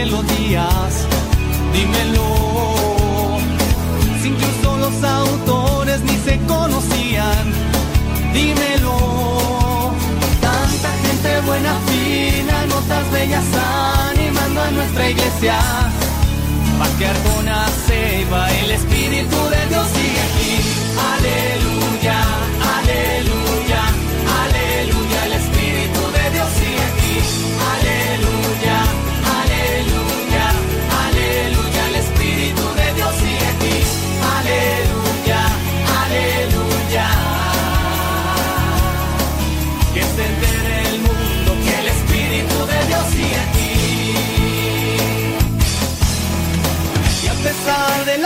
melodías. Dímelo. Si incluso los autores ni se conocían. Dímelo. Tanta gente buena, fina, notas bellas animando a nuestra iglesia. Pa' que Arjona se va, el Espíritu de Dios sigue aquí. Aleluya,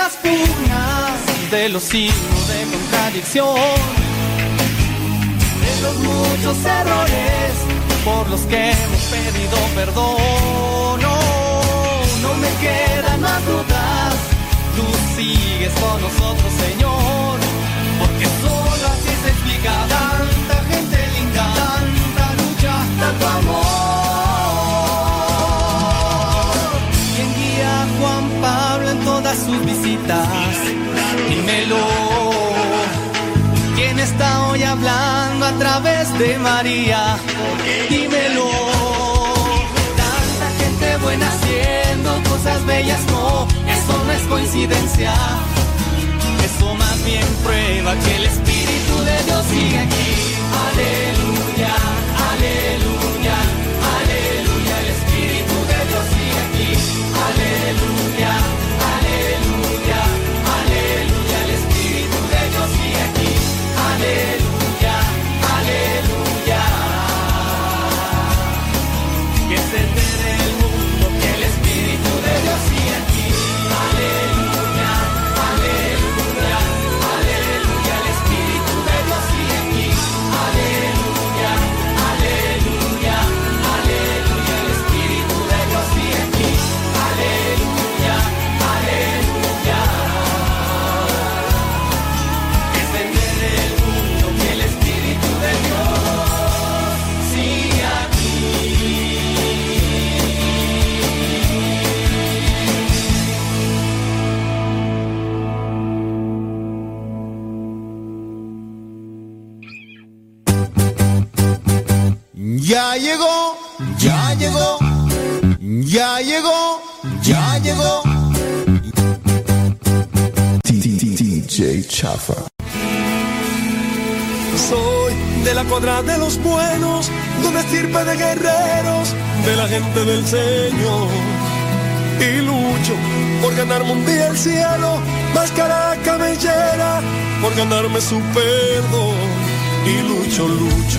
las pugnas, de los signos de contradicción, de los muchos errores por los que hemos pedido perdón, no, no me quedan más dudas. Tú sigues con nosotros, Señor, porque solo así se explica tanta gente linda, tanta lucha, tanto amor. Sus visitas? Dímelo. ¿Quién está hoy hablando a través de María? Dímelo. Tanta gente buena haciendo cosas bellas, no, eso no es coincidencia. Eso más bien prueba que el Espíritu de Dios sigue aquí. Aleluya, aleluya, aleluya, el Espíritu de Dios sigue aquí. Aleluya, Ya llegó, ya llegó, ya llegó, ya llegó. DJ Chafa. Soy de la cuadra de los buenos, de una estirpe de guerreros, de la gente del Señor. Y lucho por ganarme un día el cielo, máscara cabellera, por ganarme su perdón. Y lucho, lucho,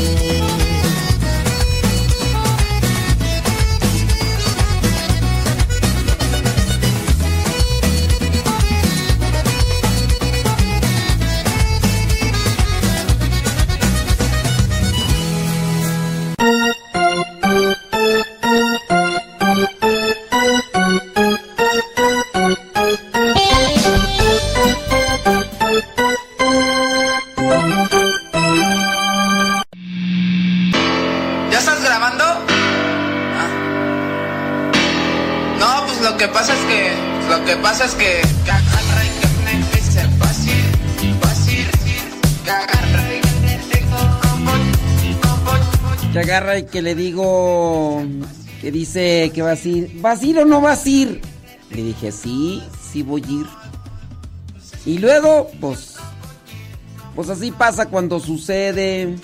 Y que le digo. Que dice que vas a ir. ¿Vas a ir o no vas a ir? Le dije, sí, sí voy a ir. Y luego, pues. Pues así pasa cuando sucede.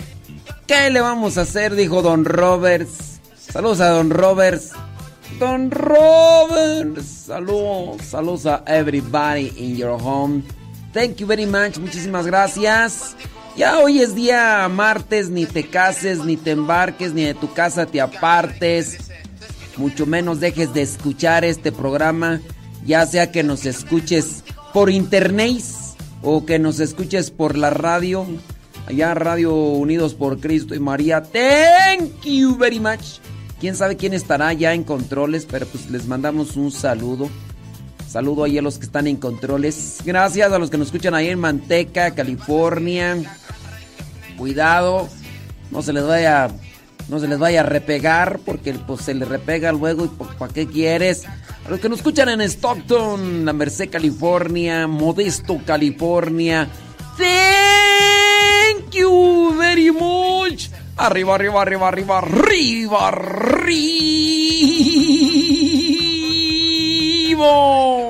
¿Qué le vamos a hacer? Dijo Don Roberts. Saludos a Don Roberts. Don Roberts. Saludos. Saludos a everybody in your home. Thank you very much. Muchísimas gracias. Ya hoy es día martes. Ni te cases, ni te embarques, ni de tu casa te apartes. Mucho menos dejes de escuchar este programa. Ya sea que nos escuches por internet o que nos escuches por la radio. Allá Radio Unidos por Cristo y María. Thank you very much. quién sabe quién estará ya en controles, pero pues les mandamos un saludo. Saludo ahí a los que están en controles. Gracias a los que nos escuchan ahí en Manteca, California. Cuidado, no se les vaya no se les vaya a repegar porque pues se les repega luego y pues, ¿para qué quieres? A los que nos escuchan en Stockton, La Merced, California, Modesto, California. Thank you very much. Arriba, arriba, arriba, arriba, arriba, arriba. A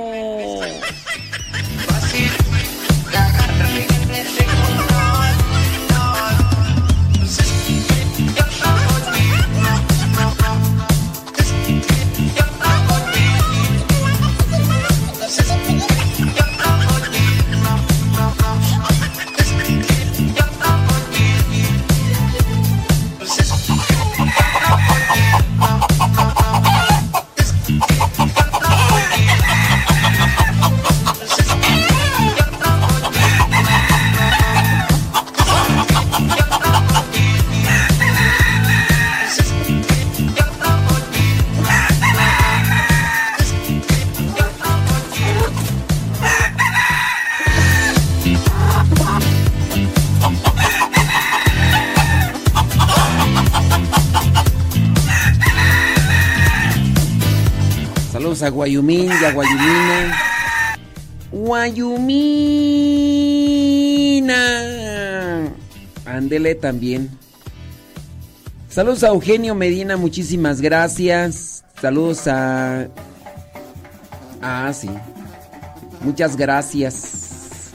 Guayumín y a Guayumina. Guayumina. Ándele también. Saludos a Eugenio Medina, muchísimas gracias. Saludos a... Ah, sí. Muchas gracias.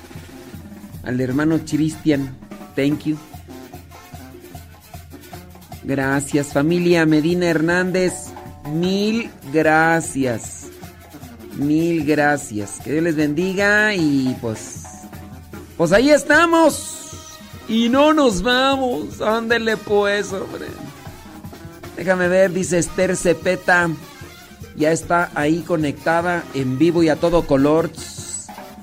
Al hermano Cristian, thank you. Gracias, familia Medina Hernández. Mil gracias. Mil gracias. Que Dios les bendiga y pues... Pues ahí estamos. Y no nos vamos. Ándele pues, hombre. Déjame ver, dice Esther Cepeta. Ya está ahí conectada en vivo y a todo color.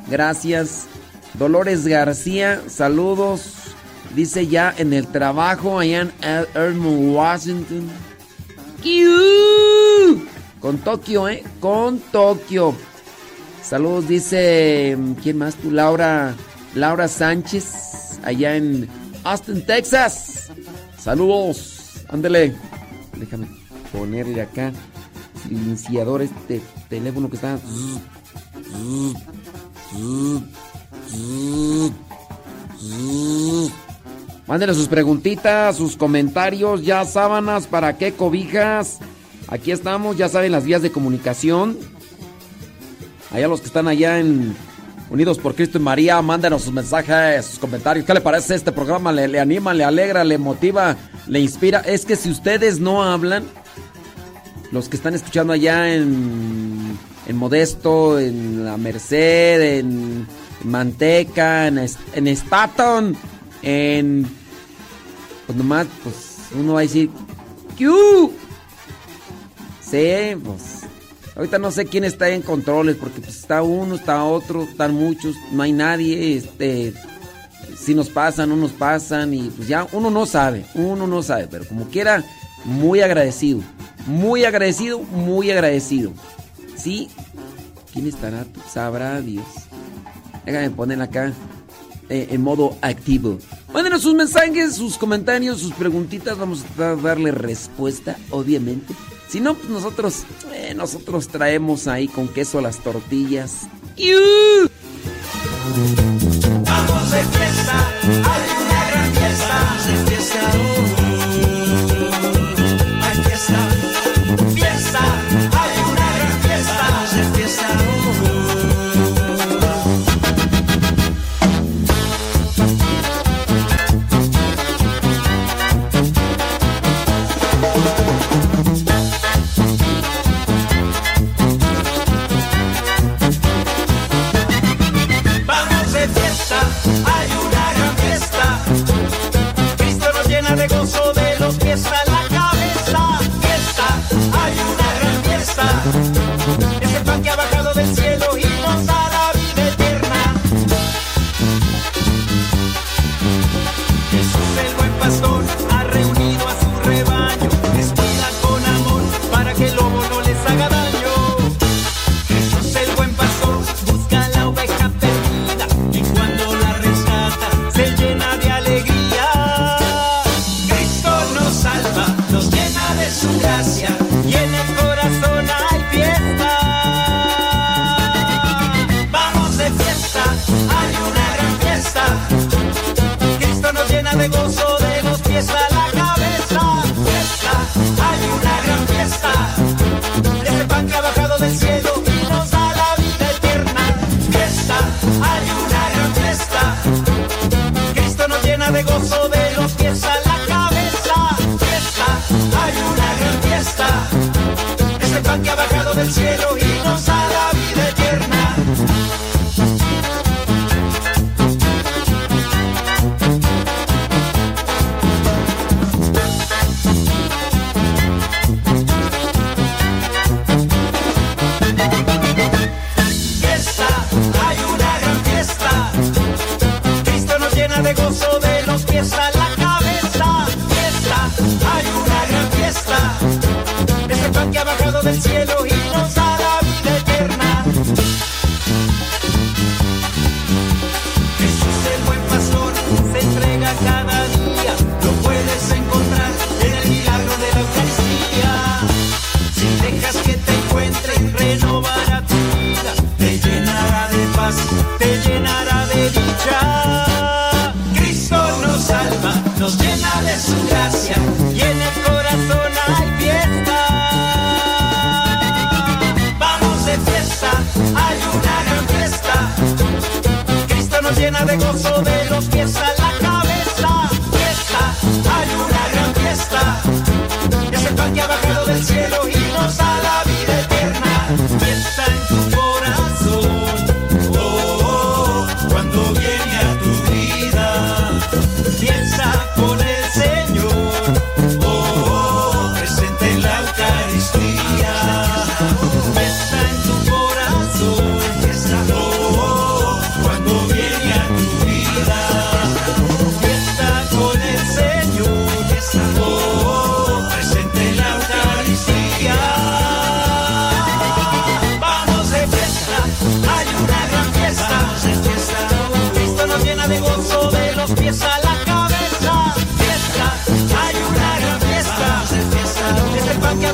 Gracias. Dolores García, saludos. Dice ya en el trabajo allá en Elmwood, Washington. Con Tokio, ¿eh? Con Tokio. Saludos, dice. ¿Quién más tú? Laura. Laura Sánchez. Allá en Austin, Texas. Saludos. Ándele. Déjame ponerle acá. Silenciador este teléfono que está. Mándenle sus preguntitas, sus comentarios, ya sábanas, para qué cobijas. Aquí estamos, ya saben las vías de comunicación. Allá los que están allá en Unidos por Cristo y María, mándenos sus mensajes, sus comentarios. ¿Qué le parece este programa? ¿Le, anima, le alegra, le motiva, le inspira? Es que si ustedes no hablan, los que están escuchando allá en, en Modesto, en La Merced, en Manteca, en, en Staton, en pues nomás, pues uno va a decir, ¡Q! Sí, pues. Ahorita no sé quién está en controles, porque pues está uno, está otro, están muchos, no hay nadie, este. Si nos pasan, no nos pasan, y pues ya uno no sabe, uno no sabe, pero como quiera, muy agradecido. Muy agradecido, muy agradecido. ¿Sí? ¿Quién estará? Sabrá Dios. Déjame poner acá eh, en modo activo. Mándenos sus mensajes, sus comentarios, sus preguntitas. Vamos a darle respuesta, obviamente. Si no, pues nosotros, eh, nosotros traemos ahí con queso las tortillas. Vamos de fiesta, hay una gran fiesta, de fiesta. Con del cielo y nos da la vida eterna. Llena de gozo de los pies a la cabeza. Fiesta, hay una gran fiesta. Es el pan que ha bajado del cielo y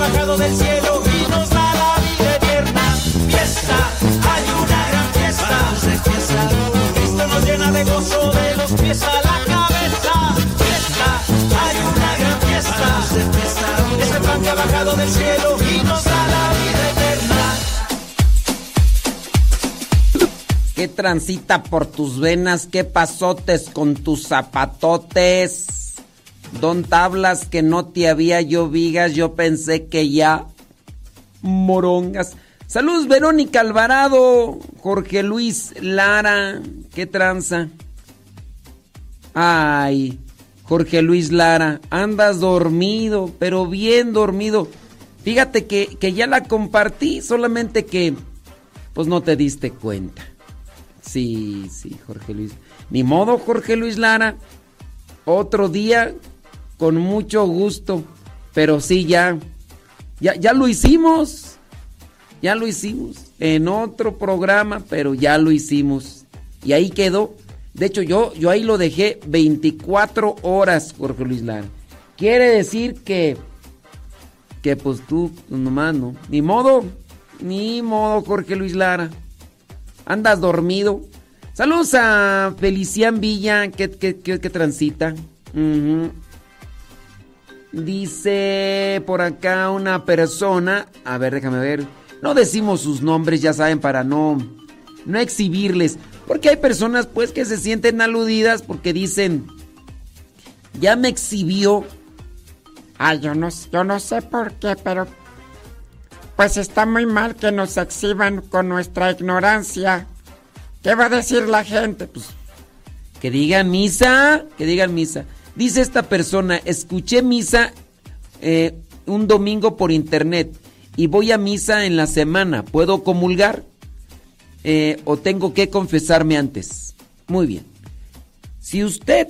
bajado del cielo y nos da la vida eterna. Fiesta, hay una gran fiesta. Cristo nos llena de gozo de los pies a la cabeza. Fiesta, hay una gran fiesta. Es el pan que ha bajado del cielo y nos da la vida eterna. ¿Qué transita por tus venas? ¿Qué pasotes con tus zapatotes? Don tablas que no te había yo vigas, yo pensé que ya morongas. Saludos Verónica Alvarado, Jorge Luis Lara, qué tranza. Ay, Jorge Luis Lara, andas dormido, pero bien dormido. Fíjate que, que ya la compartí, solamente que pues no te diste cuenta. Sí, sí, Jorge Luis. Ni modo, Jorge Luis Lara. Otro día, con mucho gusto. Pero sí, ya, ya, ya lo hicimos. Ya lo hicimos. En otro programa, pero ya lo hicimos. Y ahí quedó. De hecho, yo, yo ahí lo dejé 24 horas, Jorge Luis Lara. Quiere decir que, que pues tú, pues nomás no. Ni modo, ni modo, Jorge Luis Lara. Andas dormido. Saludos a Felician Villa, que, que, que- transita. Dice por acá una persona. A ver, déjame ver. No decimos sus nombres, ya saben, para no, no exhibirles. Porque hay personas, pues, que se sienten aludidas porque dicen. Ya me exhibió. Ay, yo no, yo no sé por qué, pero pues está muy mal que nos exhiban con nuestra ignorancia. ¿Qué va a decir la gente? Pues Que digan misa, que digan misa. Dice esta persona, escuché misa eh, un domingo por internet y voy a misa en la semana. ¿Puedo comulgar? Eh, ¿O tengo que confesarme antes? Muy bien. Si usted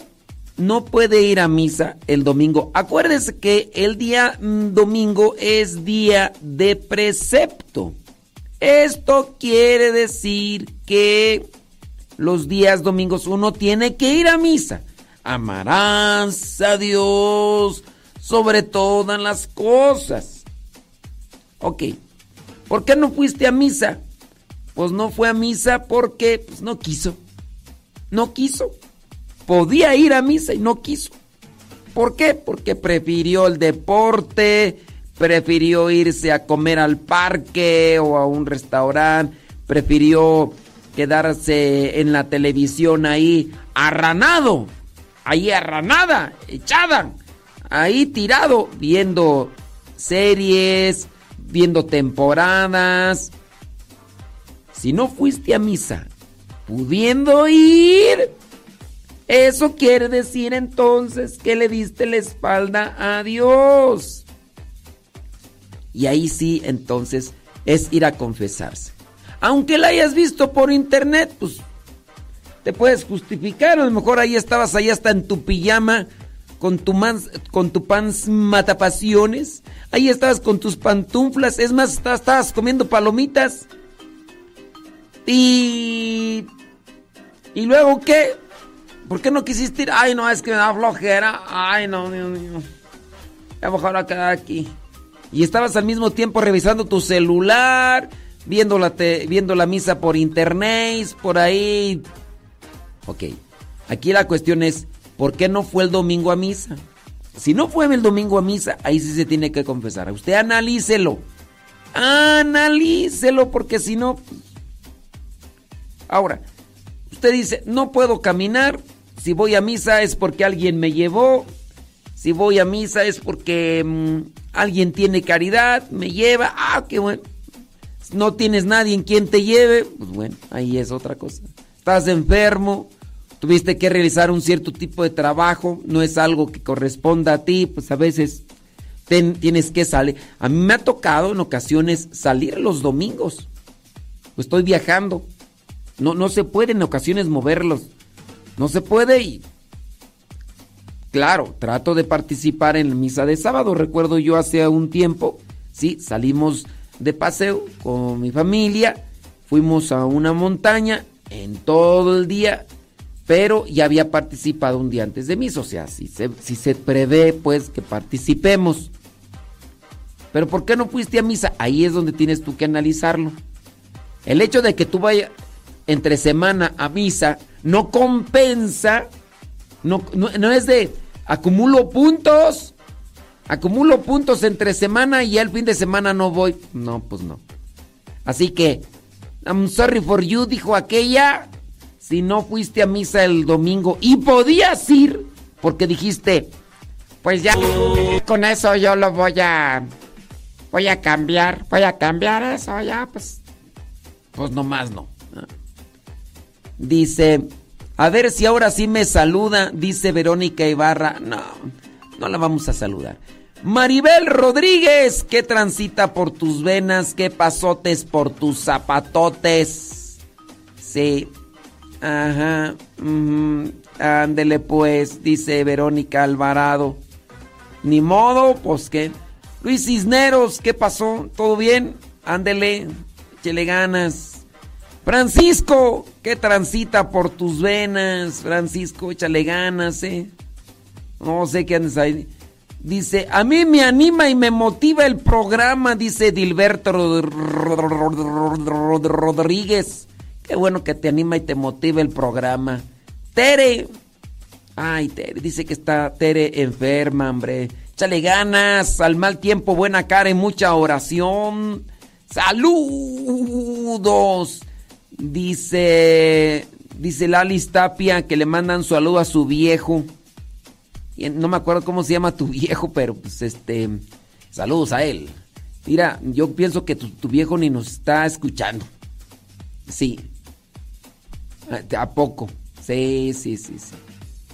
no puede ir a misa el domingo, acuérdese que el día mm, domingo es día de precepto. Esto quiere decir que los días domingos uno tiene que ir a misa. Amarás a Dios sobre todas las cosas. Ok. ¿Por qué no fuiste a misa? Pues no fue a misa porque pues, no quiso. No quiso. Podía ir a misa y no quiso. ¿Por qué? Porque prefirió el deporte, prefirió irse a comer al parque o a un restaurante, prefirió quedarse en la televisión ahí arranado, ahí arranada, echada, ahí tirado, viendo series, viendo temporadas. Si no fuiste a misa, pudiendo ir, eso quiere decir entonces que le diste la espalda a Dios. Y ahí sí, entonces, es ir a confesarse. Aunque la hayas visto por internet, pues te puedes justificar. A lo mejor ahí estabas ahí hasta en tu pijama con tu, con tu pants matapasiones. Ahí estabas con tus pantuflas. Es más, estabas comiendo palomitas. Y... ¿Y luego qué? ¿Por qué no quisiste ir? Ay, no, es que me da flojera. Ay, no, Dios mío. Ya mejor a quedar aquí. Y estabas al mismo tiempo revisando tu celular, viendo la, viendo la misa por internet, por ahí. Ok. Aquí la cuestión es, ¿por qué no fue el domingo a misa? Si no fue el domingo a misa, ahí sí se tiene que confesar. Usted analícelo. Analícelo, porque si no... Ahora, usted dice, no puedo caminar. Si voy a misa es porque alguien me llevó. Si voy a misa es porque mm, alguien tiene caridad, me lleva. Ah, qué bueno. No tienes nadie en quien te lleve. Pues bueno, ahí es otra cosa. Estás enfermo, tuviste que realizar un cierto tipo de trabajo, no es algo que corresponda a ti, pues a veces tienes que salir. A mí me ha tocado en ocasiones salir los domingos. Estoy viajando. No, no se puede en ocasiones moverlos. No se puede y... Claro, trato de participar en la misa de sábado. Recuerdo yo hace un tiempo, sí, salimos de paseo con mi familia, fuimos a una montaña en todo el día pero ya había participado un día antes de misa, o sea, si se, prevé pues que participemos. Pero ¿por qué no fuiste a misa? Ahí es donde tienes tú que analizarlo. El hecho de que tú vayas entre semana a misa no compensa, no, no, es de acumulo puntos, acumulo puntos entre semana y el fin de semana no voy. No, pues no. Así que, I'm sorry for you, dijo aquella, si no fuiste a misa el domingo y podías ir porque dijiste, pues ya con eso yo lo voy a voy a cambiar, voy a cambiar eso ya pues pues nomás no. Dice, a ver si ahora sí me saluda, dice Verónica Ibarra. No, no la vamos a saludar. Maribel Rodríguez, ¿qué transita por tus venas? ¿Qué pasotes por tus zapatotes? Sí, Ajá. Ándele pues, dice Verónica Alvarado. Ni modo, pues que. Luis Cisneros, ¿qué pasó? ¿Todo bien? Ándele, échele ganas. Francisco, ¿qué transita por tus venas? Francisco, échale ganas, ¿eh? No sé qué andes ahí. Dice, a mí me anima y me motiva el programa, dice Dilberto Rodríguez. Qué bueno que te anima y te motiva el programa. Tere. Ay, Tere, dice que está Tere enferma, hombre. Échale ganas, al mal tiempo, buena cara y mucha oración. Saludos. Dice, dice Lali Tapia que le mandan saludo a su viejo. No me acuerdo cómo se llama tu viejo, pero pues este, saludos a él. Mira, yo pienso que tu, viejo ni nos está escuchando. Sí, ¿A poco? Sí, sí, sí, sí.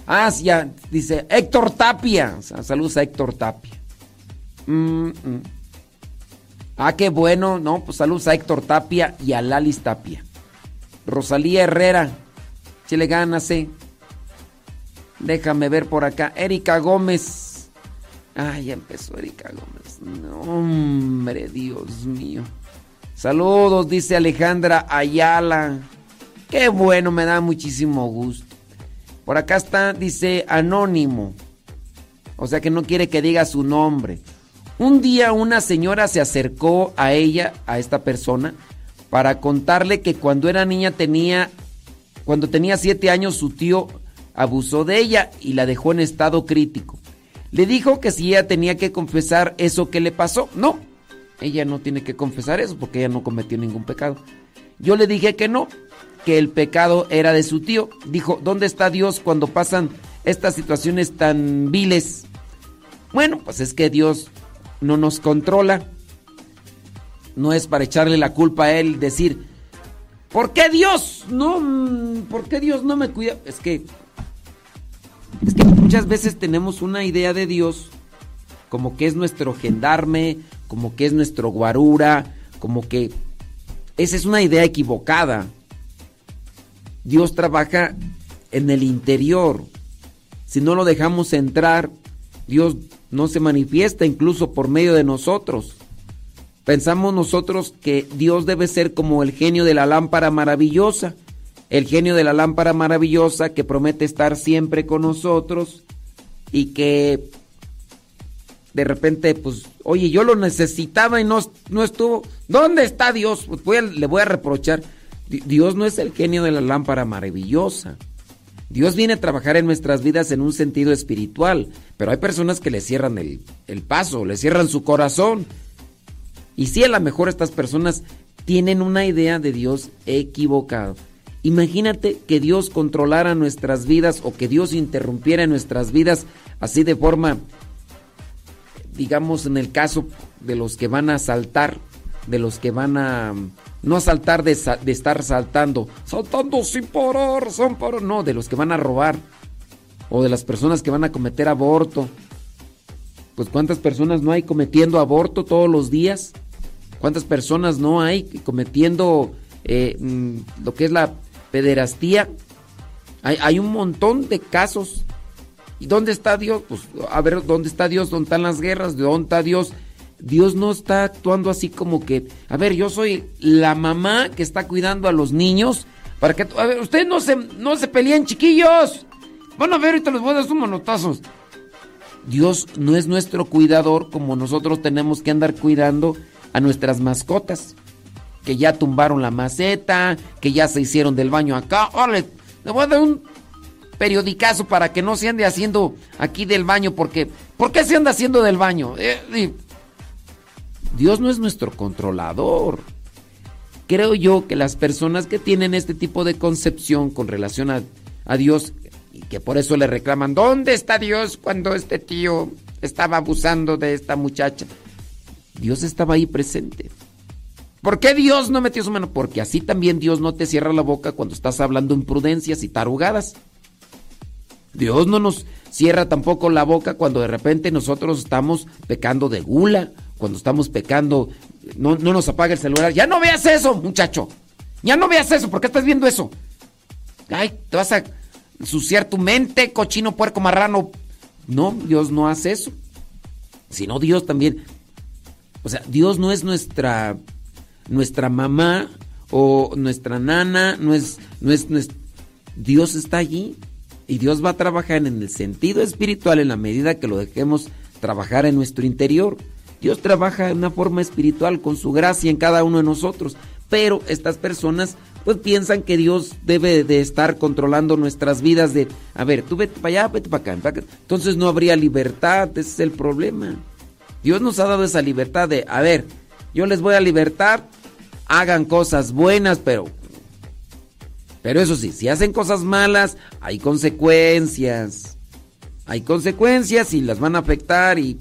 Ah, sí, ya, dice Héctor Tapia. Saludos a Héctor Tapia. Mm, mm. Ah, qué bueno, ¿no? Pues saludos a Héctor Tapia y a Lalis Tapia. Rosalía Herrera. Chile ganas, eh. Déjame ver por acá. Erika Gómez. Ay, ya empezó Erika Gómez. No, hombre, Dios mío. Saludos, dice Alejandra Ayala. Qué bueno, me da muchísimo gusto. Por acá está, dice anónimo. O sea que no quiere que diga su nombre. Un día una señora se acercó a ella, a esta persona, para contarle que cuando era niña tenía, cuando tenía siete años su tío abusó de ella y la dejó en estado crítico. Le dijo que si ella tenía que confesar eso que le pasó. No, ella no tiene que confesar eso porque ella no cometió ningún pecado. Yo le dije que no, que el pecado era de su tío. Dijo, ¿dónde está Dios cuando pasan estas situaciones tan viles? Bueno, pues es que Dios no nos controla. No es para echarle la culpa a él, decir, ¿por qué Dios no, mm, por qué Dios no me cuida? Es que, es que muchas veces tenemos una idea de Dios como que es nuestro gendarme, como que es nuestro guarura, como que esa es una idea equivocada. Dios trabaja en el interior. Si no lo dejamos entrar, Dios no se manifiesta incluso por medio de nosotros. Pensamos nosotros que Dios debe ser como el genio de la lámpara maravillosa, el genio de la lámpara maravillosa que promete estar siempre con nosotros y que de repente, pues, oye, yo lo necesitaba y no, no estuvo. ¿Dónde está Dios? Pues le voy a reprochar. Dios no es el genio de la lámpara maravillosa. Dios viene a trabajar en nuestras vidas en un sentido espiritual, pero hay personas que le cierran el, el paso, le cierran su corazón. Y sí, a lo mejor estas personas tienen una idea de Dios equivocado. Imagínate que Dios controlara nuestras vidas o que Dios interrumpiera nuestras vidas así de forma digamos, en el caso de los que van a saltar, de los que van a no saltar de, estar saltando, saltando sin parar, son parar, no, de los que van a robar o de las personas que van a cometer aborto. Pues cuántas personas no hay cometiendo aborto todos los días, cuántas personas no hay cometiendo eh, mm, lo que es la pederastía. Hay, un montón de casos ¿Y dónde está Dios? Pues a ver, ¿dónde está Dios? ¿Dónde están las guerras? ¿De dónde está Dios? Dios no está actuando así como que, a ver, yo soy la mamá que está cuidando a los niños para que, a ver, ustedes no se, no se peleen, chiquillos. Van a ver, ahorita les voy a dar sus monotazos. Dios no es nuestro cuidador como nosotros tenemos que andar cuidando a nuestras mascotas. Que ya tumbaron la maceta, que ya se hicieron del baño acá. Órale, le voy a dar un periodicazo para que no se ande haciendo aquí del baño, porque ¿por qué se anda haciendo del baño? Eh, Dios no es nuestro controlador. Creo yo que las personas que tienen este tipo de concepción con relación a, a Dios y que por eso le reclaman, ¿dónde está Dios cuando este tío estaba abusando de esta muchacha? Dios estaba ahí presente. ¿Por qué Dios no metió su mano? Porque así también Dios no te cierra la boca cuando estás hablando imprudencias y tarugadas. Dios no nos cierra tampoco la boca cuando de repente nosotros estamos pecando de gula, cuando estamos pecando, no, nos apaga el celular. Ya no veas eso, muchacho. Ya no veas eso, ¿por qué estás viendo eso? Ay, te vas a ensuciar tu mente, cochino, puerco, marrano. No, Dios no hace eso. Sino Dios también. O sea, Dios no es nuestra, nuestra mamá o nuestra nana, no es, no es, no es Dios está allí. Y Dios va a trabajar en el sentido espiritual en la medida que lo dejemos trabajar en nuestro interior. Dios trabaja de una forma espiritual con su gracia en cada uno de nosotros. Pero estas personas pues piensan que Dios debe de estar controlando nuestras vidas de, a ver, tú vete para allá, vete para acá, Entonces no habría libertad, ese es el problema. Dios nos ha dado esa libertad de, a ver, yo les voy a libertar, hagan cosas buenas, pero pero eso sí, si hacen cosas malas, hay consecuencias. Hay consecuencias y las van a afectar y...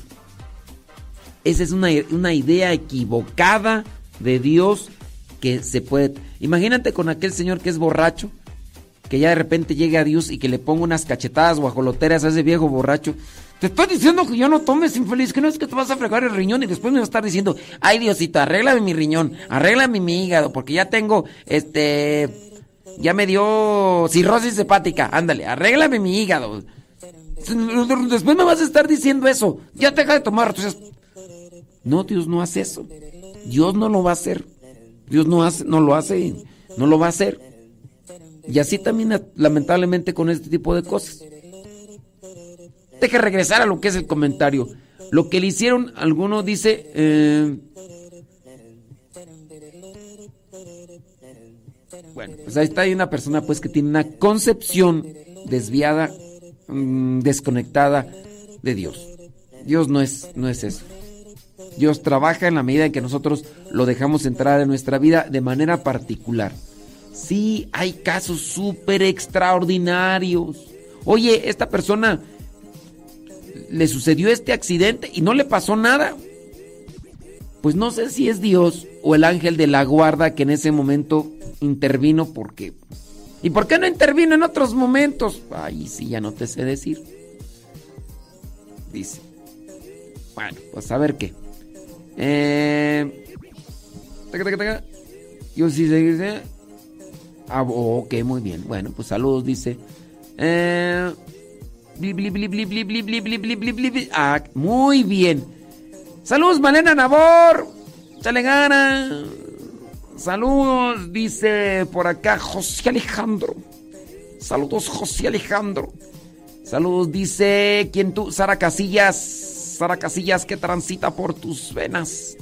Esa es una, una idea equivocada de Dios que se puede... Imagínate con aquel señor que es borracho, que ya de repente llegue a Dios y que le ponga unas cachetadas guajoloteras a ese viejo borracho. Te estoy diciendo que yo no tomes infeliz, que no es que te vas a fregar el riñón y después me vas a estar diciendo, ay Diosito, arréglame mi riñón, arréglame mi hígado, porque ya tengo, este, ya me dio cirrosis hepática. Ándale, arréglame mi hígado. Después me vas a estar diciendo eso. Ya deja de tomar. Entonces, no, Dios no hace eso. Dios no lo va a hacer. Dios no hace, no lo hace, no lo va a hacer. Y así también lamentablemente con este tipo de cosas. Deja regresar a lo que es el comentario. Lo que le hicieron, alguno dice, eh, Bueno, pues ahí está hay una persona pues que tiene una concepción desviada, mm, desconectada de Dios. Dios no es, no es eso. Dios trabaja en la medida en que nosotros lo dejamos entrar en nuestra vida de manera particular. Sí, hay casos súper extraordinarios. Oye, esta persona le sucedió este accidente y no le pasó nada. Pues no sé si es Dios o el ángel de la guarda que en ese momento intervino porque... ¿Y por qué no intervino en otros momentos? Ay, sí, ya no te sé decir. Dice. Bueno, pues a ver qué. Eh... Yo sí sé. Ah, ok, muy bien. Bueno, pues saludos, dice. Eh... Ah, muy bien. Saludos, Malena Nabor. Chale gana. Saludos, dice por acá José Alejandro. Saludos, José Alejandro. Saludos, dice quien tú, Sara Casillas. Sara Casillas que transita por tus venas.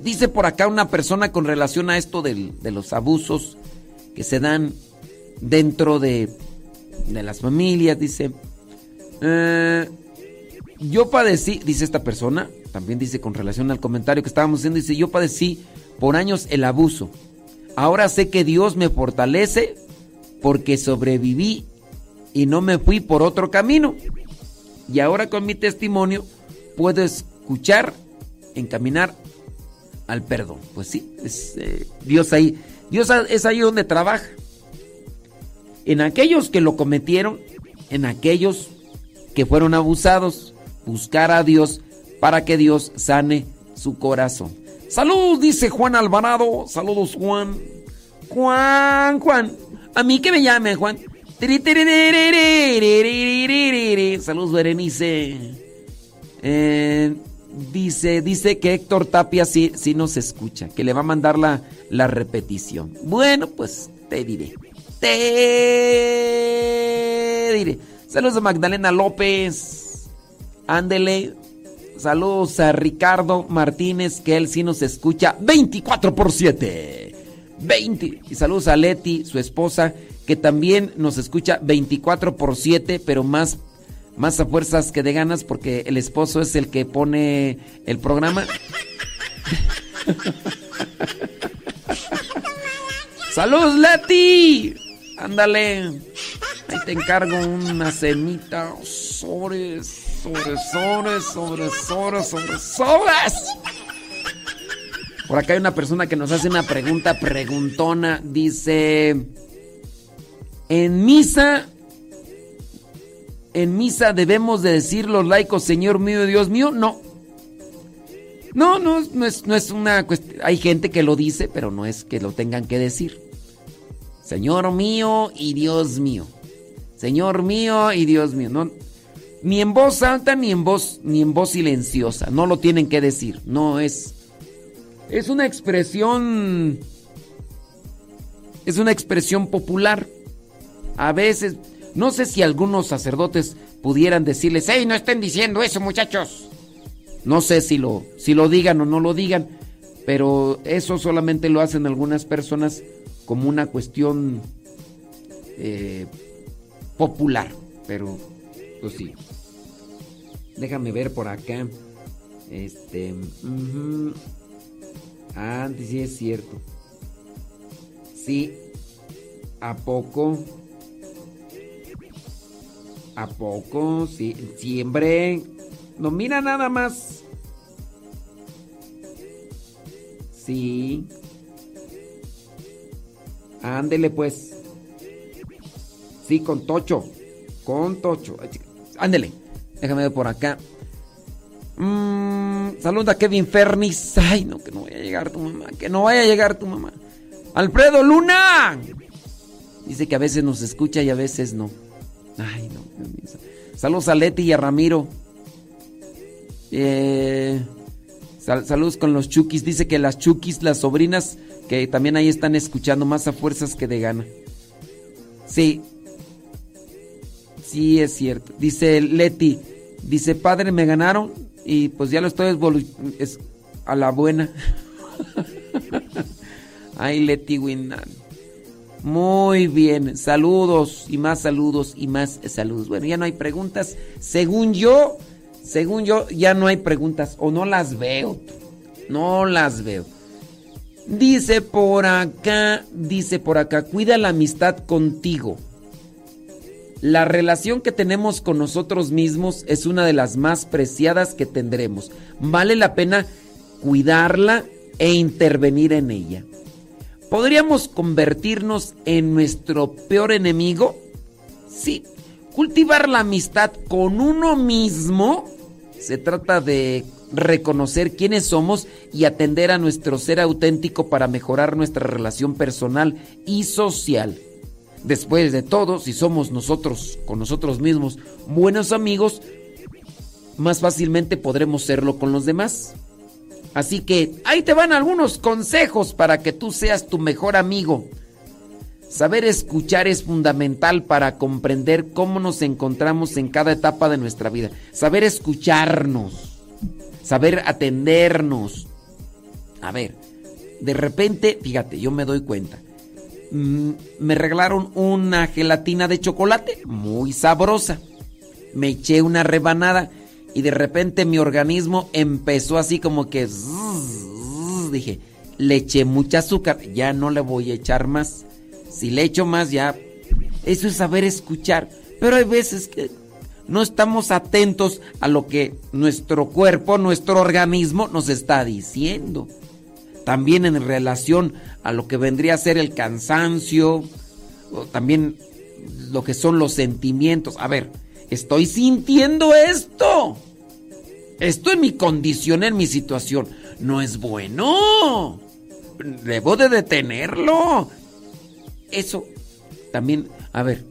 Dice por acá una persona con relación a esto de los abusos que se dan dentro de, de las familias. Dice, eh, yo padecí, dice esta persona, también dice con relación al comentario que estábamos haciendo, dice, yo padecí por años el abuso. Ahora sé que Dios me fortalece porque sobreviví y no me fui por otro camino. Y ahora con mi testimonio puedo escuchar, encaminar al perdón. Pues sí, eh, Dios ahí. Dios es ahí donde trabaja. En aquellos que lo cometieron, en aquellos que fueron abusados, buscar a Dios para que Dios sane su corazón. Saludos, dice Juan Alvarado. Saludos, Juan. Juan, Juan. A mí que me llame, Juan. Saludos, Berenice. Eh, dice, dice que Héctor Tapia sí, sí nos escucha, que le va a mandar la, la repetición. Bueno, pues te diré. Te diré. Saludos a Magdalena López. Ándele. Saludos a Ricardo Martínez, que él sí nos escucha 24 por 7. 20. Y saludos a Leti, su esposa, que también nos escucha 24 por 7, pero más, más a fuerzas que de ganas, porque el esposo es el que pone el programa. ¡Saludos, Leti! Ándale. Ahí te encargo una. Sobres, sobres, sobres, sobres, sobres, sobres, sobres. Por acá hay una persona que nos hace una pregunta preguntona. Dice, en misa, en misa debemos de decir los laicos, Señor mío, Dios mío. No. No, no, no es, no es una cuestión. Hay gente que lo dice, pero no es que lo tengan que decir. Señor mío y Dios mío. Señor mío y Dios mío. Ni en voz alta ni en voz ni en voz silenciosa. No lo tienen que decir. No es. Es una expresión. Es una expresión popular. A veces. No sé si algunos sacerdotes pudieran decirles, hey, no estén diciendo eso, muchachos. No sé si lo, si lo digan o no lo digan, pero eso solamente lo hacen algunas personas como una cuestión eh, popular, pero pues sí. Déjame ver por acá. Este. Ah, sí es cierto. Sí. ¿A poco? ¿A poco? Sí. Siempre. No, mira nada más. Sí. Ándele pues. Sí, con Tocho. Con Tocho. Ándele. Déjame ver por acá. Mm, saluda a Kevin Fernis. Ay, no, que no vaya a llegar tu mamá. Que no vaya a llegar tu mamá. Alfredo Luna. Dice que a veces nos escucha y a veces no. Ay, no. Saludos a Leti y a Ramiro. Eh, saludos con los chukis. Dice que las chukis, las sobrinas, que también ahí están escuchando más a fuerzas que de gana. Sí, Sí, es cierto. Dice Leti, dice, padre, me ganaron y pues ya lo estoy es a la buena. Ay, Leti Winan. Muy bien, saludos y más saludos y más saludos. Bueno, ya no hay preguntas. Según yo, Según yo, ya no hay preguntas o no las veo. No las veo. Dice por acá, dice por acá, cuida la amistad contigo. La relación que tenemos con nosotros mismos es una de las más preciadas que tendremos. Vale la pena cuidarla e intervenir en ella. ¿Podríamos convertirnos en nuestro peor enemigo? Sí. Cultivar la amistad con uno mismo se trata de reconocer quiénes somos y atender a nuestro ser auténtico para mejorar nuestra relación personal y social. Después de todo, si somos nosotros con nosotros mismos buenos amigos, más fácilmente podremos serlo con los demás. Así que ahí te van algunos consejos para que tú seas tu mejor amigo. Saber escuchar es fundamental para comprender cómo nos encontramos en cada etapa de nuestra vida. Saber escucharnos saber atendernos. A ver, de repente, fíjate, yo me doy cuenta. Mm, me regalaron una gelatina de chocolate muy sabrosa. Me eché una rebanada y de repente mi organismo empezó así como que... dije, le eché mucha azúcar, ya no le voy a echar más. Si le echo más, ya... Eso es saber escuchar. Pero hay veces que no estamos atentos a lo que nuestro cuerpo, nuestro organismo nos está diciendo. También en relación a lo que vendría a ser el cansancio, o también lo que son los sentimientos. A ver, estoy sintiendo esto. Esto en mi condición, en mi situación, no es bueno. Debo de detenerlo. Eso también, a ver,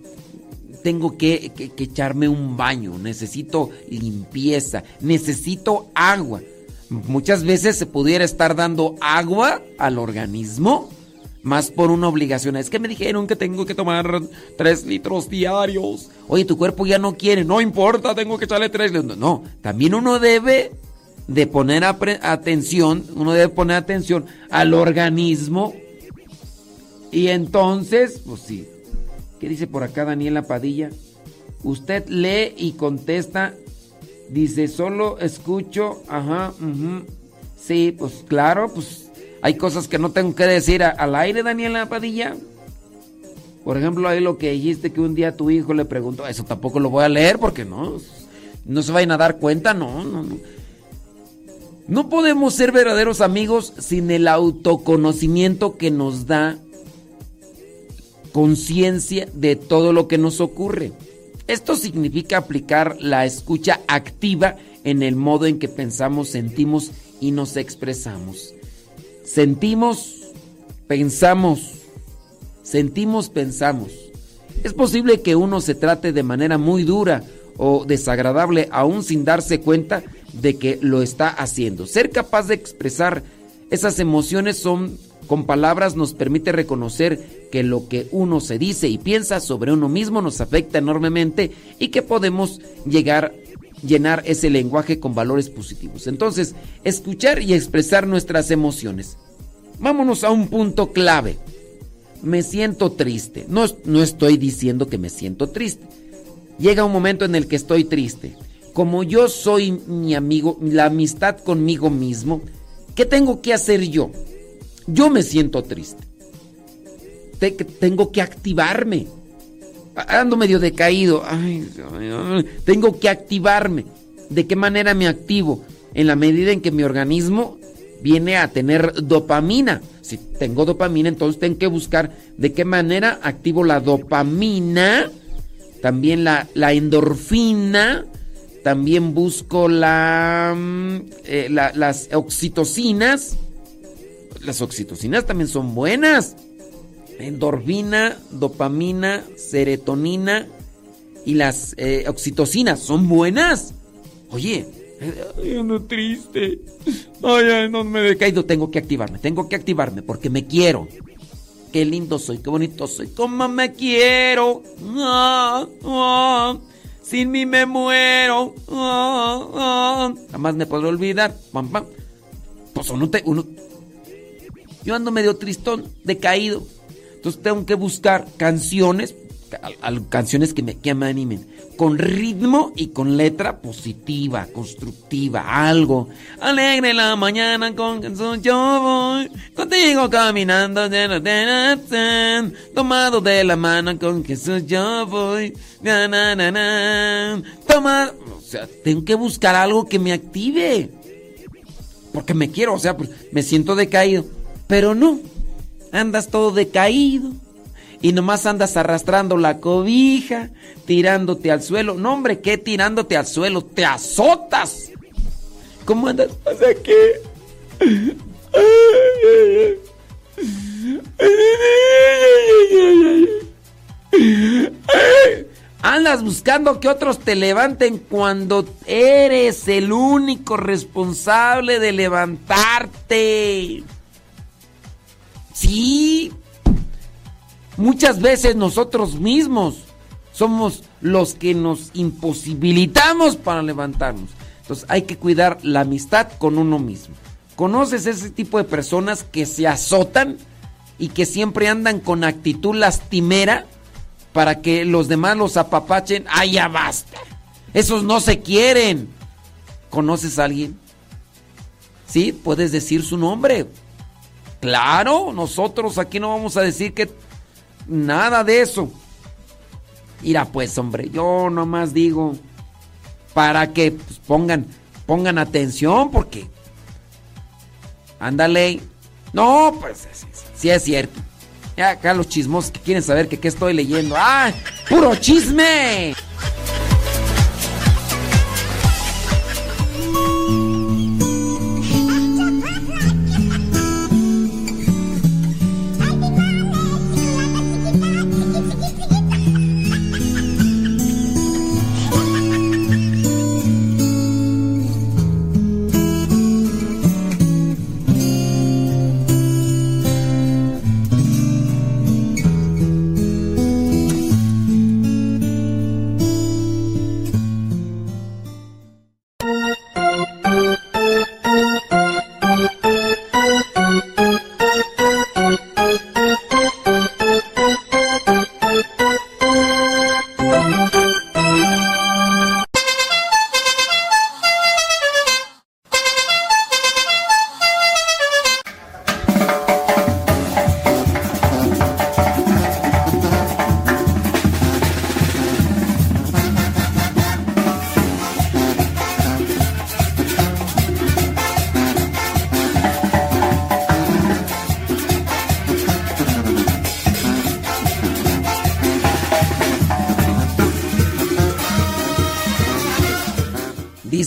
tengo que, echarme un baño, necesito limpieza, necesito agua. Muchas veces se pudiera estar dando agua al organismo más por una obligación. Es que me dijeron que tengo que tomar tres litros diarios. Oye, tu cuerpo ya no quiere, no importa, tengo que echarle tres litros. No, también uno debe de poner atención, uno debe poner atención al organismo. Y entonces, pues sí, ¿Qué dice por acá Daniela Padilla? Usted lee y contesta. Dice, solo escucho. Ajá. Sí, pues claro, pues hay cosas que no tengo que decir al aire, Daniela Padilla. Por ejemplo, ahí lo que dijiste que un día tu hijo le preguntó, eso tampoco lo voy a leer porque no, no se vayan a dar cuenta, no, no, no. No podemos ser verdaderos amigos sin el autoconocimiento que nos da conciencia de todo lo que nos ocurre. Esto significa aplicar la escucha activa en el modo en que pensamos, sentimos y nos expresamos. Sentimos, pensamos, sentimos, pensamos. Es posible que uno se trate de manera muy dura o desagradable aún sin darse cuenta de que lo está haciendo. Ser capaz de expresar esas emociones son con palabras nos permite reconocer que lo que uno se dice y piensa sobre uno mismo nos afecta enormemente y que podemos llegar llenar ese lenguaje con valores positivos. Entonces, escuchar y expresar nuestras emociones. Vámonos a un punto clave. Me siento triste. No, no estoy diciendo que me siento triste. Llega un momento en el que estoy triste. Como yo soy mi amigo, la amistad conmigo mismo, ¿qué tengo que hacer yo? Yo me siento triste. tengo que activarme. Ando medio decaído. tengo que activarme. ¿De qué manera me activo? En la medida en que mi organismo viene a tener dopamina. Si tengo dopamina, entonces tengo que buscar de qué manera activo la dopamina, también la, endorfina, también busco la, mm, eh, las oxitocinas las oxitocinas también son buenas. Endorfina, dopamina, serotonina y las eh, oxitocinas son buenas. Oye, ay, ando triste. Ay, no me he decaído. Tengo que activarme, tengo que activarme porque me quiero. Qué lindo soy, qué bonito soy. ¿Cómo me quiero? Ah, ah, sin mí me muero. Ah, Jamás me podré olvidar. Pues uno, te, uno yo ando medio tristón, decaído. Entonces tengo que buscar canciones canciones que me, que me animen. Con ritmo y con letra positiva, constructiva, algo. Alegre la mañana con yo voy. Contigo caminando, tomado de la mano con Jesús yo voy. Toma, o sea, tengo que buscar algo que me active. Porque me quiero, o sea, pues, me siento decaído. Pero no, andas todo decaído y nomás andas arrastrando la cobija, tirándote al suelo. No, hombre, ¿qué tirándote al suelo? ¡Te azotas! ¿Cómo andas? ¿Pasa qué? Andas buscando que otros te levanten cuando eres el único responsable de levantarte. Sí, Muchas veces nosotros mismos somos los que nos imposibilitamos para levantarnos. Entonces hay que cuidar la amistad con uno mismo. ¿Conoces ese tipo de personas que se azotan y que siempre andan con actitud lastimera para que los demás los apapachen? ¡Ay, ya basta! Esos no se quieren. ¿Conoces a alguien? Sí, puedes decir su nombre. Claro, nosotros aquí no vamos a decir que Nada de eso. Mira pues, hombre, yo nomás digo para que pues, pongan, pongan atención porque... Ándale. No, pues sí, es cierto. Ya acá los chismos que quieren saber que qué estoy leyendo. ¡Ah! ¡Puro chisme!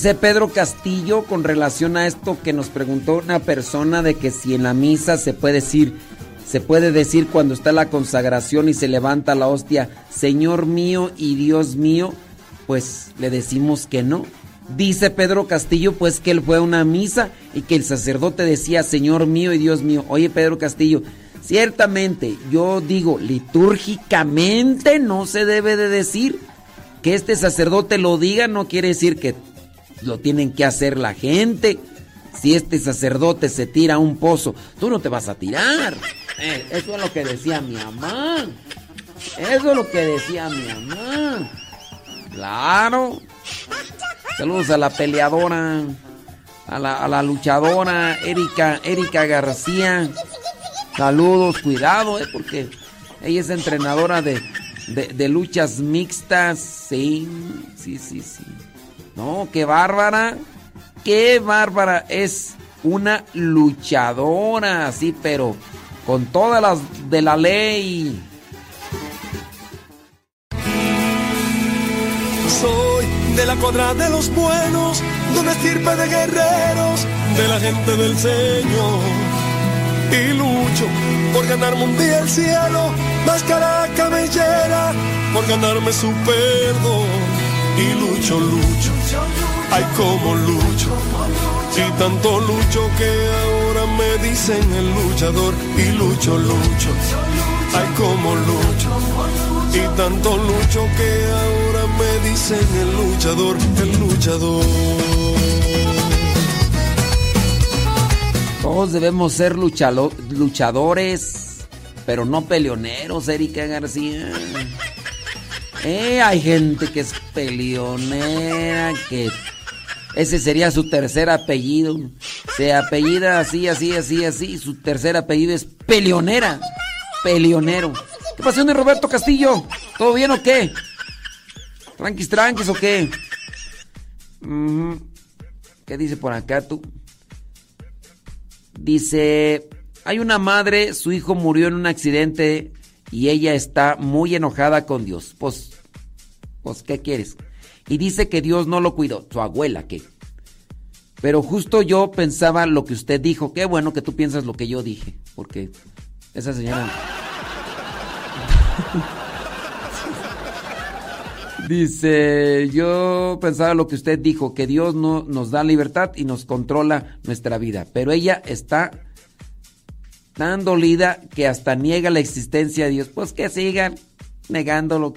Dice Pedro Castillo con relación a esto que nos preguntó una persona de que si en la misa se puede decir, se puede decir cuando está la consagración y se levanta la hostia, Señor mío y Dios mío, pues le decimos que no. Dice Pedro Castillo pues que él fue a una misa y que el sacerdote decía Señor mío y Dios mío. Oye Pedro Castillo, ciertamente yo digo litúrgicamente no se debe de decir que este sacerdote lo diga no quiere decir que lo tienen que hacer la gente. Si este sacerdote se tira a un pozo, tú no te vas a tirar. Eh, eso es lo que decía mi mamá. Eso es lo que decía mi mamá. Claro. Saludos a la peleadora, a la, luchadora Erika, Erika García. Saludos, cuidado, eh, porque ella es entrenadora de, de luchas mixtas. Sí, sí, sí, sí. No, qué bárbara. Qué bárbara. Es una luchadora, sí, pero con todas las de la ley. Soy de la cuadra de los buenos, donde estirpe de guerreros, de la gente del Señor. Y lucho por ganarme un día el cielo, máscara cabellera, por ganarme su perdón y lucho, lucho, ay como lucho, y tanto lucho que ahora me dicen el luchador y lucho, lucho, ay como lucho, y tanto lucho que ahora me dicen el luchador, el luchador. Todos debemos ser luchadores, pero no peleoneros, Erika García. Eh, hay gente que es peleonera, que ese sería su tercer apellido. Se apellida así, así, así, así. Su tercer apellido es peleonera. Peleonero. ¿Qué pasó, de Roberto Castillo? ¿Todo bien o qué? ¿Tranquis, tranquis o qué? ¿Qué dice por acá tú? Dice, hay una madre, su hijo murió en un accidente y ella está muy enojada con Dios. Pues, pues, ¿qué quieres? Y dice que Dios no lo cuidó. Su abuela, ¿qué? Pero justo yo pensaba lo que usted dijo. Qué bueno que tú piensas lo que yo dije. Porque esa señora... Dice, yo pensaba lo que usted dijo, que Dios no nos da libertad y nos controla nuestra vida. Pero ella está tan dolida que hasta niega la existencia de Dios. Pues que sigan negándolo.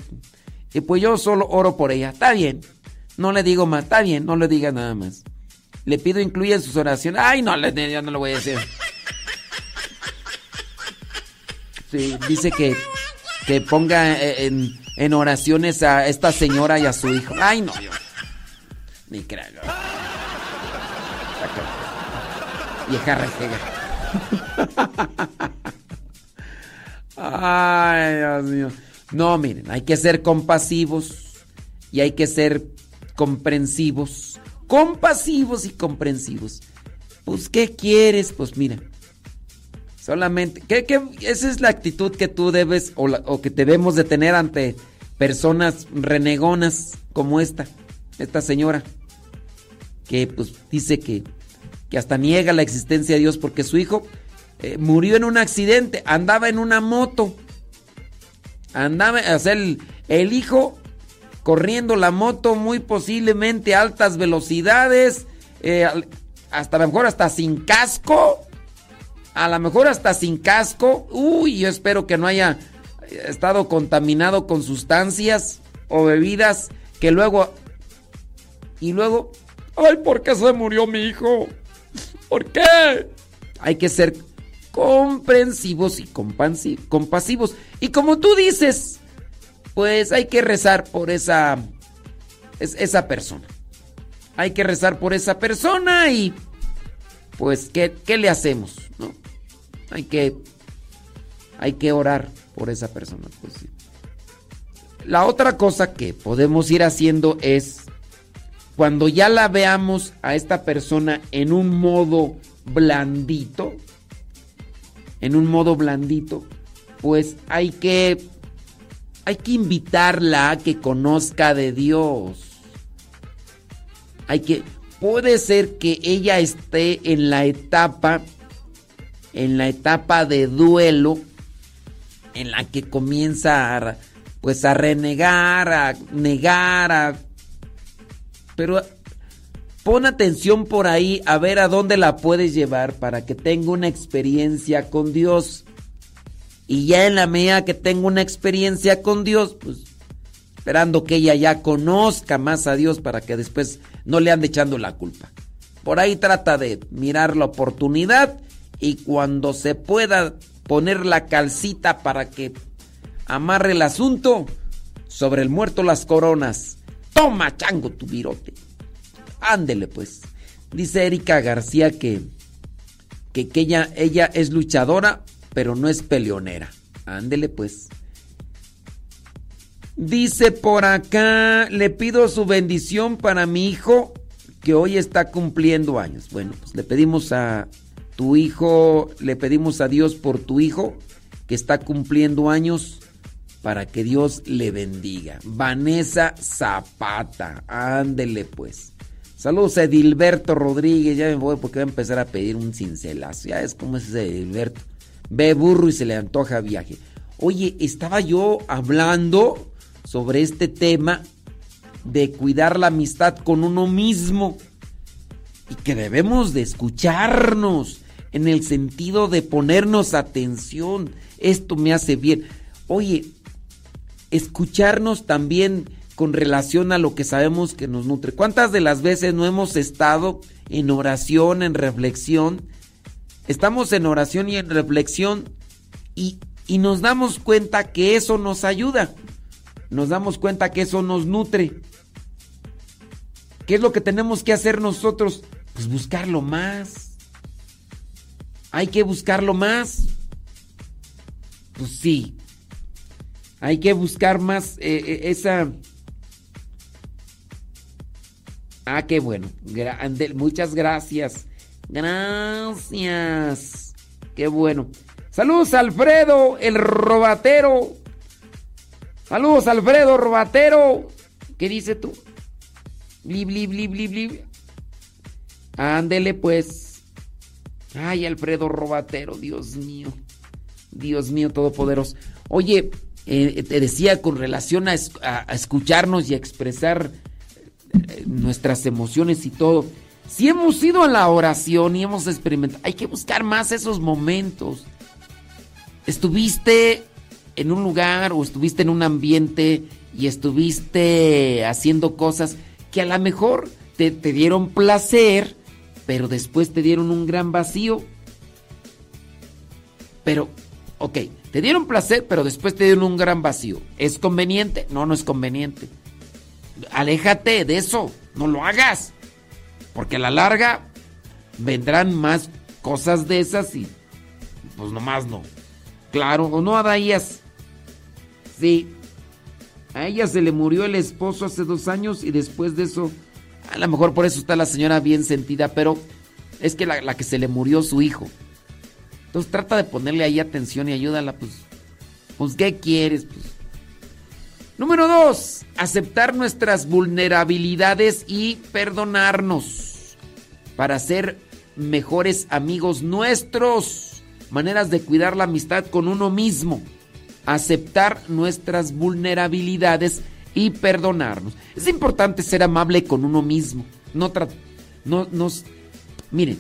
Y pues yo solo oro por ella. Está bien. No le digo más. Está bien. No le diga nada más. Le pido incluya en sus oraciones. Ay, no, yo no lo voy a decir. Sí, dice que, que ponga eh, en, en, oraciones a esta señora y a su hijo. Ay, no, yo. Ni creo. Vieja rejega. Ay, Dios mío. No, miren, hay que ser compasivos y hay que ser comprensivos. Compasivos y comprensivos. Pues, ¿qué quieres? Pues mira, solamente, ¿qué, esa es la actitud que tú debes o, o que debemos de tener ante personas renegonas como esta, esta señora, que pues dice que, que hasta niega la existencia de Dios porque su hijo eh, murió en un accidente, andaba en una moto. Andaba, o sea, el, hijo corriendo la moto muy posiblemente a altas velocidades, eh, hasta a lo mejor hasta sin casco, a lo mejor hasta sin casco. Uy, yo espero que no haya estado contaminado con sustancias o bebidas que luego... Y luego... Ay, ¿por qué se murió mi hijo? ¿Por qué? Hay que ser comprensivos y compasivos. Y como tú dices, pues hay que rezar por esa, esa persona. Hay que rezar por esa persona y pues ¿qué, qué le hacemos? ¿No? Hay que, hay que orar por esa persona. Pues, La otra cosa que podemos ir haciendo es, cuando ya la veamos a esta persona en un modo blandito, en un modo blandito, pues hay que hay que invitarla a que conozca de Dios. Hay que puede ser que ella esté en la etapa en la etapa de duelo en la que comienza a, pues a renegar, a negar, a pero Pon atención por ahí a ver a dónde la puedes llevar para que tenga una experiencia con Dios. Y ya en la medida que tenga una experiencia con Dios, pues esperando que ella ya conozca más a Dios para que después no le ande echando la culpa. Por ahí trata de mirar la oportunidad y cuando se pueda poner la calcita para que amarre el asunto, sobre el muerto las coronas. Toma, chango, tu virote. Ándele pues. Dice Erika García que, que, ella, ella es luchadora, pero no es peleonera. Ándele pues. Dice por acá, le pido su bendición para mi hijo que hoy está cumpliendo años. Bueno, pues le pedimos a tu hijo, le pedimos a Dios por tu hijo que está cumpliendo años para que Dios le bendiga. Vanessa Zapata, ándele pues. Saludos a Edilberto Rodríguez. Ya me voy porque voy a empezar a pedir un cincelazo. Ya es como es ese Edilberto. Ve burro y se le antoja viaje. Oye, estaba yo hablando sobre este tema de cuidar la amistad con uno mismo. Y que debemos de escucharnos en el sentido de ponernos atención. Esto me hace bien. Oye, escucharnos también con relación a lo que sabemos que nos nutre. ¿Cuántas de las veces no hemos estado en oración, en reflexión? Estamos en oración y en reflexión y, y nos damos cuenta que eso nos ayuda. nos damos cuenta que eso nos nutre. ¿Qué es lo que tenemos que hacer nosotros? Pues buscarlo más. Hay que buscarlo más. Pues sí. Hay que buscar más eh, eh, esa... Ah, qué bueno. muchas gracias. Gracias. Qué bueno. Saludos Alfredo, el robatero. Saludos Alfredo, robatero. ¿Qué dice tú? Bli, bli, bli, bli, bli. Ándele pues. Ay, Alfredo Robatero, Dios mío. Dios mío todopoderoso. Oye, eh, te decía con relación a, escucharnos y a expresar eh, nuestras emociones y todo. Si hemos ido a la oración y hemos experimentado, hay que buscar más esos momentos. Estuviste en un lugar o estuviste en un ambiente y estuviste haciendo cosas que a lo mejor te, te dieron placer, pero después te dieron un gran vacío. Pero, ok, te dieron placer, pero después te dieron un gran vacío. ¿Es conveniente? No, no es conveniente. Aléjate de eso, no lo hagas. Porque a la larga vendrán más cosas de esas y pues nomás no. Claro, o no, Adaías. Sí. A ella se le murió el esposo hace dos años y después de eso, a lo mejor por eso está la señora bien sentida, pero es que la, que se le murió su hijo. Entonces trata de ponerle ahí atención y ayúdala, pues. Pues, ¿qué quieres? Pues. Número dos, aceptar nuestras vulnerabilidades y perdonarnos para ser mejores amigos nuestros. Maneras de cuidar la amistad con uno mismo. Aceptar nuestras vulnerabilidades y perdonarnos. Es importante ser amable con uno mismo. No, no nos miren,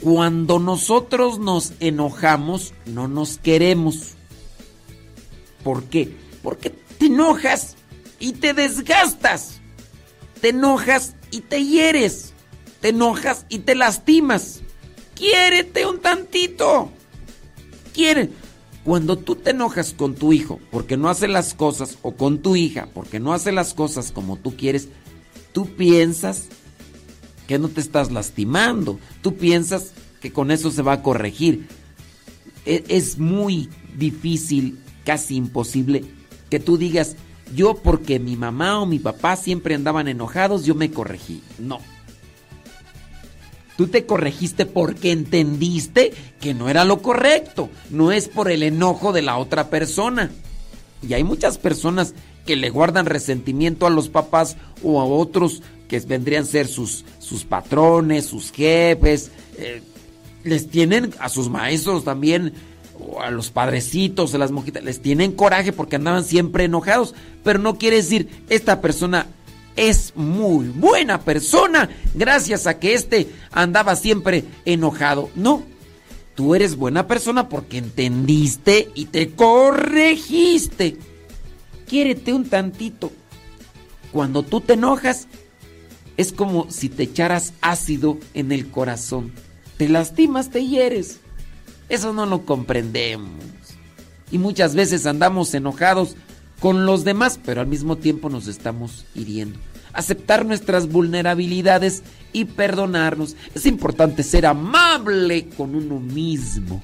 cuando nosotros nos enojamos, no nos queremos. ¿Por qué? Porque te enojas y te desgastas. Te enojas y te hieres. Te enojas y te lastimas. Quiérete un tantito. Quiere. Cuando tú te enojas con tu hijo porque no hace las cosas o con tu hija porque no hace las cosas como tú quieres, tú piensas que no te estás lastimando. Tú piensas que con eso se va a corregir. E, es muy difícil, casi imposible que tú digas, yo porque mi mamá o mi papá siempre andaban enojados, yo me corregí. No. Tú te corregiste porque entendiste que no era lo correcto. No es por el enojo de la otra persona. Y hay muchas personas que le guardan resentimiento a los papás o a otros vendrían a ser sus, sus patrones, sus jefes. Eh, les tienen a sus maestros también o a los padrecitos, a las mojitas, les tienen coraje porque andaban siempre enojados, pero no quiere decir esta persona es muy buena persona gracias a que este andaba siempre enojado. No, tú eres buena persona porque entendiste y te corregiste. Quiérete un tantito. Cuando tú te enojas, es como si te echaras ácido en el corazón. Te lastimas, te hieres. Eso no lo comprendemos. Y muchas veces andamos enojados con los demás, pero al mismo tiempo nos estamos hiriendo. Aceptar nuestras vulnerabilidades y perdonarnos. Es importante ser amable con uno mismo.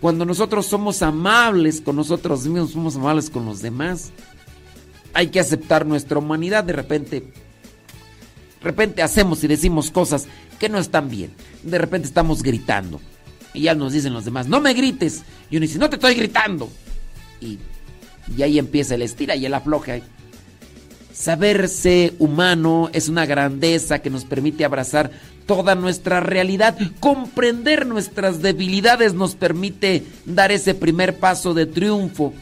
Cuando nosotros somos amables con nosotros mismos, somos amables con los demás. Hay que aceptar nuestra humanidad. De repente, de repente hacemos y decimos cosas que no están bien. De repente estamos gritando. Y ya nos dicen los demás, no me grites. Y uno dice, no te estoy gritando. Y, ahí empieza el estira y el afloja. Saberse humano es una grandeza que nos permite abrazar toda nuestra realidad. Comprender nuestras debilidades nos permite dar ese primer paso de triunfo,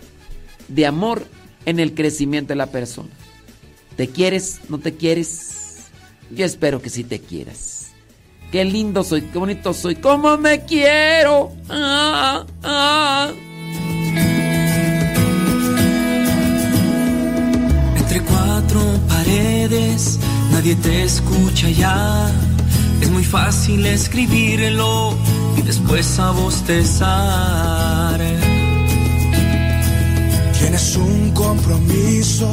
de amor en el crecimiento de la persona. ¿Te quieres? ¿No te quieres? Yo espero que sí te quieras. Qué lindo soy, qué bonito soy, cómo me quiero. Ah, ah. Entre cuatro paredes, nadie te escucha ya. Es muy fácil escribirlo y después a bostezar Tienes un compromiso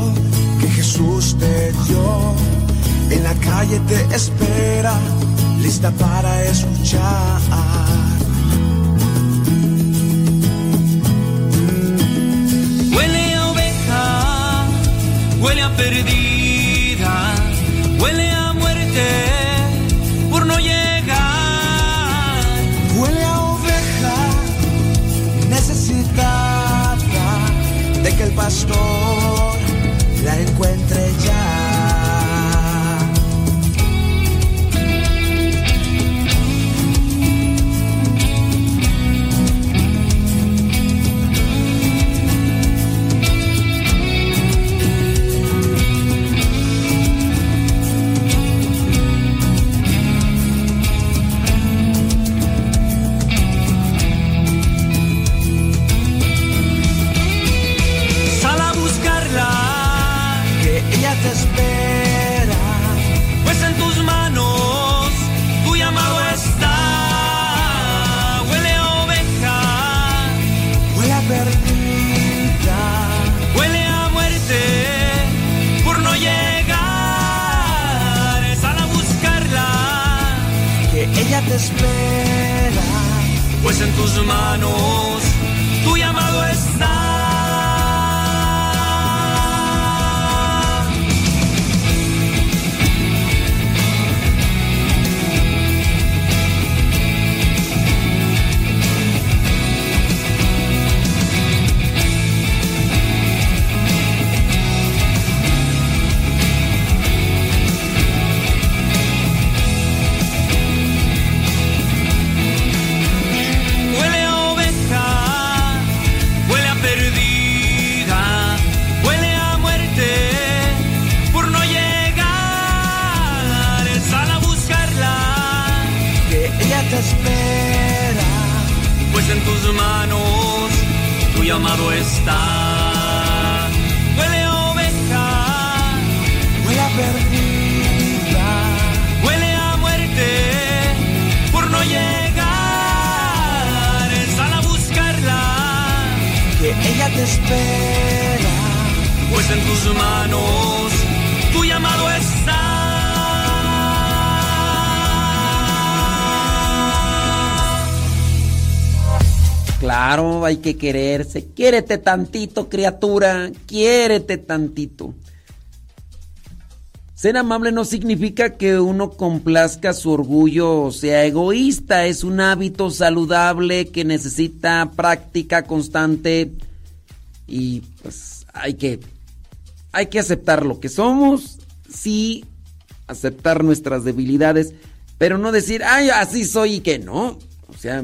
que Jesús te dio. En la calle te espera, lista para escuchar. Huele a oveja, huele a perdida, huele a muerte por no llegar. Huele a oveja necesitada de que el pastor la encuentre en tus manos tu llamado está. Que quererse. Quiérete tantito, criatura. Quiérete tantito. Ser amable no significa que uno complazca su orgullo sea egoísta. Es un hábito saludable que necesita práctica constante y pues hay que hay que aceptar lo que somos, sí, aceptar nuestras debilidades, pero no decir, ay, así soy y que no. O sea,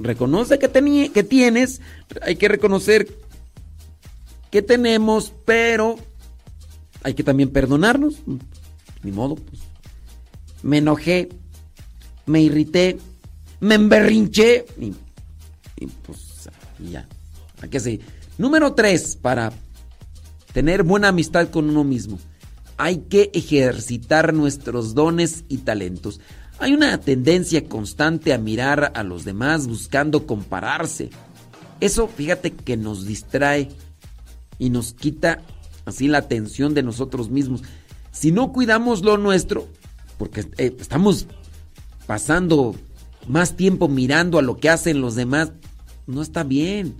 reconoce que, que tienes, hay que reconocer que tenemos, pero hay que también perdonarnos. Ni modo, pues. Me enojé, me irrité, me emberrinché y, pues ya. ¿A qué sí? Número tres, para tener buena amistad con uno mismo. Hay que ejercitar nuestros dones y talentos. Hay una tendencia constante a mirar a los demás buscando compararse. Eso, fíjate que nos distrae y nos quita así la atención de nosotros mismos. Si no cuidamos lo nuestro, porque eh, estamos pasando más tiempo mirando a lo que hacen los demás, no está bien.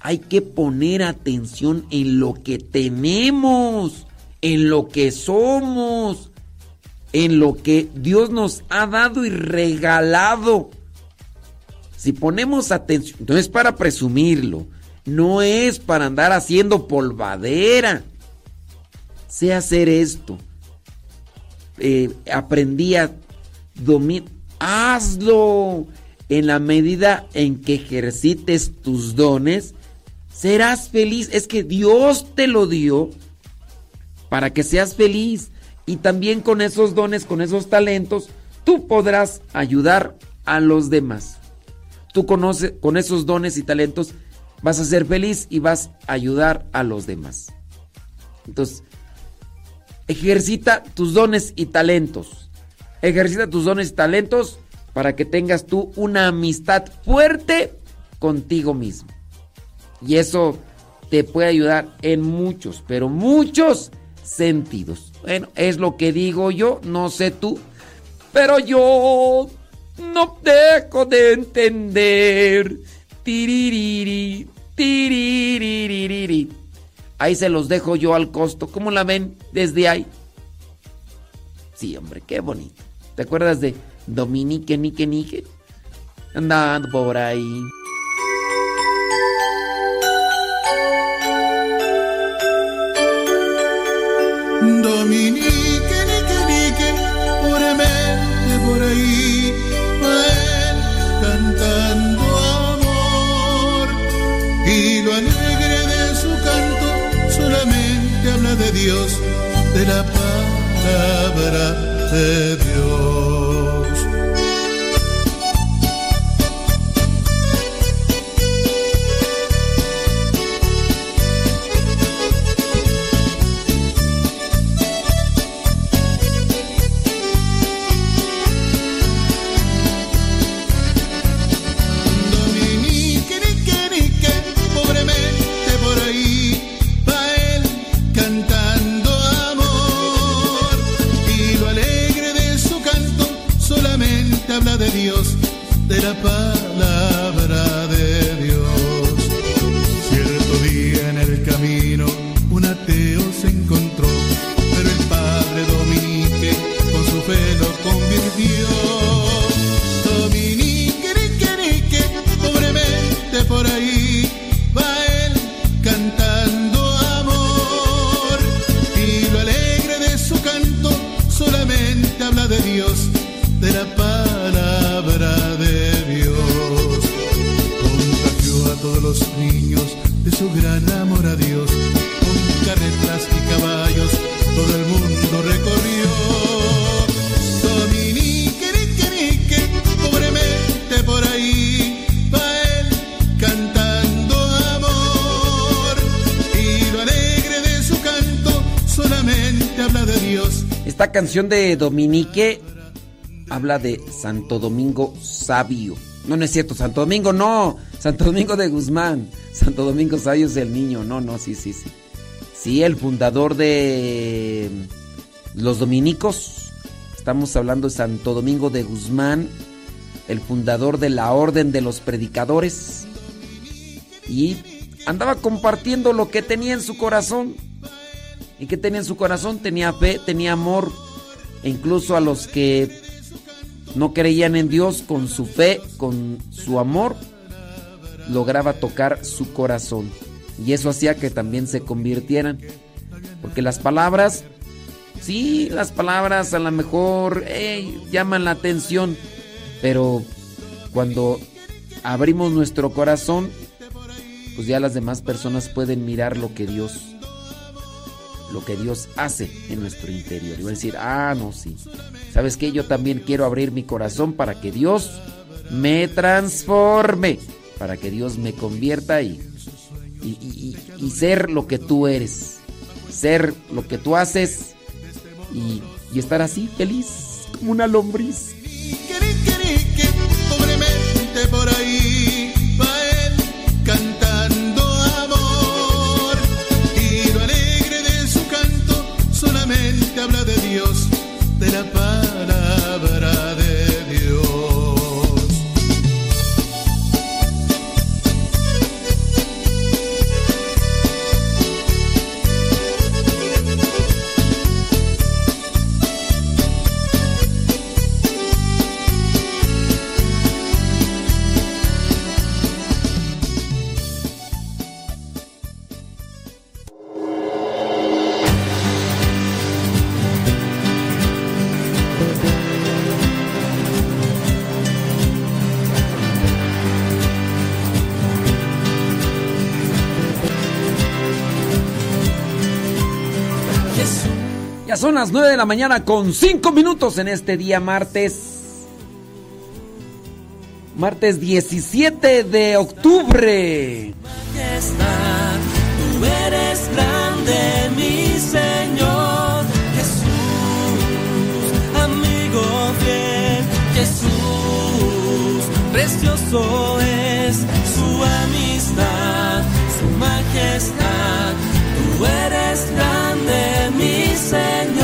Hay que poner atención en lo que tenemos, en lo que somos, en lo que Dios nos ha dado y regalado. Si ponemos atención, no es para presumirlo, no es para andar haciendo polvadera. Sé hacer esto. Eh, aprendí a dominar. Hazlo. En la medida en que ejercites tus dones, serás feliz. Es que Dios te lo dio para que seas feliz. Y también con esos dones, con esos talentos, tú podrás ayudar a los demás. Tú con esos dones y talentos vas a ser feliz y vas a ayudar a los demás. Entonces, ejercita tus dones y talentos. Ejercita tus dones y talentos para que tengas tú una amistad fuerte contigo mismo. Y eso te puede ayudar en muchos, pero muchos sentidos. Bueno, es lo que digo yo, no sé tú, pero yo no dejo de entender. Tiririri, tiririri. Ahí se los dejo yo al costo. ¿Cómo la ven desde ahí? Sí, hombre, qué bonito. ¿Te acuerdas de Dominique, Nique, Nique? Andando por ahí. Dominique, Nique, Nique, puramente por ahí, va él cantando amor. Y lo alegre de su canto solamente habla de Dios, de la palabra de Dios. Canción de Dominique habla de Santo Domingo Sabio. No, no es cierto, Santo Domingo no. Santo Domingo de Guzmán. Santo Domingo Sabio es el niño. No, no, sí, sí, sí. Sí, el fundador de los dominicos. Estamos hablando de Santo Domingo de Guzmán, el fundador de la Orden de los Predicadores. Y andaba compartiendo lo que tenía en su corazón. ¿Y qué tenía en su corazón? Tenía fe, tenía amor. E incluso a los que no creían en Dios, con su fe, con su amor, lograba tocar su corazón. Y eso hacía que también se convirtieran. Porque las palabras, sí, las palabras a lo mejor ey, llaman la atención. Pero cuando abrimos nuestro corazón, pues ya las demás personas pueden mirar lo que Dios lo que Dios hace en nuestro interior. Y va a decir, ah, no, sí. ¿Sabes qué? Yo también quiero abrir mi corazón para que Dios me transforme, para que Dios me convierta y, y, y- y- ser lo que tú eres, ser lo que tú haces y estar así, feliz, como una lombriz. son las 9 de la mañana con 5 minutos en este día martes. Martes 17 de octubre. Majestad, tú eres grande, mi Señor Jesús, amigo fiel, Jesús, precioso es su amistad, su majestad, tú eres grande, mi Señor.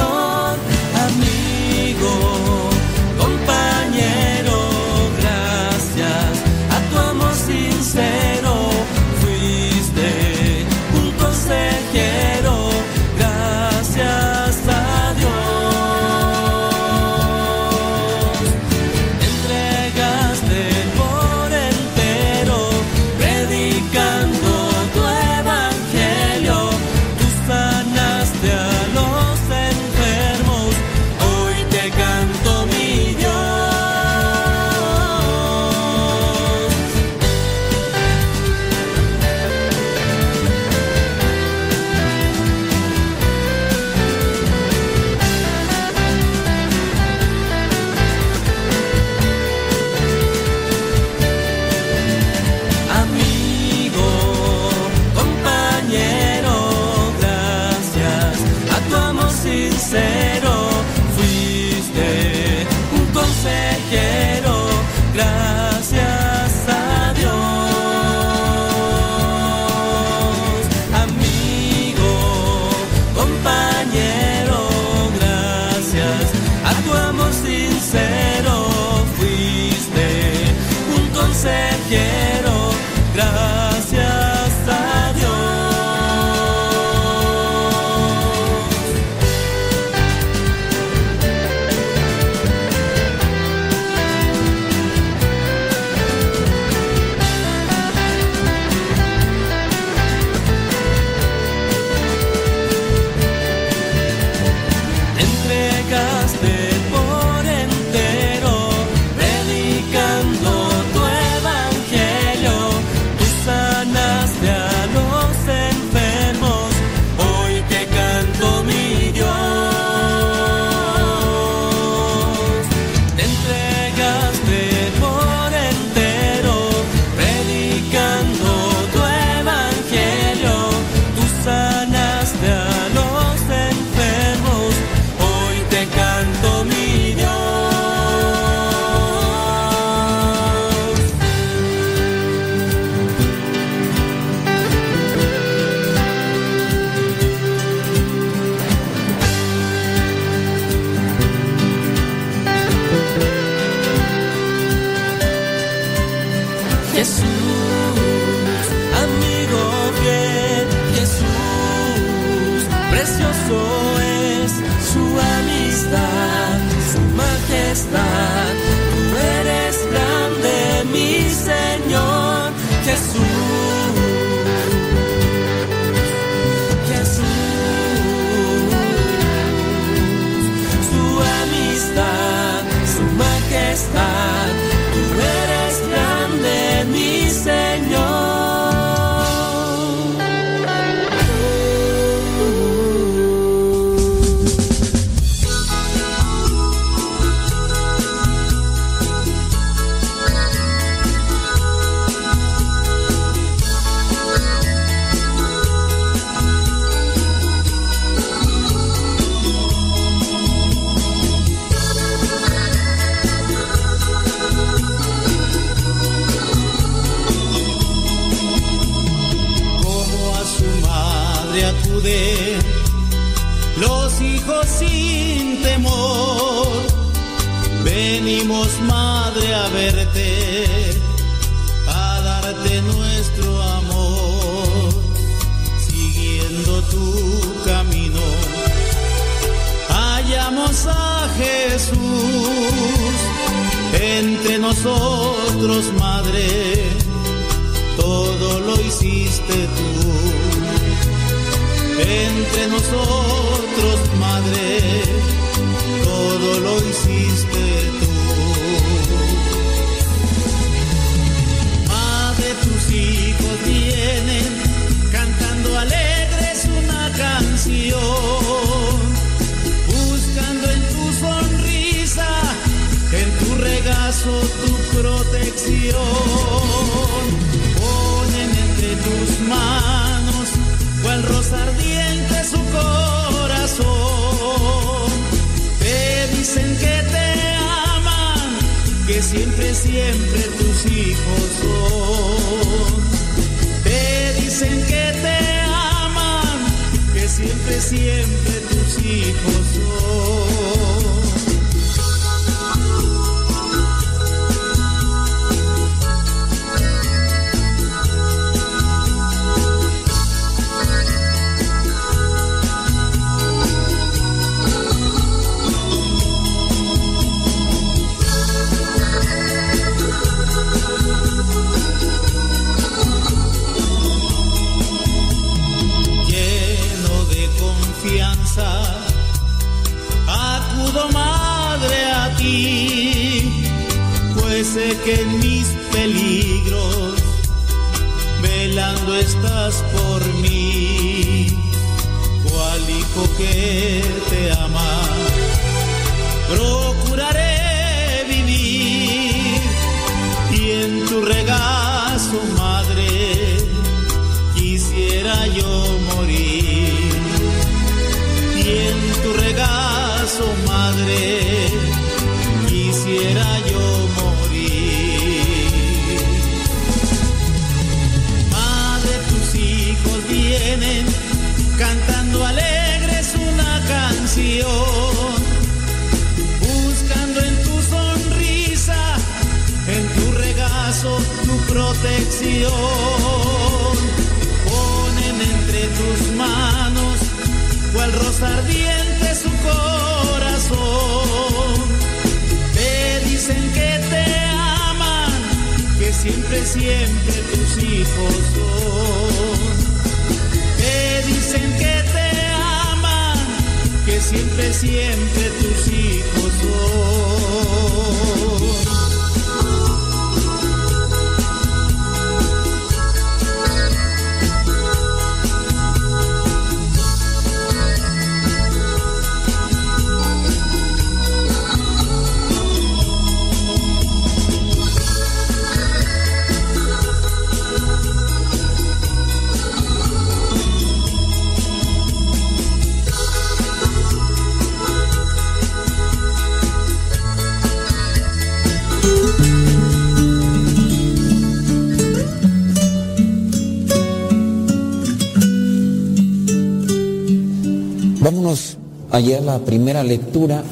Allá la primera lectura,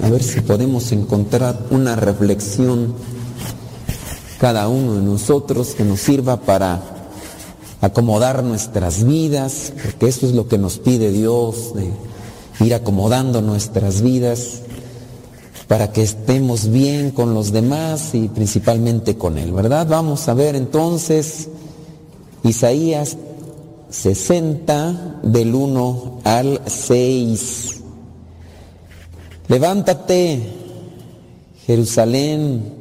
a ver si podemos encontrar una reflexión cada uno de nosotros, que nos sirva para acomodar nuestras vidas, porque eso es lo que nos pide Dios, de ir acomodando nuestras vidas para que estemos bien con los demás y principalmente con Él, ¿verdad? Vamos a ver entonces Isaías 60 del 1 al 6. Levántate, Jerusalén,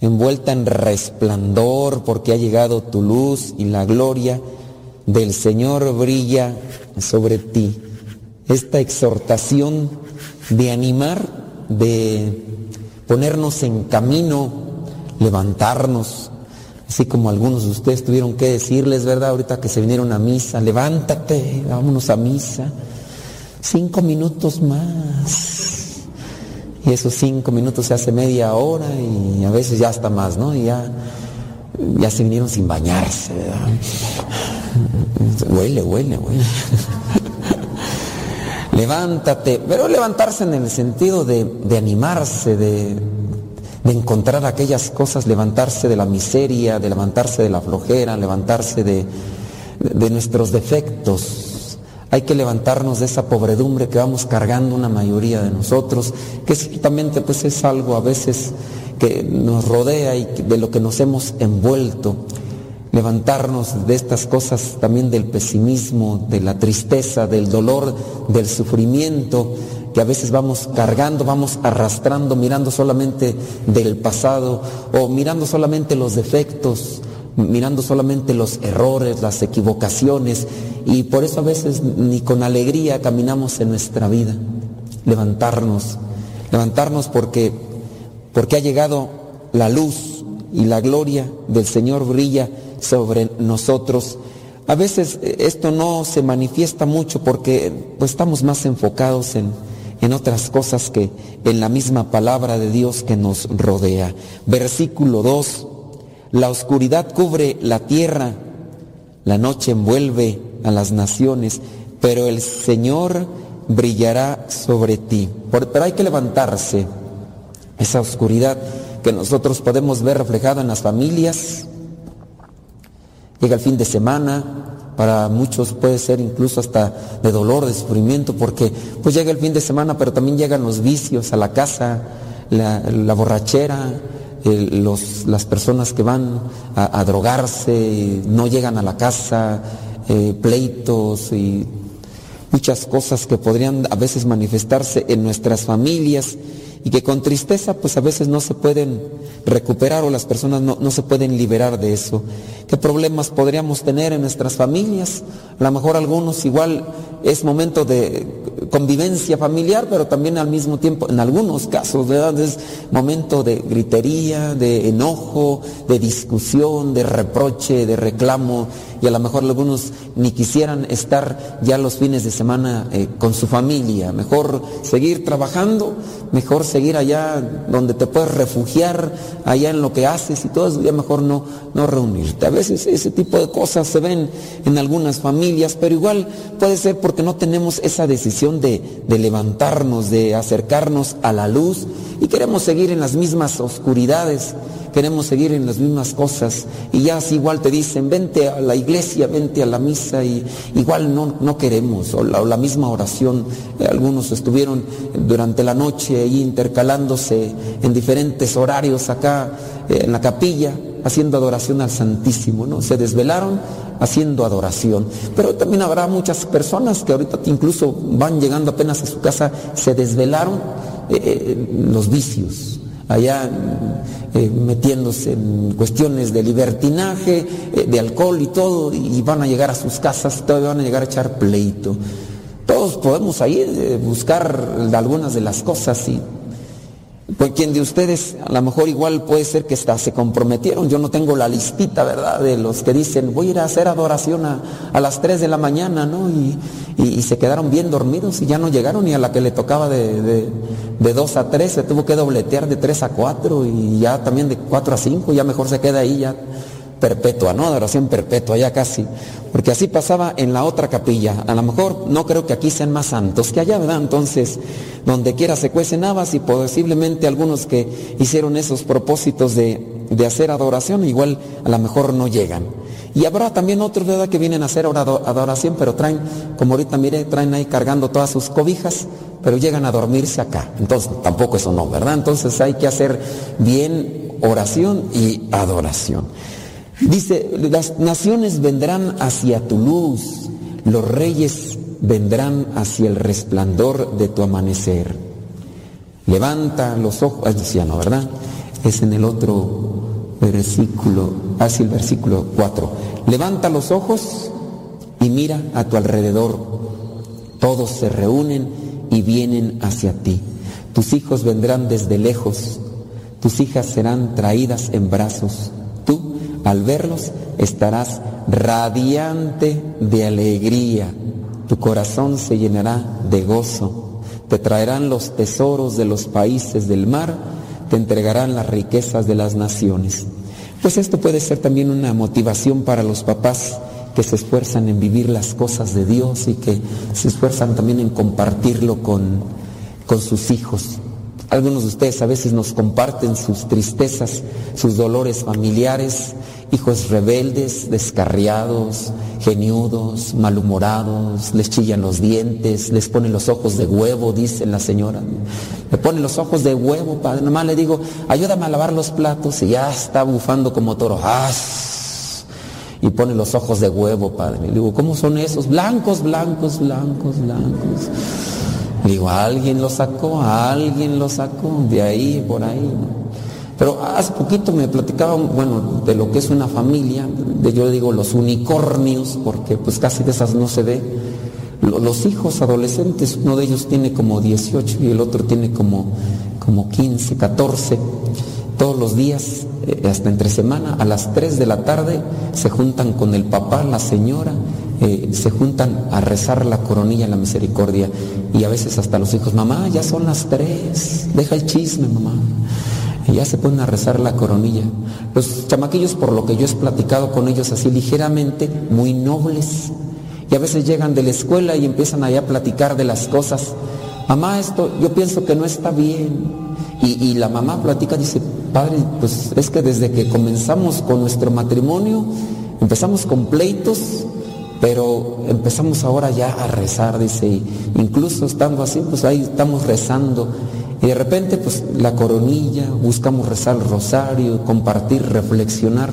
envuelta en resplandor, porque ha llegado tu luz y la gloria del Señor brilla sobre ti. Esta exhortación de animar, de ponernos en camino, levantarnos, así como algunos de ustedes tuvieron que decirles, ¿verdad? Ahorita que se vinieron a misa, levántate, vámonos a misa. Cinco minutos más. Y esos cinco minutos se hace media hora y a veces ya hasta más, ¿no? Y ya, ya se vinieron sin bañarse, ¿verdad? Huele, huele, huele. Levántate, pero levantarse en el sentido de, de animarse, de, de encontrar aquellas cosas, levantarse de la miseria, de levantarse de la flojera, levantarse de, de nuestros defectos, hay que levantarnos de esa pobredumbre que vamos cargando una mayoría de nosotros, que ciertamente pues es algo a veces que nos rodea y de lo que nos hemos envuelto. Levantarnos de estas cosas también del pesimismo, de la tristeza, del dolor, del sufrimiento que a veces vamos cargando, vamos arrastrando, mirando solamente del pasado o mirando solamente los defectos, mirando solamente los errores, las equivocaciones y por eso a veces ni con alegría caminamos en nuestra vida. Levantarnos, levantarnos porque, porque ha llegado la luz y la gloria del Señor brilla sobre nosotros. A veces eh, esto no se manifiesta mucho porque pues, estamos más enfocados en, en otras cosas que en la misma palabra de Dios que nos rodea. Versículo 2, la oscuridad cubre la tierra, la noche envuelve a las naciones, pero el Señor brillará sobre ti. Pero hay que levantarse esa oscuridad que nosotros podemos ver reflejada en las familias. Llega el fin de semana, para muchos puede ser incluso hasta de dolor, de sufrimiento, porque pues llega el fin de semana, pero también llegan los vicios a la casa, la, borrachera, los, las personas que van a, a drogarse, no llegan a la casa, eh, pleitos y muchas cosas que podrían a veces manifestarse en nuestras familias y que con tristeza pues a veces no se pueden recuperar o las personas no, no, se pueden liberar de eso. ¿Qué problemas podríamos tener en nuestras familias? A lo mejor algunos igual es momento de convivencia familiar, pero también al mismo tiempo, en algunos casos, ¿verdad? Es momento de gritería, de enojo, de discusión, de reproche, de reclamo, y a lo mejor algunos ni quisieran estar ya los fines de semana eh, con su familia. Mejor seguir trabajando, mejor seguir allá donde te puedes refugiar, allá en lo que haces y todo ya mejor no, no reunirte. Ese tipo de cosas se ven en algunas familias, pero igual puede ser porque no tenemos esa decisión de, de levantarnos, de acercarnos a la luz. Y queremos seguir en las mismas oscuridades queremos seguir en las mismas cosas. Y ya igual te dicen, vente a la iglesia, vente a la misa y igual no, no queremos, o la, misma oración, eh, algunos estuvieron durante la noche ahí intercalándose en diferentes horarios acá eh, en la capilla haciendo adoración al Santísimo, ¿no? Se desvelaron haciendo adoración. Pero también habrá muchas personas que ahorita incluso van llegando apenas a su casa, se desvelaron eh, los vicios, allá eh, metiéndose en cuestiones de libertinaje, eh, de alcohol y todo, y van a llegar a sus casas, todavía van a llegar a echar pleito. Todos podemos ahí eh, buscar algunas de las cosas y pues quien de ustedes a lo mejor igual puede ser que hasta se comprometieron. Yo no tengo la listita, ¿verdad? De los que dicen, voy a ir a hacer adoración a, las 3 de la mañana, ¿no? Y, se quedaron bien dormidos y ya no llegaron ni a la que le tocaba de, de, de 2 a 3, se tuvo que dobletear de 3 a 4 y ya también de 4 a 5, ya mejor se queda ahí ya perpetua, ¿no? Adoración perpetua, ya casi. Porque así pasaba en la otra capilla. A lo mejor no creo que aquí sean más santos que allá, ¿verdad? Entonces, donde quiera se cuecen habas y posiblemente algunos que hicieron esos propósitos de, de hacer adoración, igual a lo mejor no llegan. Y habrá también otros, ¿verdad?, que vienen a hacer ado- adoración, pero traen, como ahorita mire, traen ahí cargando todas sus cobijas, pero llegan a dormirse acá. Entonces, tampoco eso no, ¿verdad? Entonces hay que hacer bien oración y adoración. Dice, las naciones vendrán hacia tu luz, los reyes vendrán hacia el resplandor de tu amanecer. Levanta los ojos, ah, decía no, ¿verdad? Es en el otro versículo, hacia el versículo 4. Levanta los ojos y mira a tu alrededor. Todos se reúnen y vienen hacia ti. Tus hijos vendrán desde lejos, tus hijas serán traídas en brazos. Al verlos, estarás radiante de alegría. Tu corazón se llenará de gozo. Te traerán los tesoros de los países del mar, te entregarán las riquezas de las naciones. Pues esto puede ser también una motivación para los papás que se esfuerzan en vivir las cosas de Dios y que se esfuerzan también en compartirlo con, con sus hijos. Algunos de ustedes a veces nos comparten sus tristezas, sus dolores familiares, hijos rebeldes, descarriados, geniudos, malhumorados, les chillan los dientes, les ponen los ojos de huevo, dice la señora. Me ponen los ojos de huevo, padre. Nomás le digo, ayúdame a lavar los platos y ya está bufando como toro. ¡Ah! Y pone los ojos de huevo, padre. Le digo, ¿cómo son esos? Blancos, blancos, blancos, blancos. Digo, alguien lo sacó, alguien lo sacó, de ahí, por ahí. Pero hace poquito me platicaban, bueno, de lo que es una familia, de yo digo los unicornios, porque pues casi de esas no se ve. Lo- Los hijos adolescentes, uno de ellos tiene como 18 y el otro tiene como, como 15, 14. Todos los días, eh, hasta entre semana, a las 3 de la tarde, se juntan con el papá, la señora, eh, se juntan a rezar la coronilla en la misericordia. Y a veces hasta los hijos, mamá, ya son las 3, deja el chisme, mamá. Y ya se ponen a rezar la coronilla. Los chamaquillos, por lo que yo he platicado con ellos así ligeramente, muy nobles. Y a veces llegan de la escuela y empiezan allá a platicar de las cosas. Mamá, esto yo pienso que no está bien. Y, y la mamá platica, dice, padre, pues es que desde que comenzamos con nuestro matrimonio, empezamos con pleitos, pero empezamos ahora ya a rezar, dice, incluso estando así, pues ahí estamos rezando. Y de repente, pues la coronilla, buscamos rezar el rosario, compartir, reflexionar.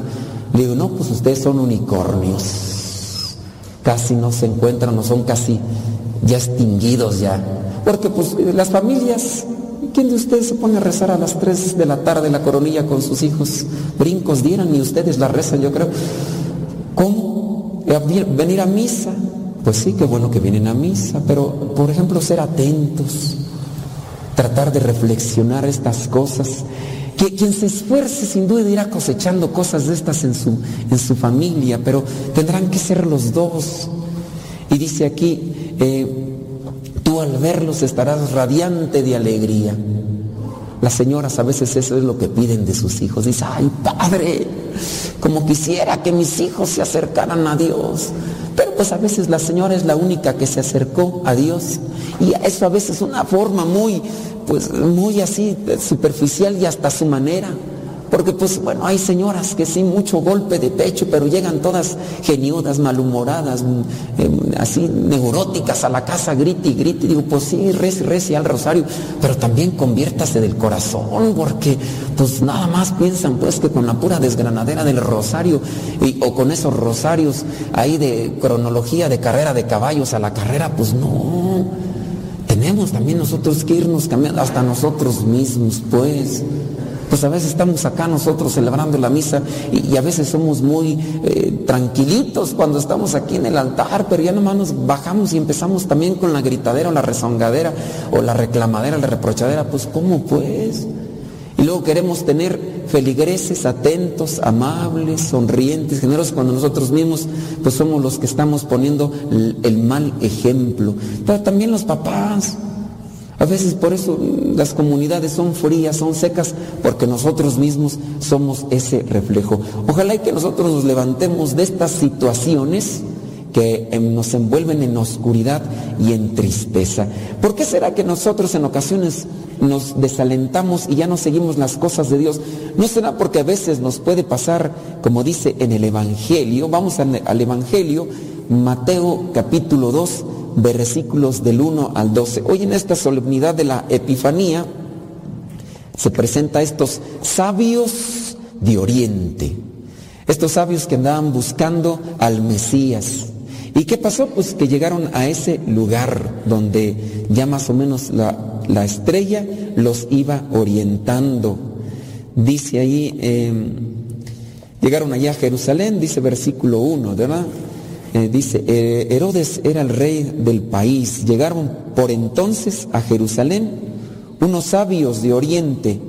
Le digo, no, pues ustedes son unicornios. Casi no se encuentran, no son casi ya extinguidos ya. Porque pues las familias, ¿quién de ustedes se pone a rezar a las 3 de la tarde la coronilla con sus hijos? Brincos dieran y ustedes la rezan, yo creo. ¿Cómo? Venir a misa. Pues sí, qué bueno que vienen a misa, pero por ejemplo ser atentos, tratar de reflexionar estas cosas. Que quien se esfuerce sin duda irá cosechando cosas de estas en su, en su familia, pero tendrán que ser los dos. Y dice aquí, eh, tú al verlos estarás radiante de alegría. Las señoras a veces eso es lo que piden de sus hijos. Dice, ay padre, como quisiera que mis hijos se acercaran a Dios. Pero pues a veces la señora es la única que se acercó a Dios. Y eso a veces es una forma muy, pues muy así, superficial y hasta su manera. Porque pues bueno, hay señoras que sí, mucho golpe de pecho, pero llegan todas geniudas, malhumoradas, eh, así neuróticas a la casa, grite y grite. Digo, pues sí, rece, rece al rosario, pero también conviértase del corazón, porque pues nada más piensan pues que con la pura desgranadera del rosario y- o con esos rosarios ahí de cronología de carrera de caballos a la carrera, pues no. Tenemos también nosotros que irnos cambiando hasta nosotros mismos, pues. Pues a veces estamos acá nosotros celebrando la misa y, a veces somos muy eh, tranquilitos cuando estamos aquí en el altar, pero ya nomás nos bajamos y empezamos también con la gritadera o la rezongadera o la reclamadera, la reprochadera, pues ¿cómo pues? Y luego queremos tener feligreses atentos, amables, sonrientes, generosos, cuando nosotros mismos pues somos los que estamos poniendo el, el mal ejemplo. Pero también los papás. A veces por eso las comunidades son frías, son secas, porque nosotros mismos somos ese reflejo. Ojalá y que nosotros nos levantemos de estas situaciones que em, nos envuelven en oscuridad y en tristeza. ¿Por qué será que nosotros en ocasiones nos desalentamos y ya no seguimos las cosas de Dios? ¿No será porque a veces nos puede pasar, como dice en el Evangelio, vamos al, Evangelio, Mateo capítulo 2, versículos del 1 al 12. Hoy en esta solemnidad de la Epifanía se presenta a estos sabios de Oriente, estos sabios que andaban buscando al Mesías. ¿Y qué pasó? Pues que llegaron a ese lugar donde ya más o menos la, la estrella los iba orientando. Dice ahí, eh, llegaron allá a Jerusalén, dice versículo 1, ¿verdad? Eh, dice, eh, Herodes era el rey del país. Llegaron por entonces a Jerusalén unos sabios de Oriente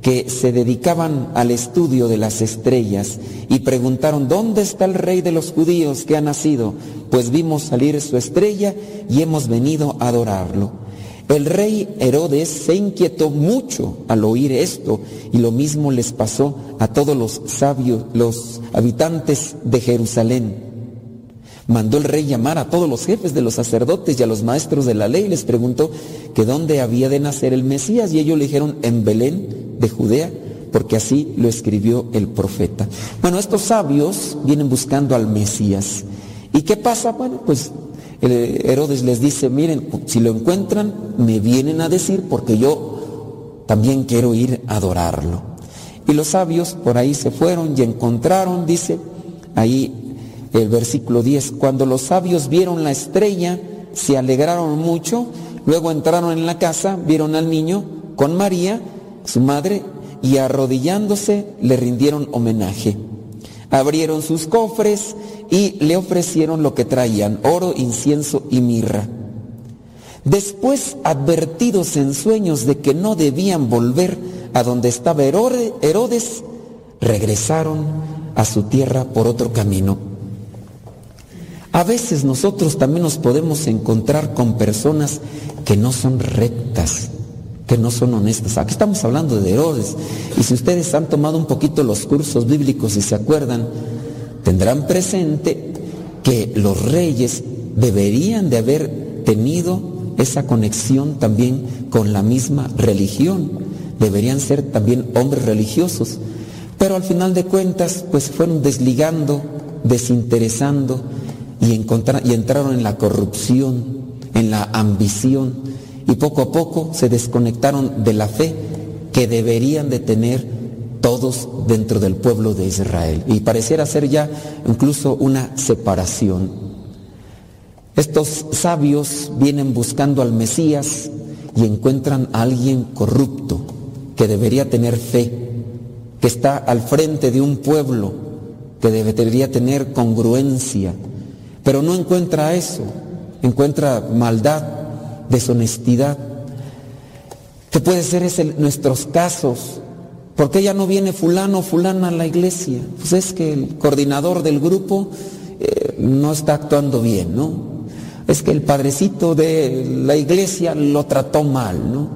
que se dedicaban al estudio de las estrellas y preguntaron, ¿dónde está el rey de los judíos que ha nacido? Pues vimos salir su estrella y hemos venido a adorarlo. El rey Herodes se inquietó mucho al oír esto y lo mismo les pasó a todos los sabios, los habitantes de Jerusalén. Mandó el rey llamar a todos los jefes de los sacerdotes y a los maestros de la ley y les preguntó que dónde había de nacer el Mesías y ellos le dijeron en Belén de Judea porque así lo escribió el profeta. Bueno, estos sabios vienen buscando al Mesías. ¿Y qué pasa? Bueno, pues Herodes les dice, miren, si lo encuentran, me vienen a decir porque yo también quiero ir a adorarlo. Y los sabios por ahí se fueron y encontraron, dice, ahí el versículo 10, cuando los sabios vieron la estrella, se alegraron mucho, luego entraron en la casa, vieron al niño con María, su madre, y arrodillándose le rindieron homenaje. Abrieron sus cofres y le ofrecieron lo que traían, oro, incienso y mirra. Después, advertidos en sueños de que no debían volver a donde estaba Herodes, regresaron a su tierra por otro camino. A veces nosotros también nos podemos encontrar con personas que no son rectas, que no son honestas. Aquí estamos hablando de Herodes. Y si ustedes han tomado un poquito los cursos bíblicos y se acuerdan, tendrán presente que los reyes deberían de haber tenido esa conexión también con la misma religión. Deberían ser también hombres religiosos. Pero al final de cuentas, pues fueron desligando, desinteresando y, entraron en la corrupción, en la ambición y poco a poco se desconectaron de la fe que deberían de tener todos dentro del pueblo de Israel. Y pareciera ser ya incluso una separación. Estos sabios vienen buscando al Mesías y encuentran a alguien corrupto que debería tener fe, que está al frente de un pueblo, que debería tener congruencia, pero no encuentra eso, encuentra maldad, deshonestidad. ¿Qué puede ser nuestros casos? ¿Por qué ya no viene fulano o fulana a la iglesia? Pues es que el coordinador del grupo eh, no está actuando bien, ¿no? Es que el padrecito de la iglesia lo trató mal, ¿no?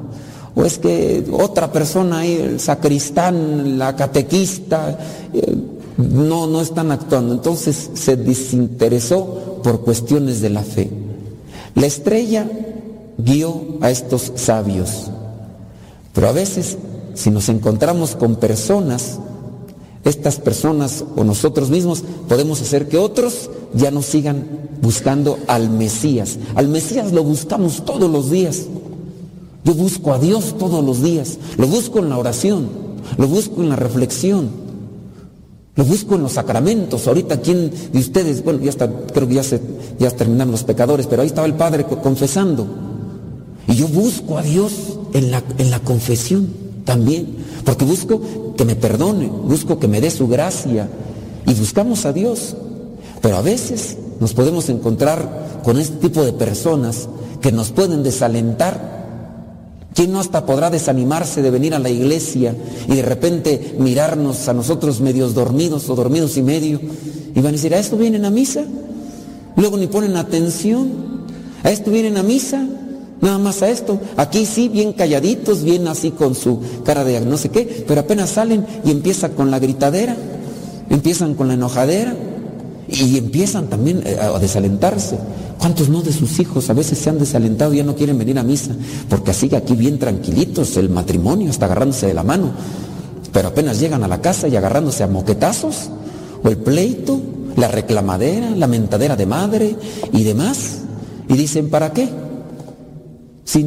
O es que otra persona el sacristán, la catequista, eh, no, no están actuando. Entonces se desinteresó por cuestiones de la fe. La estrella guió a estos sabios. Pero a veces, si nos encontramos con personas, estas personas o nosotros mismos podemos hacer que otros ya no sigan buscando al Mesías. Al Mesías lo buscamos todos los días. Yo busco a Dios todos los días. Lo busco en la oración. Lo busco en la reflexión. Lo busco en los sacramentos. Ahorita, ¿quién de ustedes? Bueno, ya está, creo que ya, se, ya terminaron los pecadores, pero ahí estaba el Padre confesando. Y yo busco a Dios en la, en la confesión también, porque busco que me perdone, busco que me dé su gracia. Y buscamos a Dios. Pero a veces nos podemos encontrar con este tipo de personas que nos pueden desalentar ¿Quién no hasta podrá desanimarse de venir a la iglesia y de repente mirarnos a nosotros medios dormidos o dormidos y medio? Y van a decir, ¿a esto vienen a misa? Luego ni ponen atención. ¿A esto vienen a misa? Nada más a esto. Aquí sí, bien calladitos, bien así con su cara de no sé qué, pero apenas salen y empieza con la gritadera, empiezan con la enojadera. Y empiezan también eh, a desalentarse. ¿Cuántos no de sus hijos a veces se han desalentado y ya no quieren venir a misa? Porque así aquí bien tranquilitos, el matrimonio está agarrándose de la mano. Pero apenas llegan a la casa y agarrándose a moquetazos, o el pleito, la reclamadera, la mentadera de madre y demás. Y dicen, ¿para qué? Si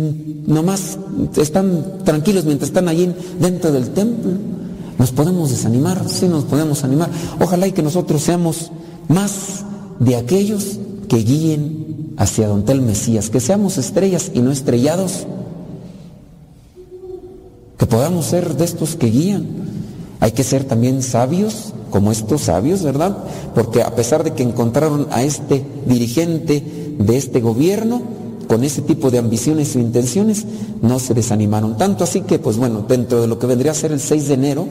nomás están tranquilos mientras están allí dentro del templo. Nos podemos desanimar, sí nos podemos animar. Ojalá y que nosotros seamos más de aquellos que guíen hacia donde el Mesías, que seamos estrellas y no estrellados, que podamos ser de estos que guían. Hay que ser también sabios, como estos sabios, ¿verdad? Porque a pesar de que encontraron a este dirigente de este gobierno, con ese tipo de ambiciones e intenciones, no se desanimaron. Tanto así que, pues bueno, dentro de lo que vendría a ser el 6 de enero,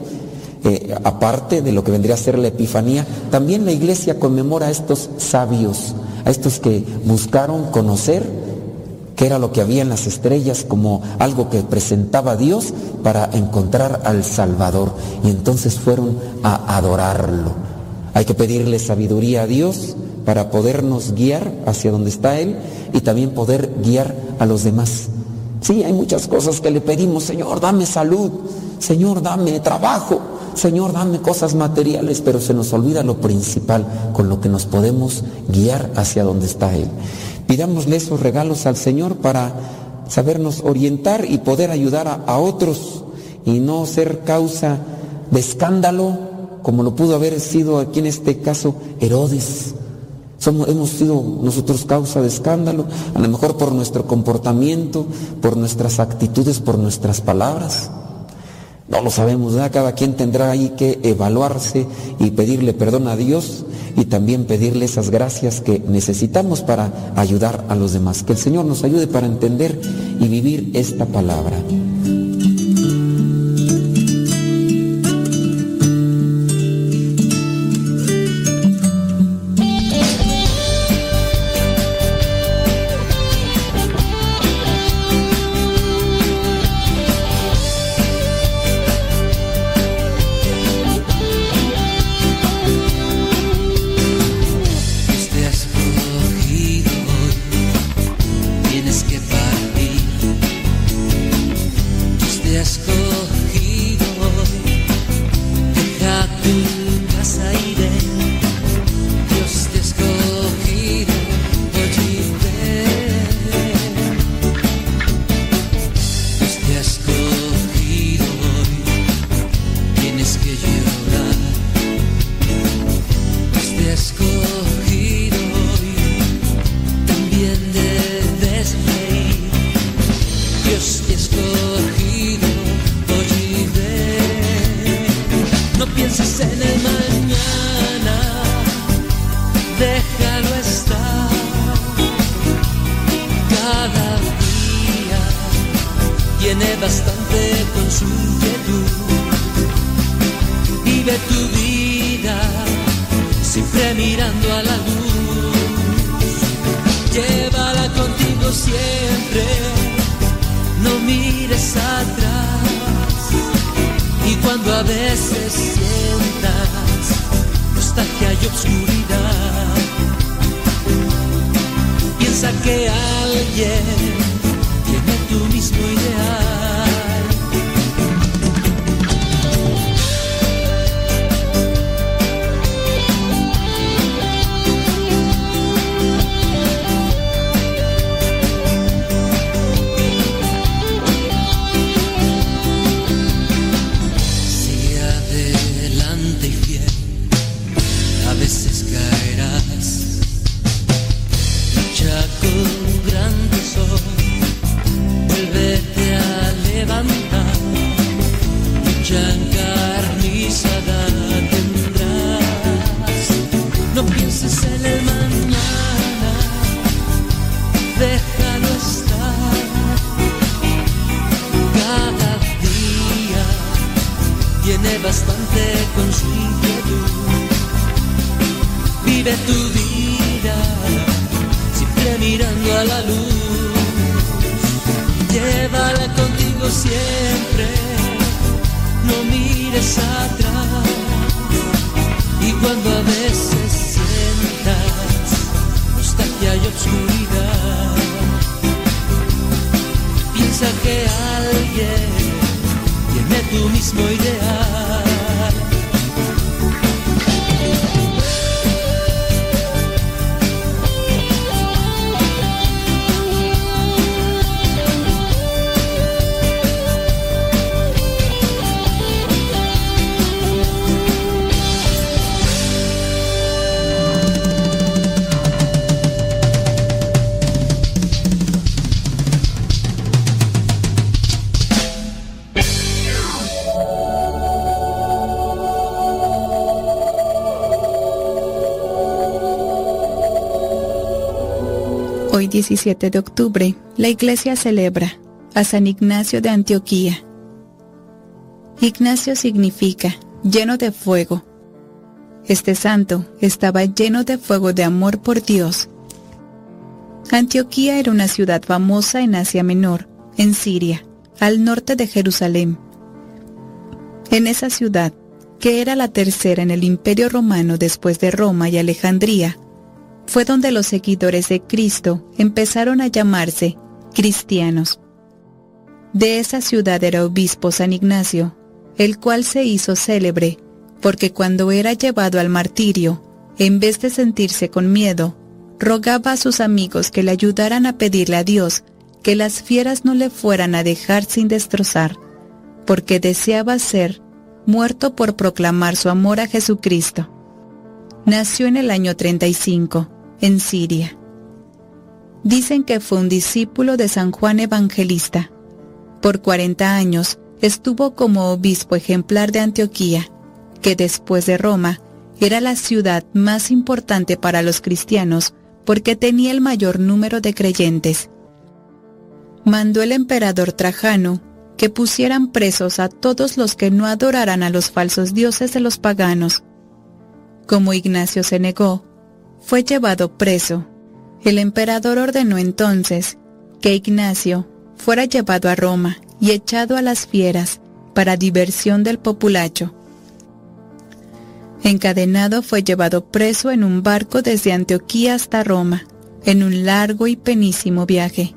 eh, aparte de lo que vendría a ser la Epifanía, también la iglesia conmemora a estos sabios, a estos que buscaron conocer qué era lo que había en las estrellas como algo que presentaba Dios para encontrar al Salvador. Y entonces fueron a adorarlo. Hay que pedirle sabiduría a Dios para podernos guiar hacia donde está Él y también poder guiar a los demás. Sí, hay muchas cosas que le pedimos, Señor, dame salud, Señor, dame trabajo, Señor, dame cosas materiales, pero se nos olvida lo principal con lo que nos podemos guiar hacia donde está Él. Pidámosle esos regalos al Señor para sabernos orientar y poder ayudar a, otros y no ser causa de escándalo como lo pudo haber sido aquí en este caso Herodes. Somos, hemos sido nosotros causa de escándalo, a lo mejor por nuestro comportamiento, por nuestras actitudes, por nuestras palabras. No lo sabemos, ¿verdad? Cada quien tendrá ahí que evaluarse y pedirle perdón a Dios y también pedirle esas gracias que necesitamos para ayudar a los demás. Que el Señor nos ayude para entender y vivir esta palabra. 17 de octubre, la iglesia celebra a San Ignacio de Antioquía. Ignacio significa lleno de fuego. Este santo estaba lleno de fuego de amor por Dios. Antioquía era una ciudad famosa en Asia Menor, en Siria, al norte de Jerusalén. En esa ciudad, que era la tercera en el imperio romano después de Roma y Alejandría, fue donde los seguidores de Cristo empezaron a llamarse cristianos. De esa ciudad era obispo San Ignacio, el cual se hizo célebre porque cuando era llevado al martirio, en vez de sentirse con miedo, rogaba a sus amigos que le ayudaran a pedirle a Dios que las fieras no le fueran a dejar sin destrozar, porque deseaba ser muerto por proclamar su amor a Jesucristo. Nació en el año 35 en Siria. Dicen que fue un discípulo de San Juan Evangelista. Por 40 años estuvo como obispo ejemplar de Antioquía, que después de Roma era la ciudad más importante para los cristianos porque tenía el mayor número de creyentes. Mandó el emperador Trajano que pusieran presos a todos los que no adoraran a los falsos dioses de los paganos. Como Ignacio se negó, fue llevado preso. El emperador ordenó entonces que Ignacio fuera llevado a Roma y echado a las fieras para diversión del populacho. Encadenado fue llevado preso en un barco desde Antioquía hasta Roma, en un largo y penísimo viaje,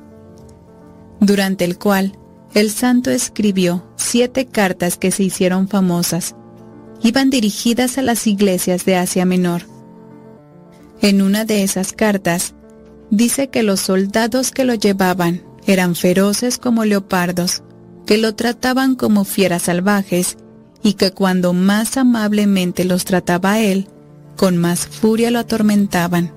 durante el cual el santo escribió siete cartas que se hicieron famosas. Iban dirigidas a las iglesias de Asia Menor en una de esas cartas, dice que los soldados que lo llevaban eran feroces como leopardos, que lo trataban como fieras salvajes y que cuando más amablemente los trataba él, con más furia lo atormentaban.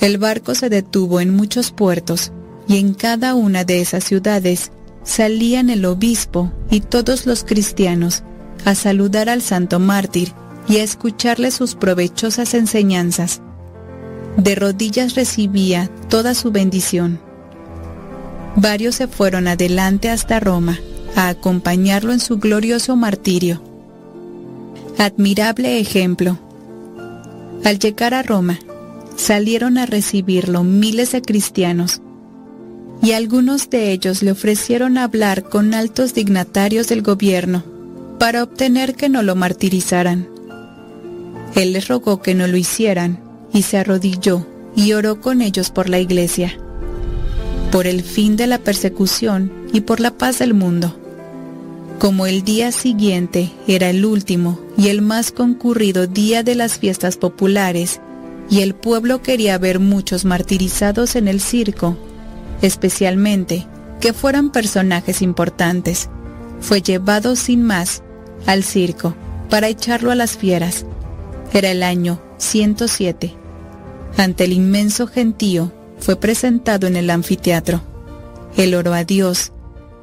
El barco se detuvo en muchos puertos y en cada una de esas ciudades salían el obispo y todos los cristianos a saludar al santo mártir y a escucharle sus provechosas enseñanzas de rodillas recibía toda su bendición. Varios se fueron adelante hasta Roma a acompañarlo en su glorioso martirio. Admirable ejemplo. Al llegar a Roma, salieron a recibirlo miles de cristianos, y algunos de ellos le ofrecieron hablar con altos dignatarios del gobierno para obtener que no lo martirizaran. Él les rogó que no lo hicieran y se arrodilló y oró con ellos por la iglesia, por el fin de la persecución y por la paz del mundo. Como el día siguiente era el último y el más concurrido día de las fiestas populares, y el pueblo quería ver muchos martirizados en el circo, especialmente que fueran personajes importantes, fue llevado sin más al circo para echarlo a las fieras. Era el año 107 ante el inmenso gentío, fue presentado en el anfiteatro. Él oró a Dios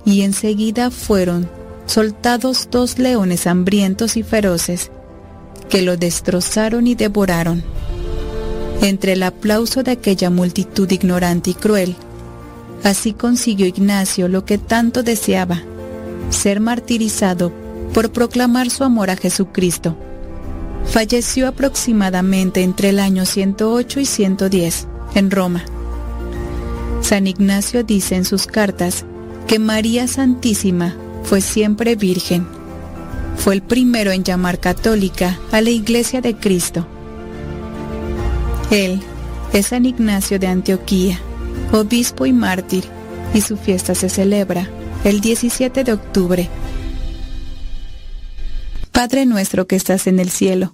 y enseguida fueron soltados dos leones hambrientos y feroces que lo destrozaron y devoraron. Entre el aplauso de aquella multitud ignorante y cruel, así consiguió Ignacio lo que tanto deseaba, ser martirizado por proclamar su amor a Jesucristo falleció aproximadamente entre el año 108 y 110 en Roma. San Ignacio dice en sus cartas que María Santísima fue siempre virgen. Fue el primero en llamar católica a la Iglesia de Cristo. Él es San Ignacio de Antioquía, obispo y mártir, y su fiesta se celebra el 17 de octubre Padre nuestro que estás en el cielo,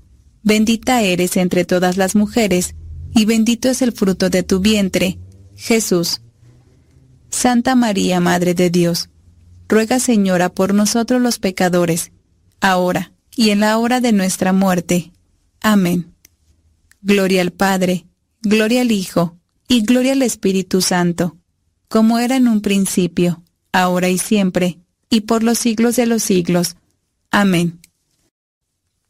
bendita eres entre todas las mujeres, y bendito es el fruto de tu vientre, Jesús. Santa María, Madre de Dios, ruega Señora por nosotros los pecadores, ahora y en la hora de nuestra muerte. Amén. Gloria al Padre, gloria al Hijo, y gloria al Espíritu Santo, como era en un principio, ahora y siempre, y por los siglos de los siglos. Amén.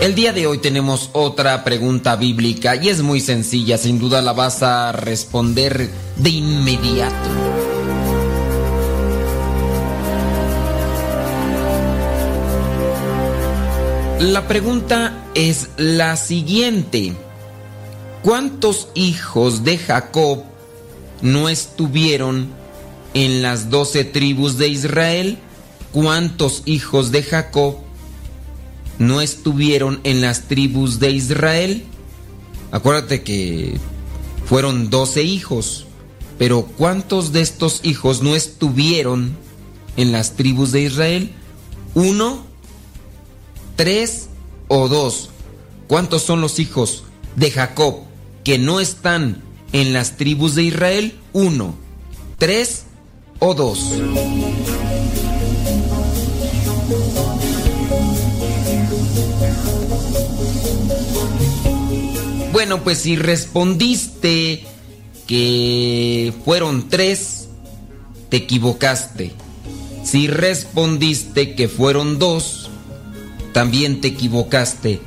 El día de hoy tenemos otra pregunta bíblica y es muy sencilla, sin duda la vas a responder de inmediato. La pregunta es la siguiente. ¿Cuántos hijos de Jacob no estuvieron en las doce tribus de Israel? ¿Cuántos hijos de Jacob no estuvieron en las tribus de Israel? Acuérdate que fueron doce hijos, pero ¿cuántos de estos hijos no estuvieron en las tribus de Israel? Uno tres o dos. ¿Cuántos son los hijos de Jacob que no están en las tribus de Israel? Uno, tres o dos. Bueno, pues si respondiste que fueron tres, te equivocaste. Si respondiste que fueron dos, también te equivocaste.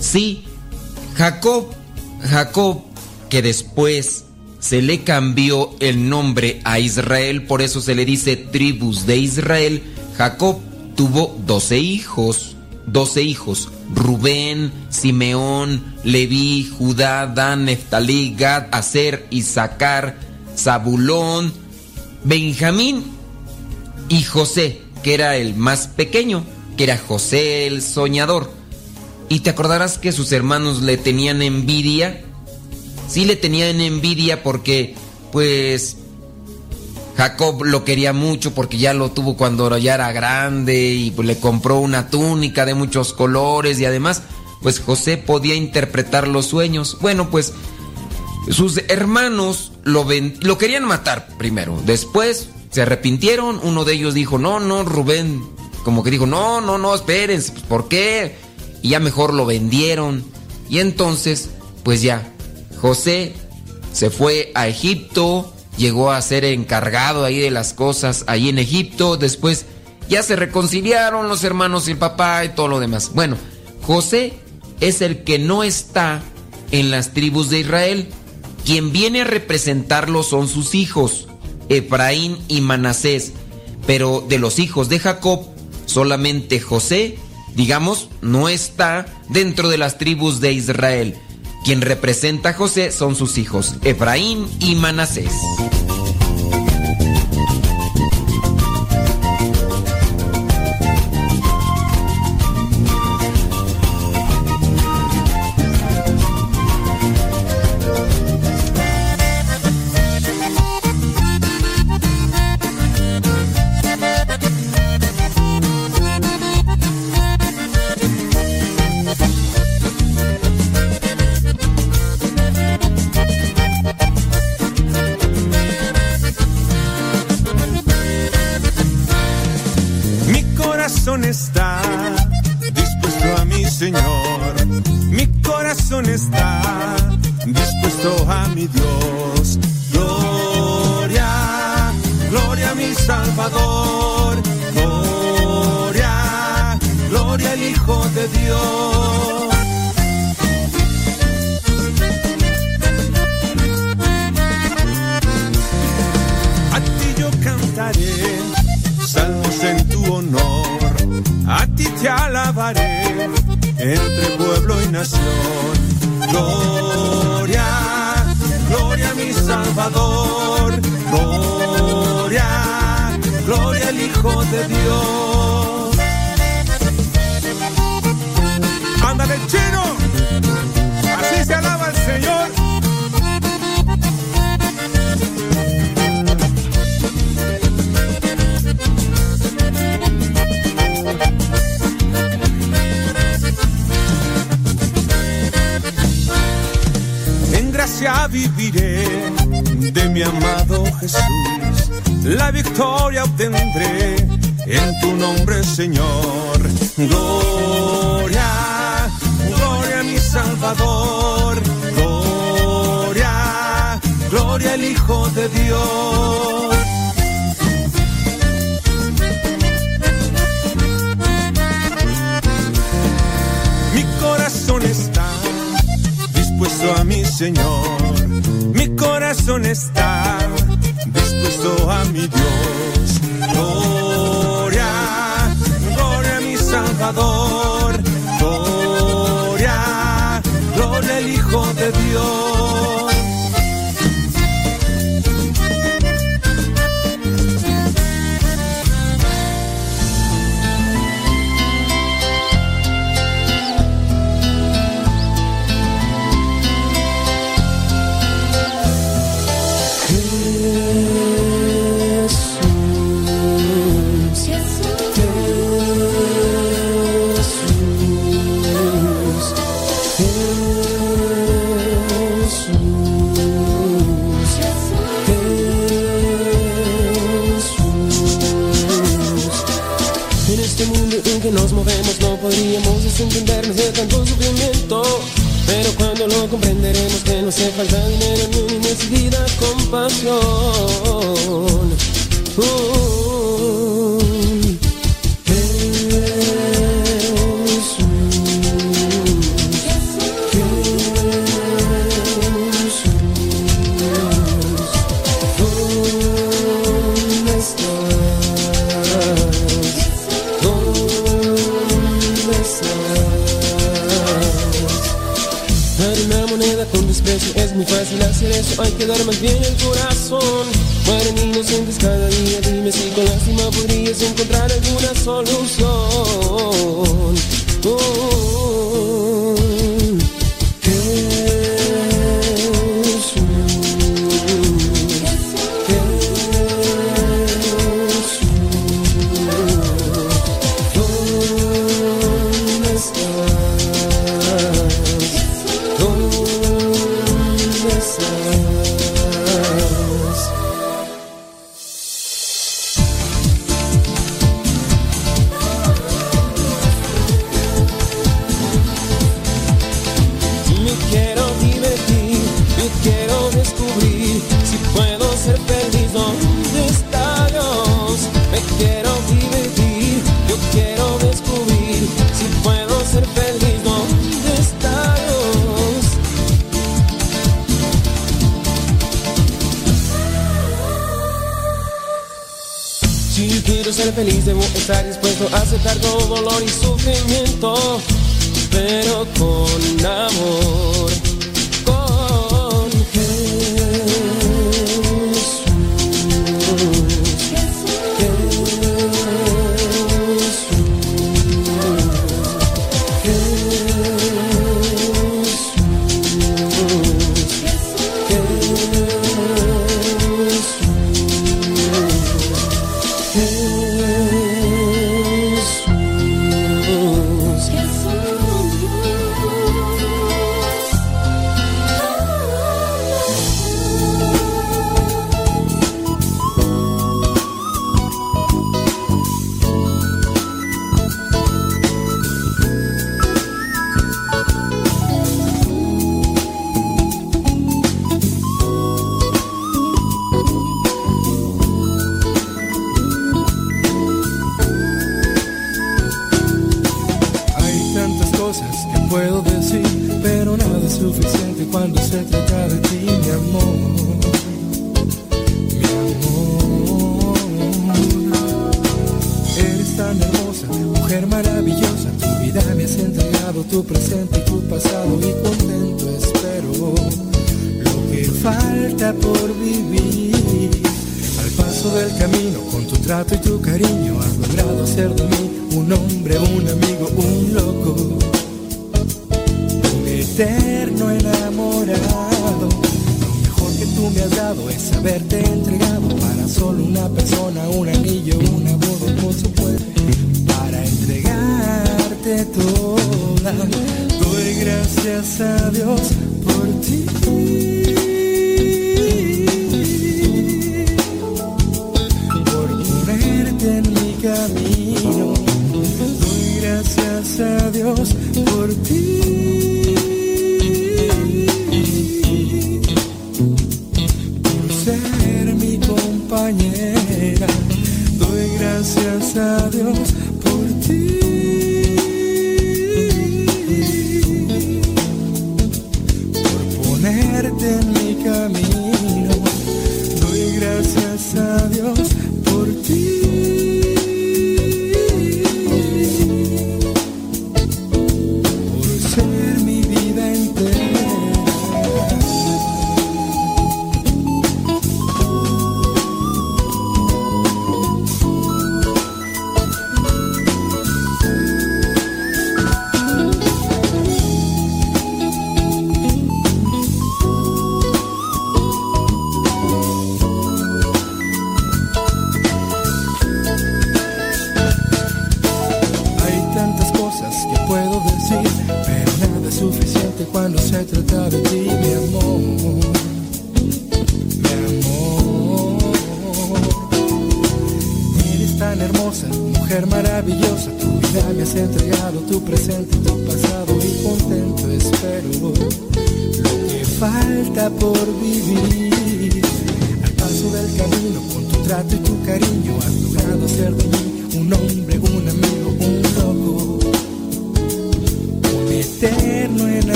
Sí, Jacob, Jacob, que después se le cambió el nombre a Israel, por eso se le dice tribus de Israel, Jacob tuvo doce hijos, doce hijos, Rubén, Simeón, Leví, Judá, Dan, Neftalí, Gad, Aser, Isaacar, Zabulón, Benjamín y José, que era el más pequeño que era José el soñador. Y te acordarás que sus hermanos le tenían envidia. Sí le tenían envidia porque, pues, Jacob lo quería mucho porque ya lo tuvo cuando ya era grande y pues, le compró una túnica de muchos colores y además, pues José podía interpretar los sueños. Bueno, pues sus hermanos lo, lo querían matar primero. Después se arrepintieron. Uno de ellos dijo, no, no, Rubén, como que dijo, no, no, no, espérense, pues, ¿por qué? Y ya mejor lo vendieron. Y entonces, pues ya, José se fue a Egipto, llegó a ser encargado ahí de las cosas ahí en Egipto, después ya se reconciliaron los hermanos y el papá y todo lo demás. Bueno, José es el que no está en las tribus de Israel. Quien viene a representarlo son sus hijos, Efraín y Manasés. Pero de los hijos de Jacob solamente José, digamos, no está dentro de las tribus de Israel. Quien representa a José son sus hijos, Efraín y Manasés.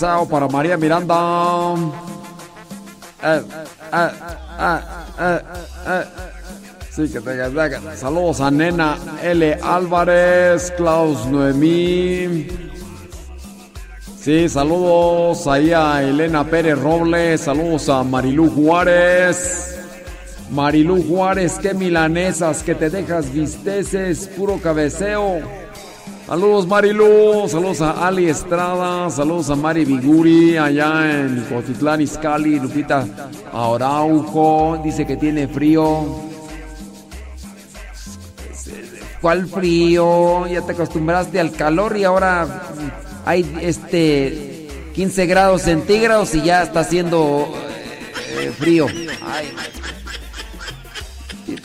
Para María Miranda. Eh, eh, eh. Sí, que te- Saludos a Nena L. Álvarez, Klaus Noemí. Sí, saludos ahí a Elena Pérez Robles, saludos a Marilú Juárez. Marilú Juárez, qué milanesas, que te dejas visteces, puro cabeceo. Saludos Marilú, saludos a Ali Estrada, saludos a Mari Viguri allá en Cotitlán Izcalli, Lupita Araujo, dice que tiene frío. ¿Cuál frío? Ya te acostumbraste al calor y ahora hay este 15 grados centígrados y ya está haciendo eh, frío.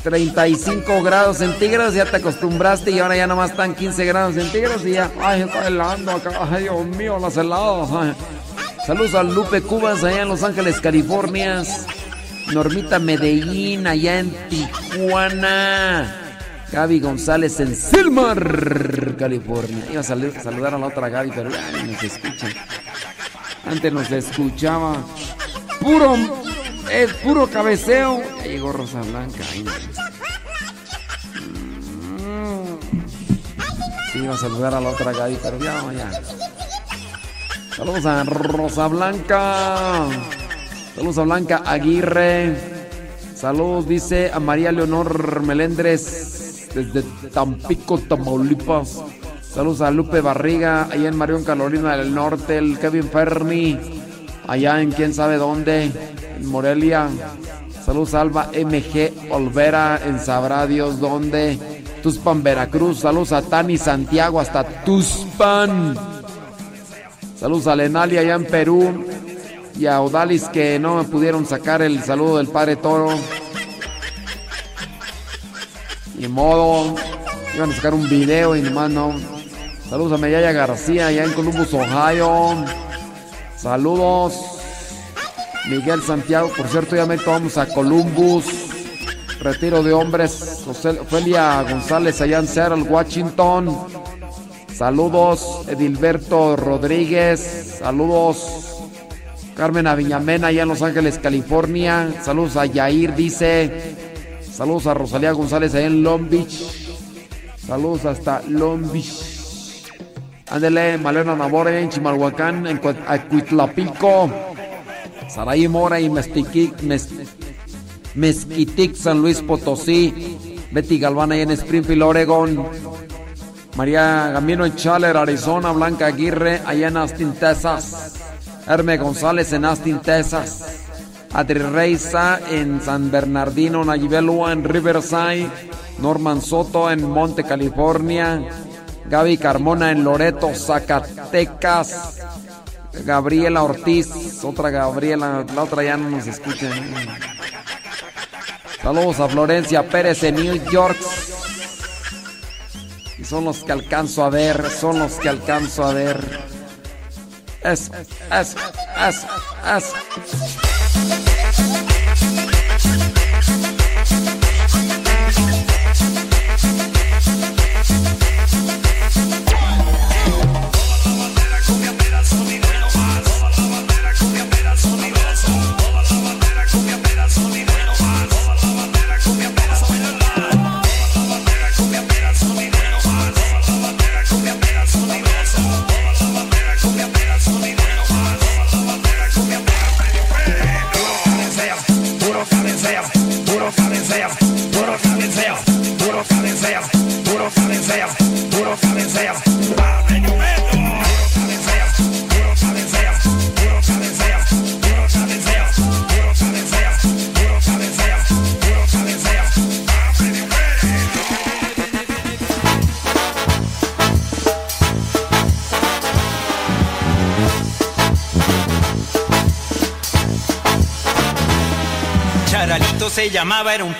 35 grados centígrados, ya te acostumbraste y ahora ya nomás están 15 grados centígrados y ya, ay, está helando acá, ay, Dios mío, las heladas. ay. Saludos a Lupe Cubas allá en Los Ángeles, California. Normita Medellín allá en Tijuana. Gaby González en Silmar, California. Iba a salu- saludar a la otra Gaby, pero ni nos escuchan. Antes nos escuchaba. Puro, es puro cabeceo. Ya llegó Rosa Blanca. Mm. Sí, iba a saludar a la otra Gaby, pero ya, ya. Saludos a Rosa Blanca. Saludos a Blanca Aguirre. Saludos, dice a María Leonor Melendres desde Tampico, Tamaulipas. Saludos a Lupe Barriga, allá en Marión, Carolina del Norte. El Kevin Fermi, allá en quién sabe dónde, Morelia. Saludos Alba MG Olvera en Sabrá Dios dónde. Tuspan, Veracruz. Saludos a Tani Santiago hasta Tuspan. Saludos a Lenalia allá en Perú. Y a Odalis que no me pudieron sacar el saludo del Padre Toro. Ni modo. Iban a sacar un video y nomás no. Saludos a Medalla García allá en Columbus, Ohio. Saludos. Miguel Santiago, por cierto, ya vamos a Columbus. Retiro de hombres. Ofelia González allá en Seattle, Washington. Saludos, Edilberto Rodríguez. Saludos, Carmen Aviñamena allá en Los Ángeles, California. Saludos a Yair, dice. Saludos a Rosalía González allá en Long Beach. Saludos hasta Long Beach. Ándele, Malena Navore en Chimalhuacán, en Cue- Saraí Mora y Mezquitic, San Luis Potosí. Betty Galván en Springfield, Oregon. María Gambino en Chaler, Arizona. Blanca Aguirre allá en Austin, Texas. Herme González en Austin, Texas. Adri Reiza en San Bernardino, Nayibelua en Riverside. Norman Soto en Monte, California. Gaby Carmona en Loreto, Zacatecas. Gabriela Ortiz, otra Gabriela, la otra ya no nos escucha. Saludos a Florencia Pérez en New York. Y son los que alcanzo a ver, son los que alcanzo a ver. Es, es, es, es.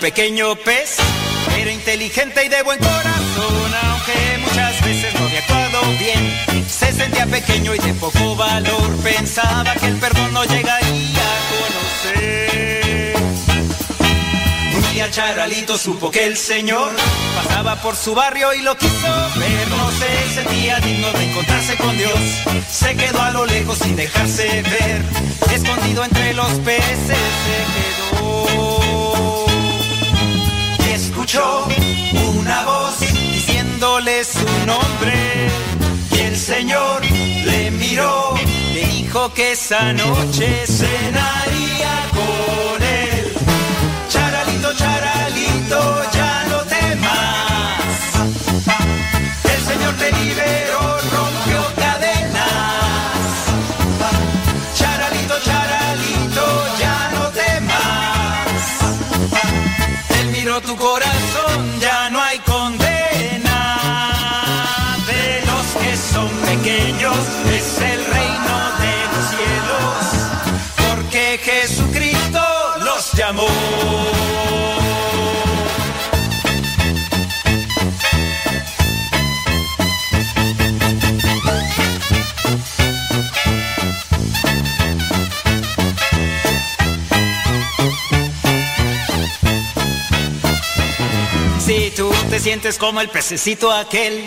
Pequeño pez. Era inteligente y de buen corazón, aunque muchas veces no había actuado bien. Se sentía pequeño y de poco valor, pensaba que el perdón no llegaría a conocer. Un día Charalito supo que el Señor pasaba por su barrio y lo quiso ver. No se sentía digno de encontrarse con Dios. Se quedó a lo lejos sin dejarse ver. Escondido entre los peces se diciéndole su nombre. Y el Señor le miró, le dijo que esa noche cenaría los llamó. Si tú te sientes como el pececito aquel,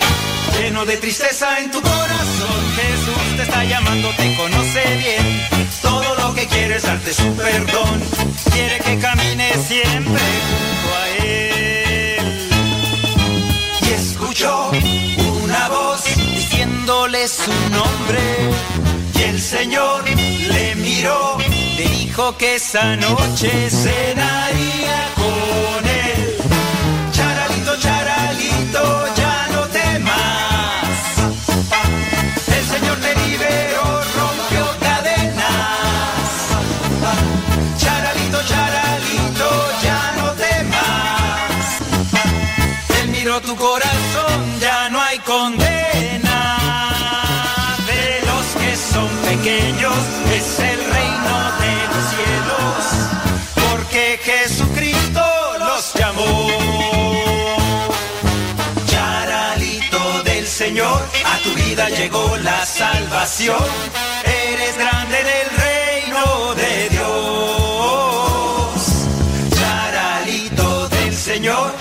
lleno de tristeza en tu corazón, Jesús te está llamando, te conoce bien. Todo lo que quiere es darte su perdón, quiere que camines siempre junto a Él. Y escuchó una voz diciéndole su nombre, y el Señor le miró, le dijo que esa noche cenaría tu corazón, ya no hay condena. De los que son pequeños es el reino de los cielos. Porque Jesucristo los llamó. Charalito del Señor, a tu vida llegó la salvación. Eres grande en el reino de Dios. Charalito del Señor,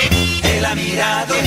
Él ha mirado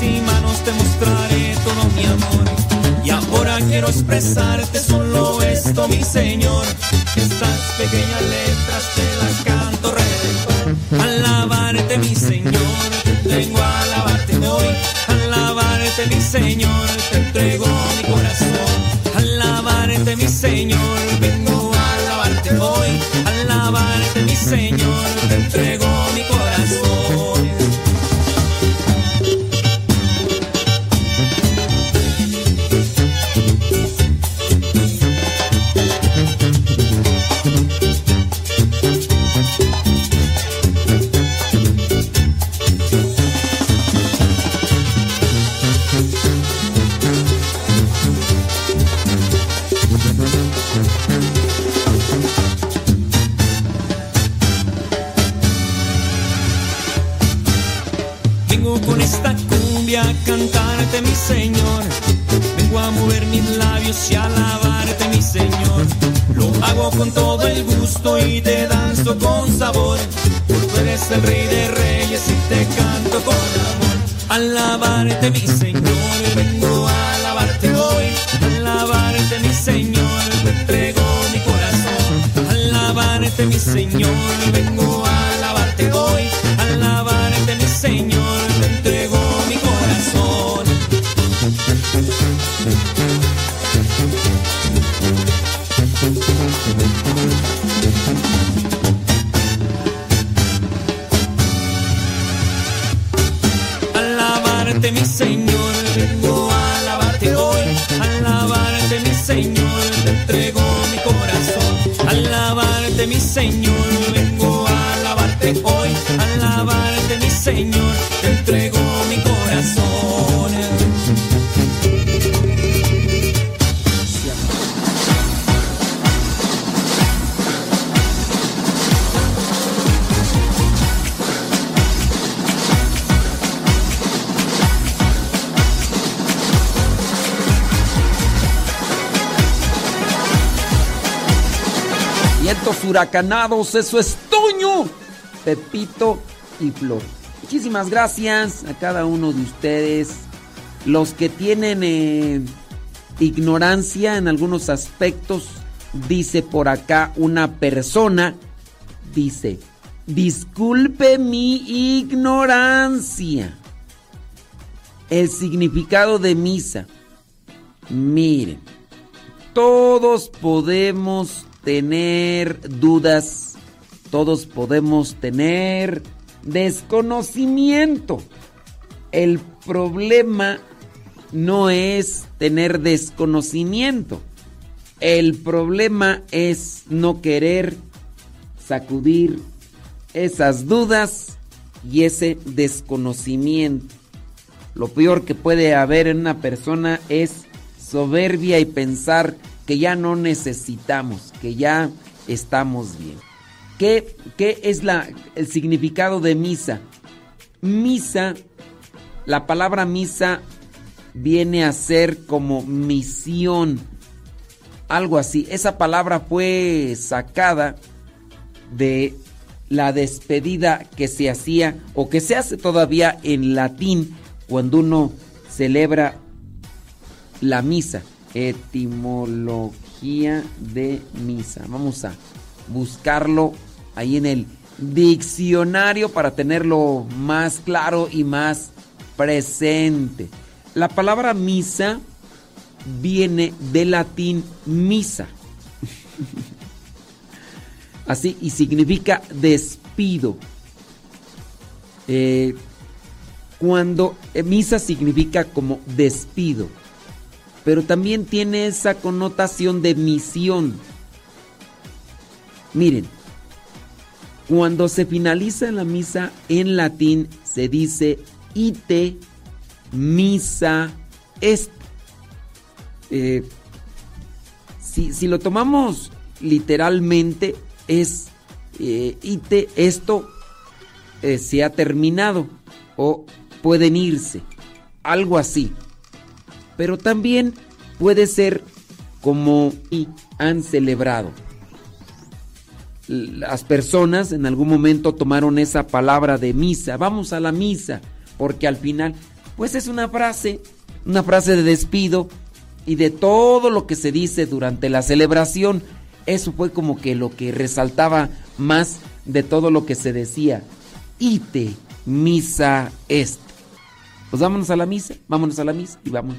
y manos te mostraré todo mi amor. Y ahora quiero expresarte solo esto, mi Señor. Estas pequeñas letras te las canto redentor. Alabarte, mi Señor. Vengo a alabarte, mi Alabarte mi Señor, te entrego mi corazón. Alabarte mi Señor, vengo a alabarte hoy. Alabarte mi Señor, te entrego Eso es Toño, Pepito y Flor. Muchísimas gracias a cada uno de ustedes. Los que tienen eh, ignorancia en algunos aspectos, dice por acá una persona, dice, disculpe mi ignorancia. El significado de misa. Miren, todos podemos tener dudas, todos podemos tener desconocimiento. El problema no es tener desconocimiento. El problema es no querer sacudir esas dudas y ese desconocimiento. Lo peor que puede haber en una persona es soberbia y pensar que ya no necesitamos, que ya estamos bien. ¿Qué, qué es la, el significado de misa? Misa, la palabra misa viene a ser como misión, algo así. Esa palabra fue sacada de la despedida que se hacía o que se hace todavía en latín cuando uno celebra la misa. Etimología de misa. Vamos a buscarlo ahí en el diccionario para tenerlo más claro y más presente. La palabra misa viene del latín misa. Así, y significa despido. Eh, cuando eh, misa significa como despido, pero también tiene esa connotación de misión. Miren, cuando se finaliza la misa en latín se dice ite misa est. Eh, si, si lo tomamos literalmente es eh, ite esto eh, se ha terminado o pueden irse, algo así. Pero también puede ser como y han celebrado. Las personas en algún momento tomaron esa palabra de misa, vamos a la misa, porque al final, pues es una frase, una frase de despido y de todo lo que se dice durante la celebración. Eso fue como que lo que resaltaba más de todo lo que se decía. Ite misa est. Pues vámonos a la misa, vámonos a la misa y vamos.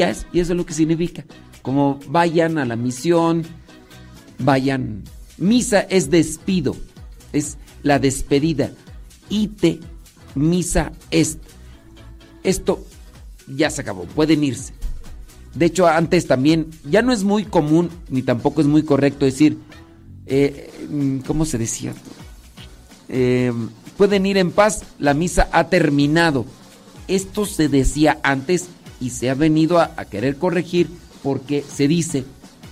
Es, y eso es lo que significa. Como vayan a la misión, vayan. Misa es despido, es la despedida. Ite, misa est. Esto ya se acabó, pueden irse. De hecho, antes también, ya no es muy común, ni tampoco es muy correcto decir, eh, mm, ¿cómo se decía? Eh, pueden ir en paz, la misa ha terminado. Esto se decía antes y se ha venido a, querer corregir porque se dice,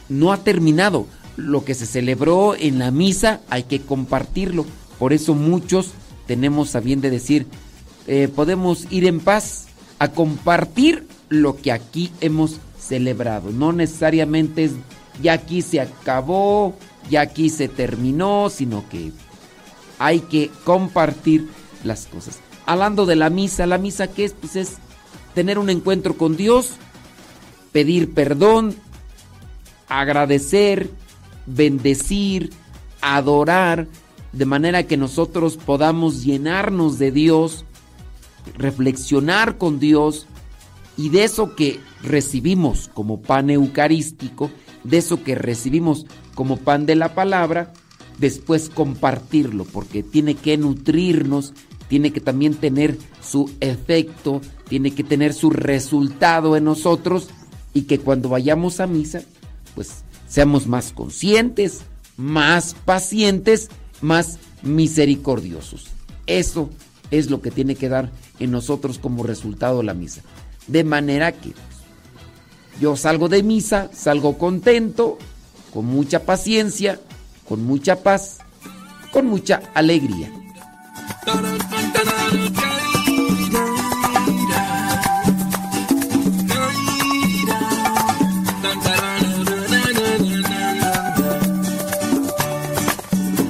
no ha terminado. Lo que se celebró en la misa hay que compartirlo. Por eso muchos tenemos a bien de decir, eh, podemos ir en paz a compartir lo que aquí hemos celebrado. No necesariamente es ya aquí se acabó, ya aquí se terminó, sino que hay que compartir las cosas. Hablando de la misa, la misa que es, pues es tener un encuentro con Dios, pedir perdón, agradecer, bendecir, adorar, de manera que nosotros podamos llenarnos de Dios, reflexionar con Dios y de eso que recibimos como pan eucarístico, de eso que recibimos como pan de la palabra, después compartirlo, porque tiene que nutrirnos, tiene que también tener su efecto, tiene que tener su resultado en nosotros y que cuando vayamos a misa, pues seamos más conscientes, más pacientes, más misericordiosos. Eso es lo que tiene que dar en nosotros como resultado la misa. De manera que yo salgo de misa, salgo contento, con mucha paciencia, con mucha paz, con mucha alegría.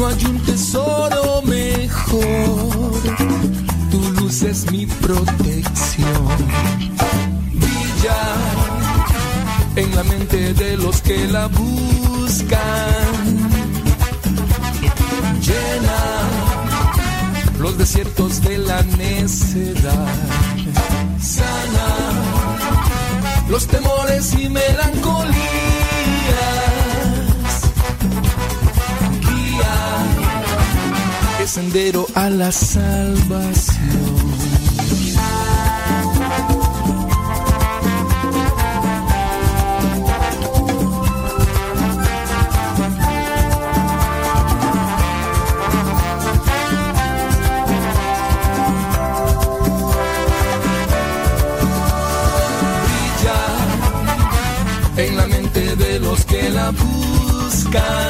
No hay un tesoro mejor. Tu luz es mi protección. Brilla en la mente de los que la buscan. Llena los desiertos de la necedad. Sana los temores y melancolías. Sendero a la salvación. Brilla en la mente de los que la buscan.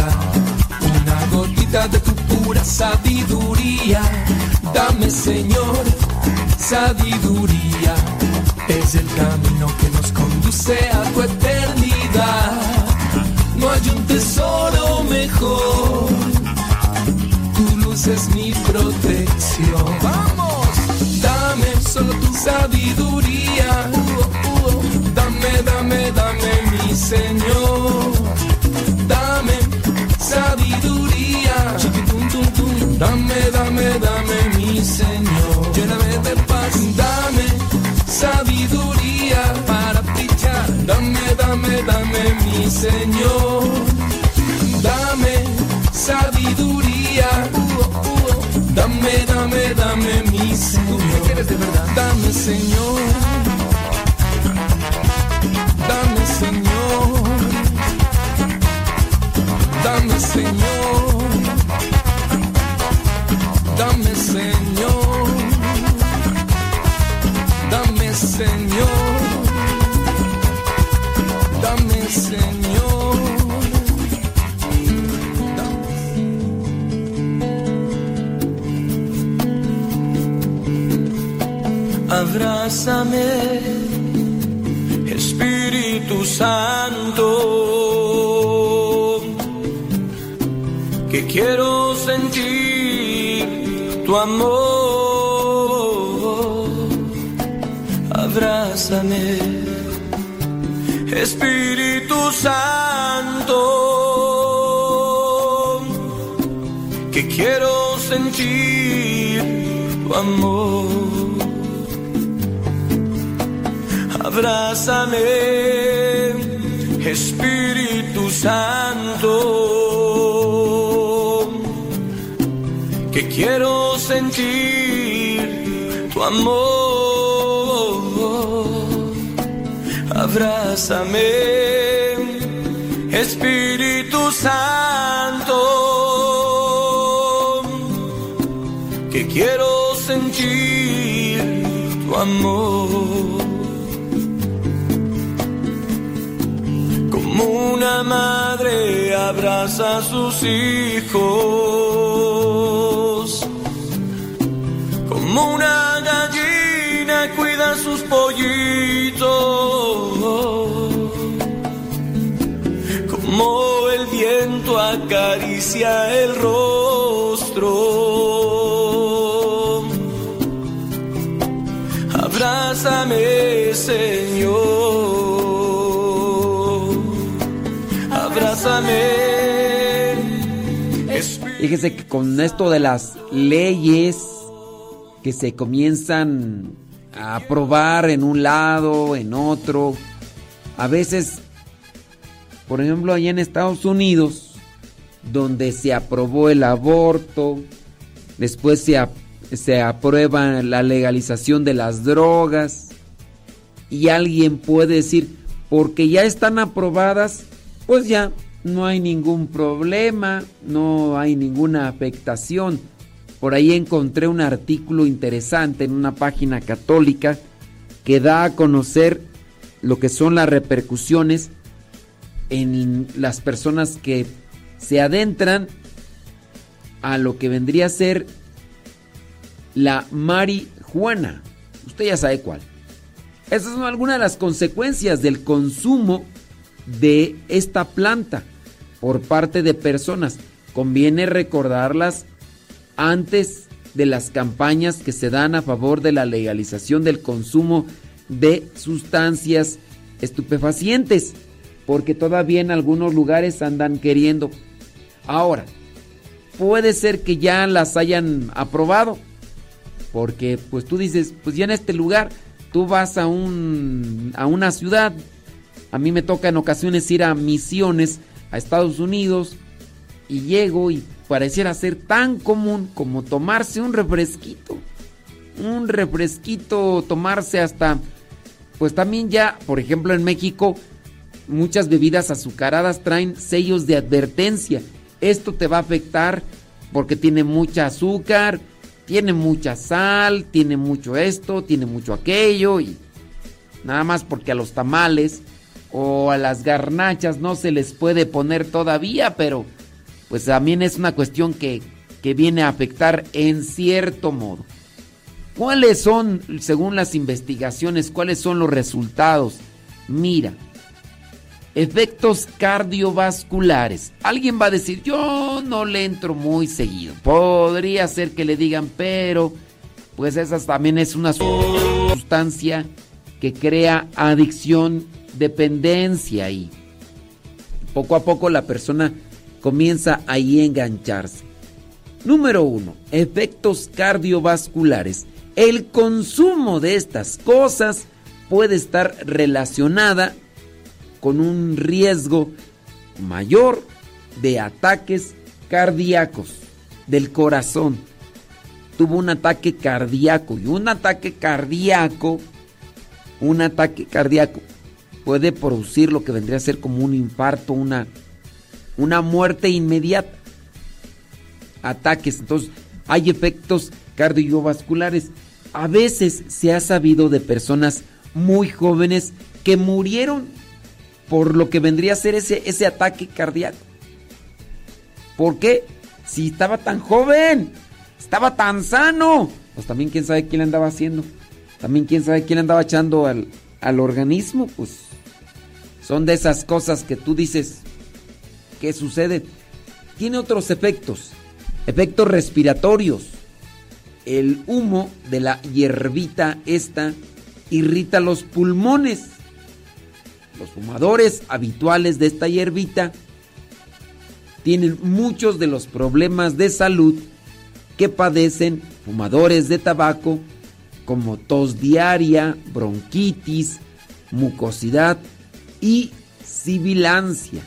de tu pura sabiduría. Dame, Señor, sabiduría. Es el camino que nos conduce a tu eternidad. No hay un tesoro mejor. Tu luz es mi protección. ¡Vamos! Dame solo tu sabiduría. Dame, dame, dame, mi Señor. Lléname de paz, dame sabiduría para fichar. Dame, dame, dame, mi Señor. Dame sabiduría. Dame, dame, dame, mi Señor. quieres de verdad? Dame, Señor. Dame, Señor. Dame, Señor. Abrázame, Espíritu Santo, que quiero sentir tu amor. Abrázame, Espíritu Santo, que quiero sentir tu amor. Abrázame, Espíritu Santo, que quiero sentir tu amor. Abrázame, Espíritu Santo, que quiero sentir madre abraza a sus hijos, como una gallina cuida a sus pollitos, como el viento acaricia el rostro. Abrázame, Señor. Abrázame. Fíjese que con esto de las leyes que se comienzan a aprobar en un lado, en otro, a veces, por ejemplo, allá en Estados Unidos, donde se aprobó el aborto, después se, se aprueba la legalización de las drogas, y alguien puede decir, porque ya están aprobadas, pues ya no hay ningún problema, no hay ninguna afectación. Por ahí encontré un artículo interesante en una página católica que da a conocer lo que son las repercusiones en las personas que se adentran a lo que vendría a ser la marihuana. Usted ya sabe cuál. Esas son algunas de las consecuencias del consumo de esta planta por parte de personas. Conviene recordarlas antes de las campañas que se dan a favor de la legalización del consumo de sustancias estupefacientes, porque todavía en algunos lugares andan queriendo. Ahora, puede ser que ya las hayan aprobado, porque pues tú dices, pues ya en este lugar tú vas a un a una ciudad. A mí me toca en ocasiones ir a misiones a Estados Unidos y llego y pareciera ser tan común como tomarse un refresquito. Un refresquito, tomarse hasta pues también ya, por ejemplo, en México muchas bebidas azucaradas traen sellos de advertencia. Esto te va a afectar porque tiene mucha azúcar, tiene mucha sal, tiene mucho esto, tiene mucho aquello y nada más porque a los tamales o a las garnachas no se les puede poner todavía, pero pues también es una cuestión que, que viene a afectar en cierto modo. ¿Cuáles son, según las investigaciones, cuáles son los resultados? Mira, efectos cardiovasculares. Alguien va a decir, yo no le entro muy seguido. Podría ser que le digan, pero pues esa también es una sustancia que crea adicción, dependencia y poco a poco la persona comienza ahí a engancharse. Número 1. Efectos cardiovasculares. El consumo de estas cosas puede estar relacionada con un riesgo mayor de ataques cardíacos del corazón. Tuvo un ataque cardíaco y un ataque cardíaco, un ataque cardíaco puede producir lo que vendría a ser como un infarto, una, una muerte inmediata. Ataques, entonces hay efectos cardiovasculares. A veces se ha sabido de personas muy jóvenes que murieron por lo que vendría a ser ese, ese ataque cardíaco. ¿Por qué? Si estaba tan joven, estaba tan sano. Pues también quién sabe quién le andaba haciendo. También quién sabe quién le andaba echando al, al organismo. Pues son de esas cosas que tú dices, ¿qué sucede? Tiene otros efectos. Efectos respiratorios. El humo de la hierbita esta irrita los pulmones. Los fumadores habituales de esta hierbita tienen muchos de los problemas de salud que padecen fumadores de tabaco como tos diaria, bronquitis, mucosidad y sibilancia.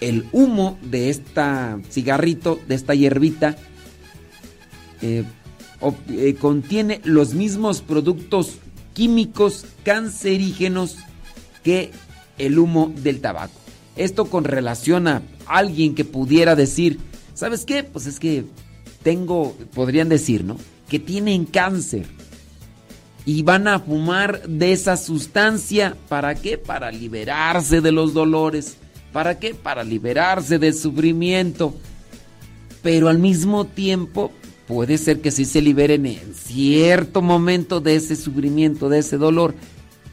El humo de esta cigarrito, de esta hierbita, eh, eh, contiene los mismos productos químicos cancerígenos que el humo del tabaco. Esto con relación a alguien que pudiera decir, ¿sabes qué? Pues es que tengo, podrían decir, ¿no? Que tienen cáncer y van a fumar de esa sustancia. ¿Para qué? Para liberarse de los dolores. ¿Para qué? Para liberarse del sufrimiento. Pero al mismo tiempo puede ser que sí se liberen en cierto momento de ese sufrimiento, de ese dolor.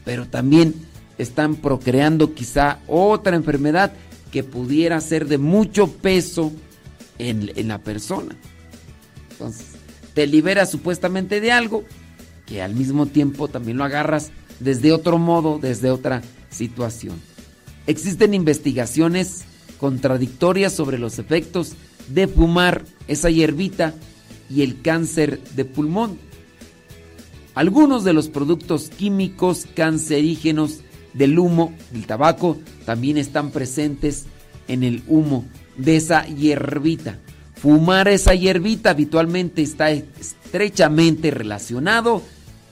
Pero también están procreando quizá otra enfermedad que pudiera ser de mucho peso en, la persona. Entonces, te liberas supuestamente de algo que al mismo tiempo también lo agarras desde otro modo, desde otra situación. Existen investigaciones contradictorias sobre los efectos de fumar esa hierbita y el cáncer de pulmón. Algunos de los productos químicos cancerígenos del humo del tabaco también están presentes en el humo de esa hierbita. Fumar esa hierbita habitualmente está estrechamente relacionado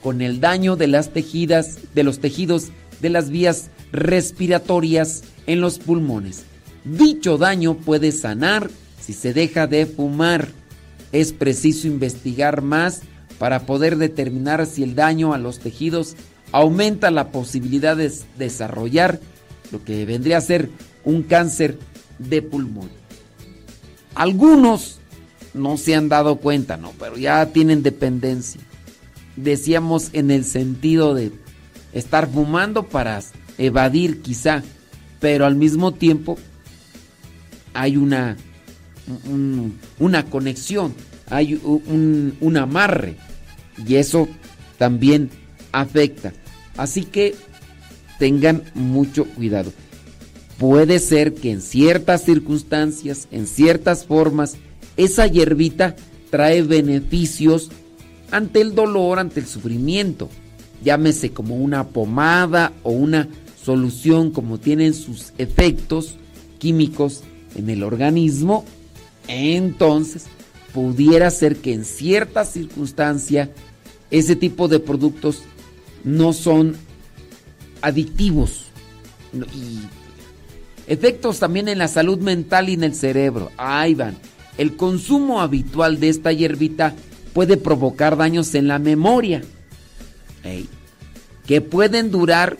con el daño de las tejidas, de los tejidos de las vías respiratorias en los pulmones. Dicho daño puede sanar si se deja de fumar. Es preciso investigar más para poder determinar si el daño a los tejidos aumenta la posibilidad de desarrollar lo que vendría a ser un cáncer de pulmón. Algunos no se han dado cuenta, no, pero ya tienen dependencia. Decíamos en el sentido de estar fumando para evadir quizá, pero al mismo tiempo hay una, una conexión, hay un, un amarre y eso también afecta. Así que tengan mucho cuidado. Puede ser que en ciertas circunstancias, en ciertas formas, esa hierbita trae beneficios ante el dolor, ante el sufrimiento. Llámese como una pomada o una solución como tienen sus efectos químicos en el organismo. Entonces, pudiera ser que en cierta circunstancia ese tipo de productos no son adictivos. Y efectos también en la salud mental y en el cerebro. Ahí van. El consumo habitual de esta hierbita puede provocar daños en la memoria. que pueden durar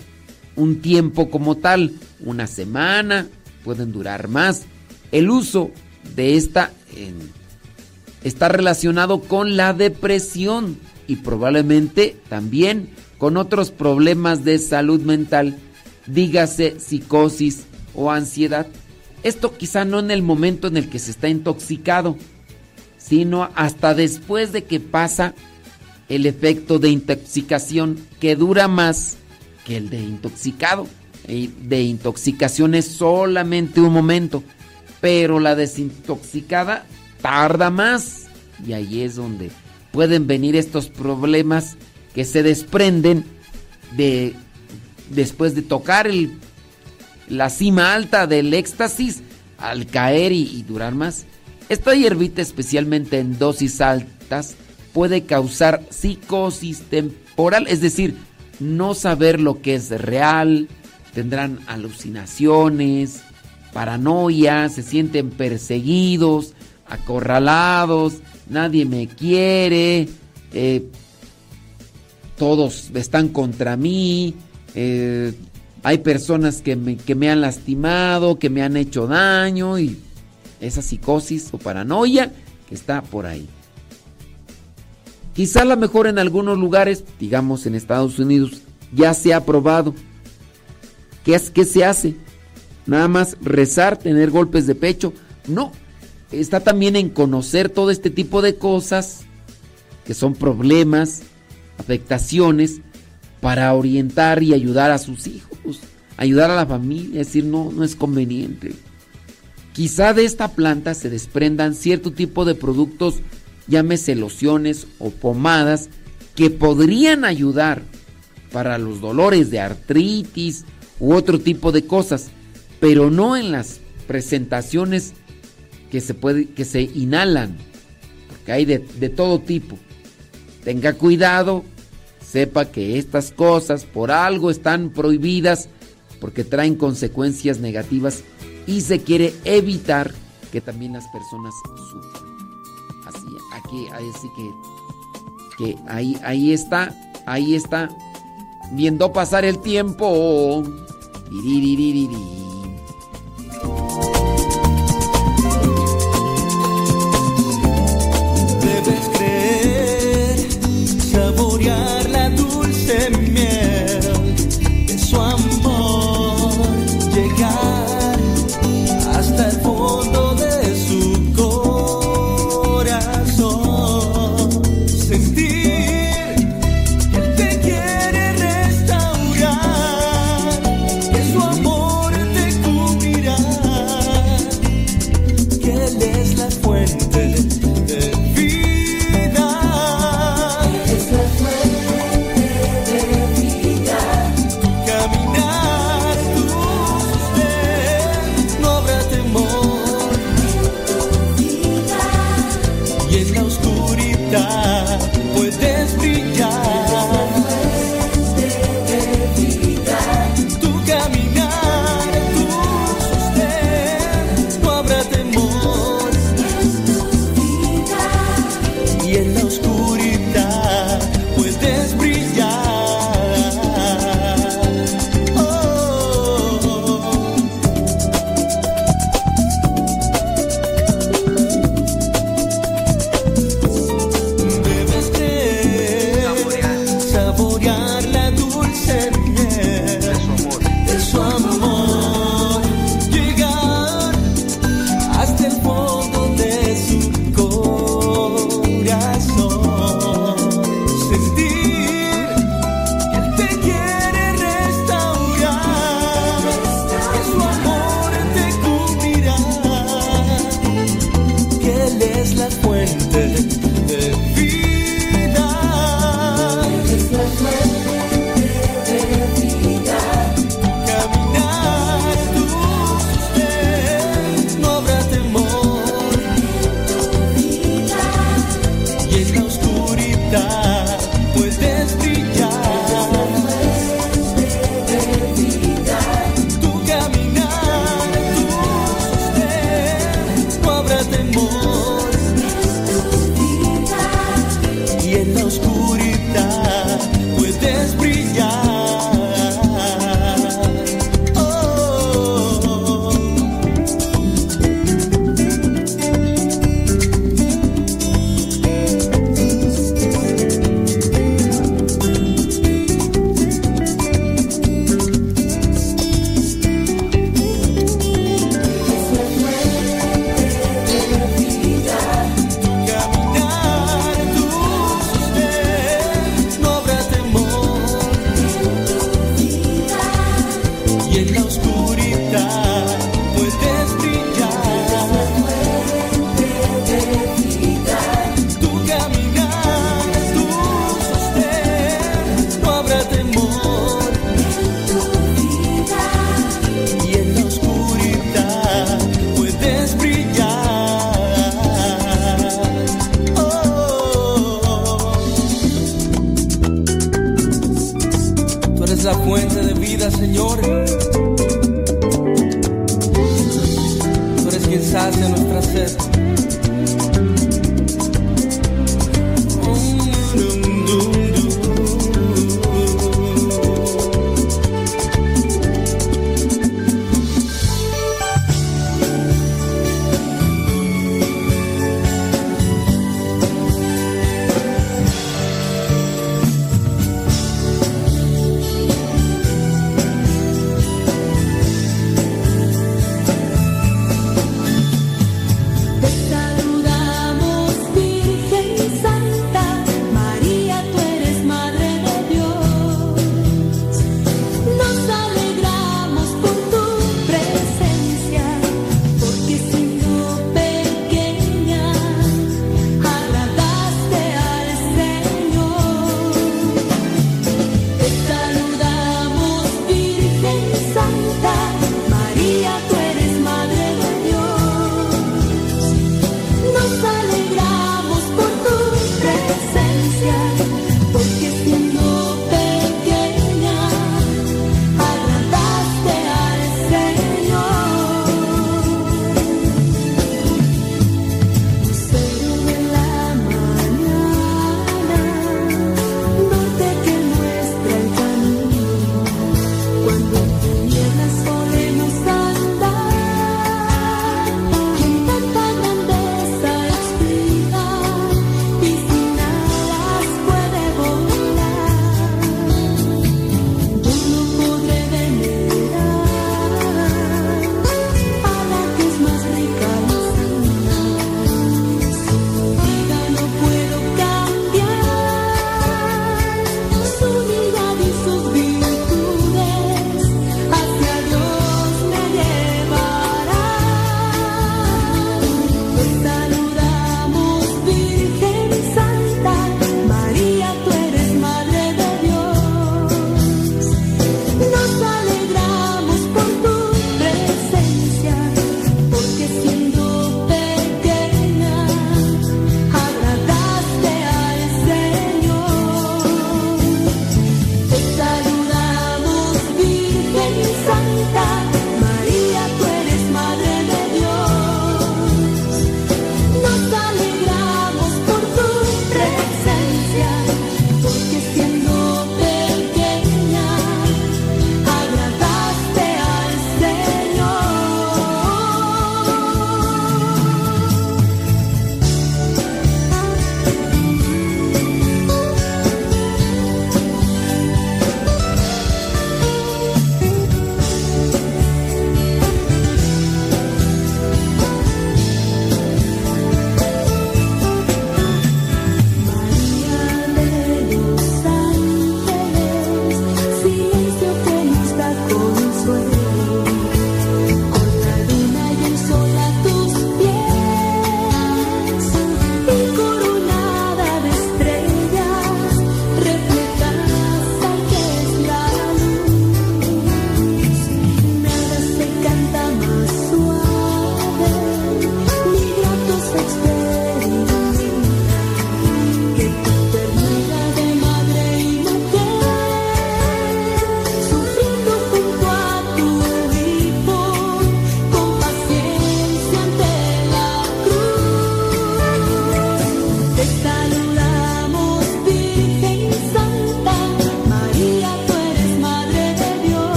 un tiempo como tal, una semana, pueden durar más. El uso de esta está relacionado con la depresión y probablemente también con otros problemas de salud mental, dígase psicosis o ansiedad. Esto quizá no en el momento en el que se está intoxicado, sino hasta después de que pasa el efecto de intoxicación que dura más que el de intoxicado. De intoxicación es solamente un momento, pero la desintoxicada tarda más. Y ahí es donde pueden venir estos problemas que se desprenden de después de tocar la cima alta del éxtasis al caer y durar más. Esta hierbita, especialmente en dosis altas, puede causar psicosis temporal, es decir, no saber lo que es real, tendrán alucinaciones, paranoia, se sienten perseguidos, acorralados, nadie me quiere, eh, todos están contra mí, eh, hay personas que me, que me han lastimado, que me han hecho daño y esa psicosis o paranoia que está por ahí. Quizá a lo mejor en algunos lugares, digamos en Estados Unidos, ya se ha probado. ¿Qué, es, ¿Qué se hace? Nada más rezar, tener golpes de pecho. No, está también en conocer todo este tipo de cosas que son problemas, afectaciones, para orientar y ayudar a sus hijos, ayudar a la familia, decir, no, no es conveniente. Quizá de esta planta se desprendan cierto tipo de productos, llámese lociones o pomadas, que podrían ayudar para los dolores de artritis u otro tipo de cosas, pero no en las presentaciones que se, que se inhalan, porque hay de todo tipo. Tenga cuidado, sepa que estas cosas por algo están prohibidas porque traen consecuencias negativas y se quiere evitar que también las personas sufran. Así, aquí, así que, que ahí, ahí está, ahí está, viendo pasar el tiempo. Debes creer, saborear la dulce miel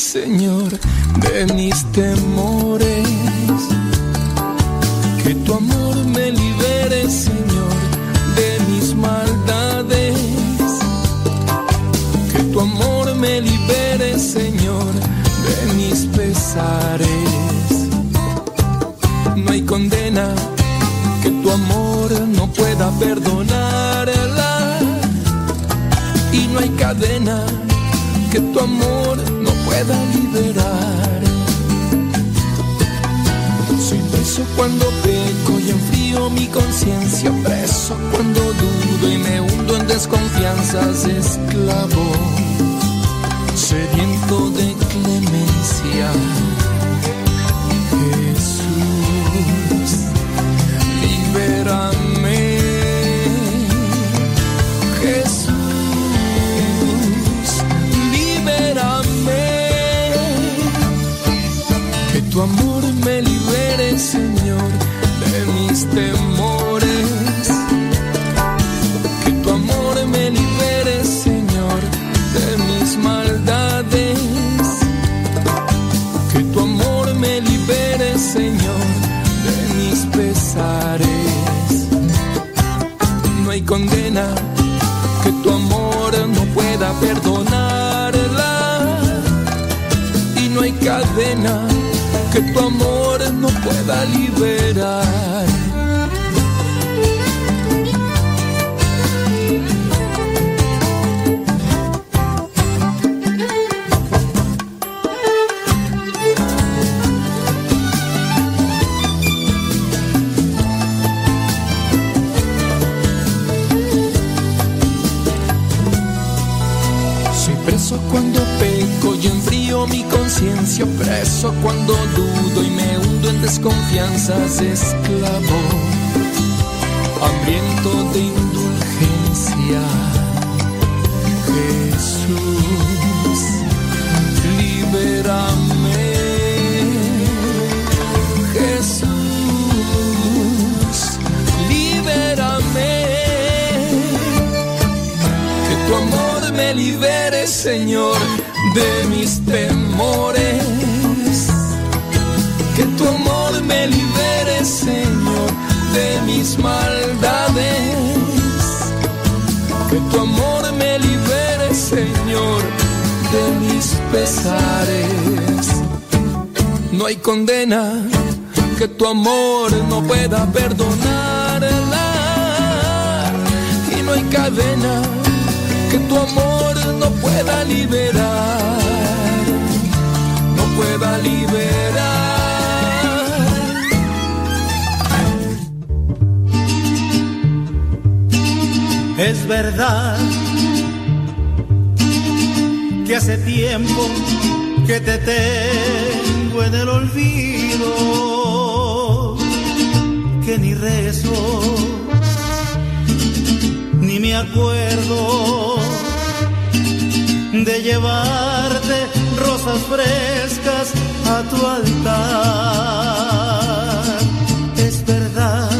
você. que te tengo en el olvido, que ni rezo, ni me acuerdo de llevarte rosas frescas a tu altar. Es verdad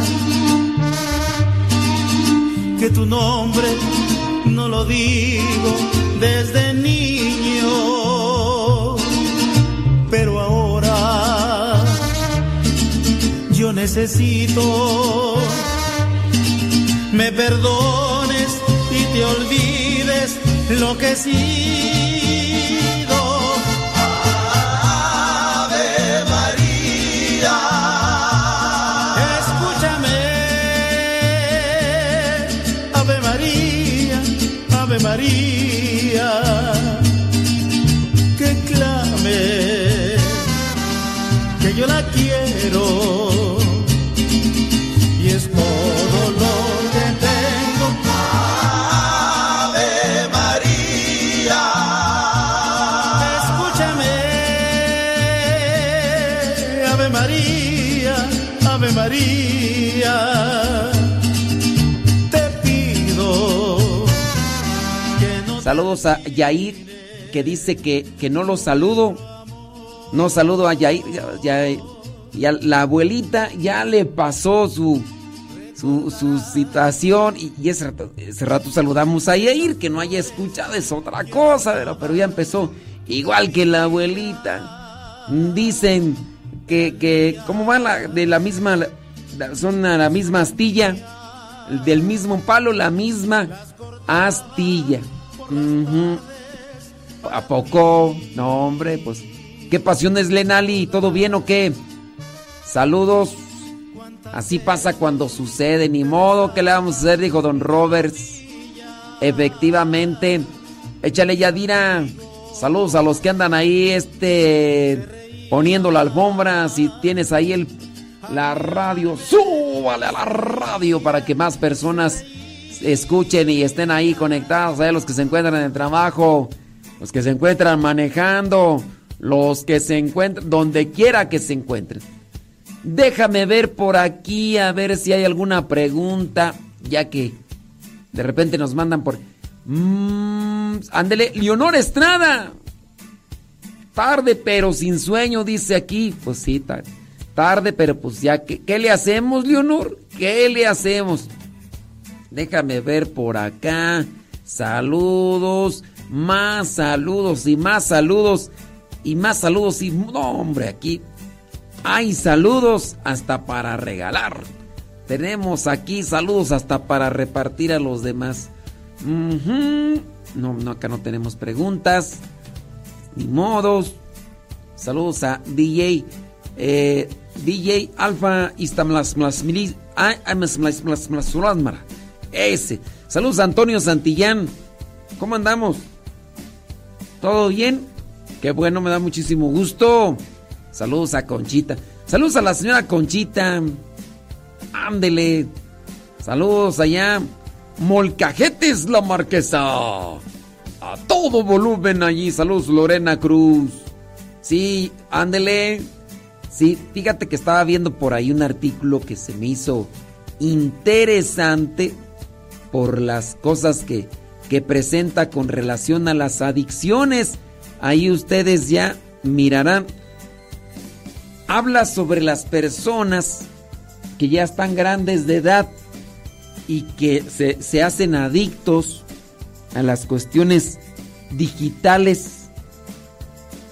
que tu nombre no lo digo desde necesito. Me perdones y te olvides lo que sí. Ave María. a Yair, que dice que, que no lo saludo. No saludo a Yair. Ya, la abuelita ya le pasó su, su, su situación. Y, ese, rato, ese, rato, saludamos a Yair, que no haya escuchado, es otra cosa, pero ya empezó. Igual que la abuelita. Dicen que, que ¿cómo va la, de la misma, son la misma astilla? Del mismo palo, la misma astilla. ¿A poco? No, hombre, pues. ¿Qué pasiones, Lenali? ¿Todo bien o qué? Saludos. Así pasa cuando sucede. Ni modo, ¿qué le vamos a hacer? Dijo Don Roberts. Efectivamente. Échale, Yadira. Saludos a los que andan ahí, este. Poniendo la alfombra. Si tienes ahí el, la radio, súbale a la radio para que más personas escuchen y estén ahí conectados. Ahí los que se encuentran en el trabajo, los que se encuentran manejando, los que se encuentran donde quiera que se encuentren. Déjame ver por aquí a ver si hay alguna pregunta, ya que de repente nos mandan por... Mm, ándele, Leonor Estrada. Tarde pero sin sueño, dice aquí. Pues sí, tarde, tarde pero pues ya, ¿qué, qué le hacemos, Leonor? ¿Qué le hacemos? Déjame ver por acá. Saludos, más saludos y más saludos y más saludos y... No, hombre, aquí hay saludos hasta para regalar. Tenemos aquí saludos hasta para repartir a los demás. No, no, acá no tenemos preguntas. Ni modos. Saludos a DJ. eh, DJ Alfa Istamlas Ese. Saludos Antonio Santillán. ¿Cómo andamos? ¿Todo bien? Qué bueno, me da muchísimo gusto. Saludos a Conchita. Saludos a la señora Conchita. Ándele. Saludos allá. Molcajetes la marquesa. A todo volumen allí. Saludos Lorena Cruz. Sí, ándele. Sí, fíjate que estaba viendo por ahí un artículo que se me hizo interesante por las cosas que, que presenta con relación a las adicciones. Ahí ustedes ya mirarán. Habla sobre las personas que ya están grandes de edad y que se, se hacen adictos a las cuestiones digitales.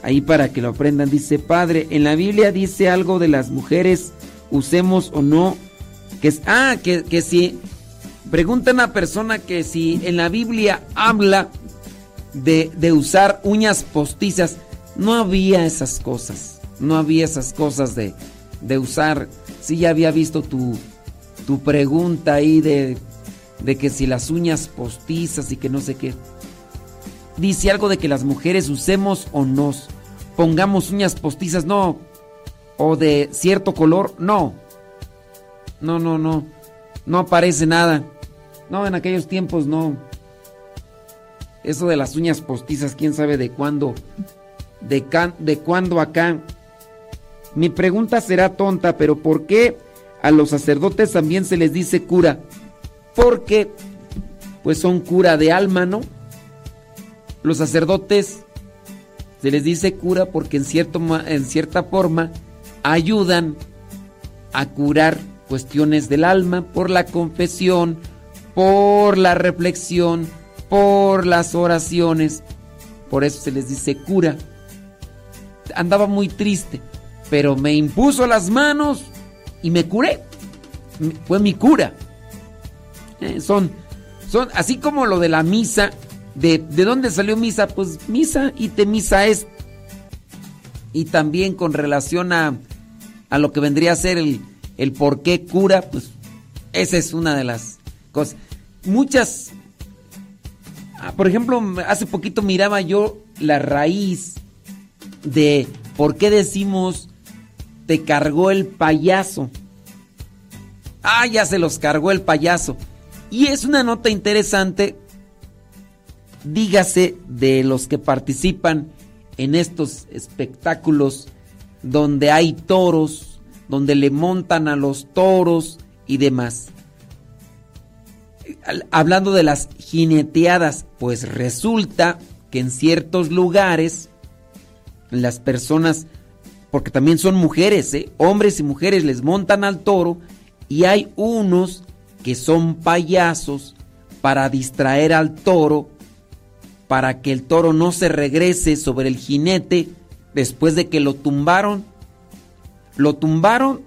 Ahí para que lo aprendan, dice Padre, en la Biblia dice algo de las mujeres, usemos o no, que ah, que, que si, pregunta una persona que si en la Biblia habla de, de usar uñas postizas, no había esas cosas, no había esas cosas de, de usar, sí ya había visto tu, tu pregunta ahí de, de que si las uñas postizas y que no sé qué. Dice algo de que las mujeres usemos o nos pongamos uñas postizas, no. O de cierto color, no. No, no, no. No aparece nada. No, en aquellos tiempos no. Eso de las uñas postizas, quién sabe de cuándo. De, cuándo acá. Mi pregunta será tonta, pero ¿por qué a los sacerdotes también se les dice cura? Porque, pues son cura de alma, ¿no? Los sacerdotes se les dice cura porque en, cierto, en cierta forma ayudan a curar cuestiones del alma por la confesión, por la reflexión, por las oraciones. Por eso se les dice cura. Andaba muy triste, pero me impuso las manos y me curé. Fue mi cura. Eh, son, son así como lo de la misa. ¿De, ¿De dónde salió misa? Pues misa y te misa es. Y también con relación a, a lo que vendría a ser el, el por qué cura, pues esa es una de las cosas. Muchas, ah, por ejemplo, hace poquito miraba yo la raíz de por qué decimos te cargó el payaso. Ah, ya se los cargó el payaso. Y es una nota interesante, dígase, de los que participan en estos espectáculos donde hay toros, donde le montan a los toros y demás. Hablando de las jineteadas, pues resulta que en ciertos lugares las personas, porque también son mujeres, ¿eh? hombres y mujeres les montan al toro y hay unos que son payasos para distraer al toro, para que el toro no se regrese sobre el jinete después de que lo tumbaron. Lo tumbaron,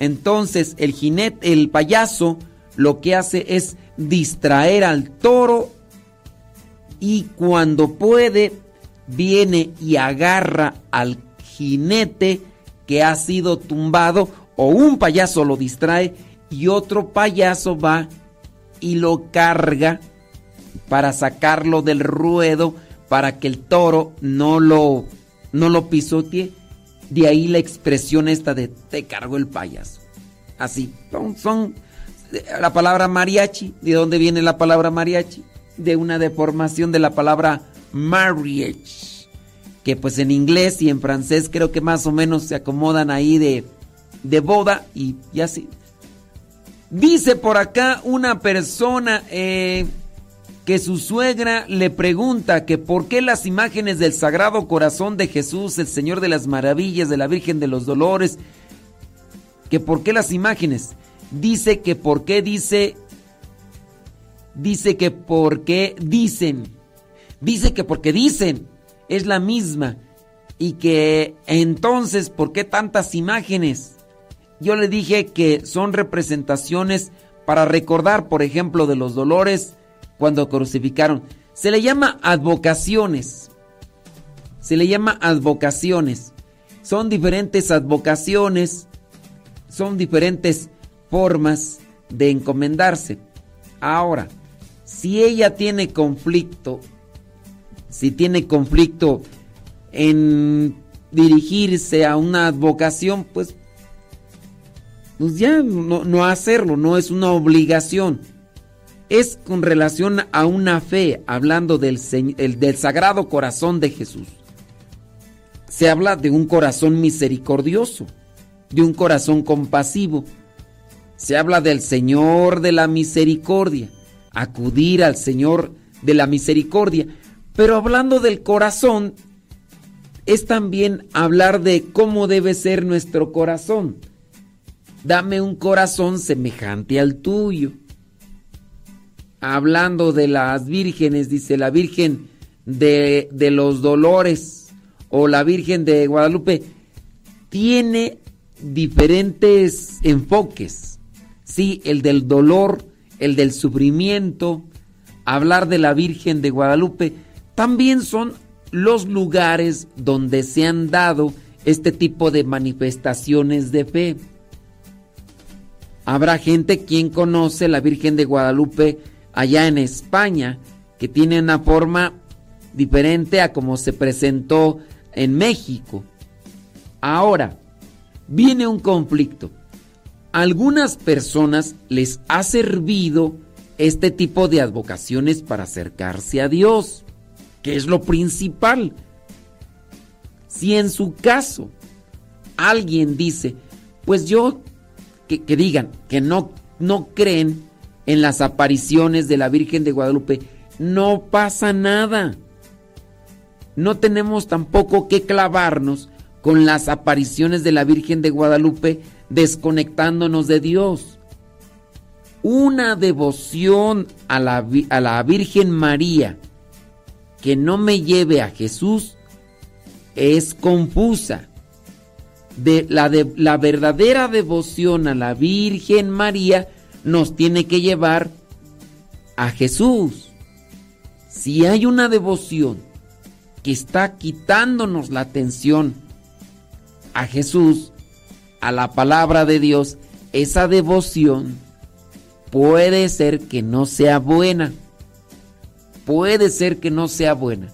entonces el jinete, el payaso, lo que hace es distraer al toro y cuando puede viene y agarra al jinete que ha sido tumbado o un payaso lo distrae y otro payaso va y lo carga para sacarlo del ruedo para que el toro no lo no lo pisotee. De ahí la expresión esta de te cargo el payaso. Así. Son, son la palabra mariachi. ¿De dónde viene la palabra mariachi? De una deformación de la palabra marriage. Que pues en inglés y en francés creo que más o menos se acomodan ahí de, de boda y, y así. Dice por acá una persona eh, que su suegra le pregunta que por qué las imágenes del Sagrado Corazón de Jesús, el Señor de las Maravillas, de la Virgen de los Dolores, que por qué las imágenes. Dice que por qué dice, dice que por qué dicen, dice que porque dicen, es la misma. Y que entonces, ¿por qué tantas imágenes? Yo le dije que son representaciones para recordar, por ejemplo, de los dolores cuando crucificaron. Se le llama advocaciones. Se le llama advocaciones. Son diferentes advocaciones. Son diferentes formas de encomendarse. Ahora, si ella tiene conflicto, si tiene conflicto en dirigirse a una advocación, pues, pues ya no, hacerlo, no es una obligación. Es con relación a una fe, hablando del, el, del sagrado corazón de Jesús. Se habla de un corazón misericordioso, de un corazón compasivo. Se habla del Señor de la misericordia, acudir al Señor de la misericordia. Pero hablando del corazón, es también hablar de cómo debe ser nuestro corazón. Dame un corazón semejante al tuyo. Hablando de las vírgenes, dice la Virgen de, de los Dolores o la Virgen de Guadalupe, tiene diferentes enfoques. Sí, el del dolor, el del sufrimiento, hablar de la Virgen de Guadalupe, también son los lugares donde se han dado este tipo de manifestaciones de fe. Habrá gente quien conoce la Virgen de Guadalupe allá en España, que tiene una forma diferente a como se presentó en México. Ahora, viene un conflicto. Algunas personas les ha servido este tipo de advocaciones para acercarse a Dios, que es lo principal. Si en su caso alguien dice, pues yo, que, que digan que no, no creen en las apariciones de la Virgen de Guadalupe, no pasa nada. No tenemos tampoco que clavarnos con las apariciones de la Virgen de Guadalupe desconectándonos de Dios. Una devoción a la, a la Virgen María que no me lleve a Jesús es confusa. La, de, la verdadera devoción a la Virgen María nos tiene que llevar a Jesús. Si hay una devoción que está quitándonos la atención a Jesús, a la palabra de Dios, esa devoción puede ser que no sea buena. Puede ser que no sea buena.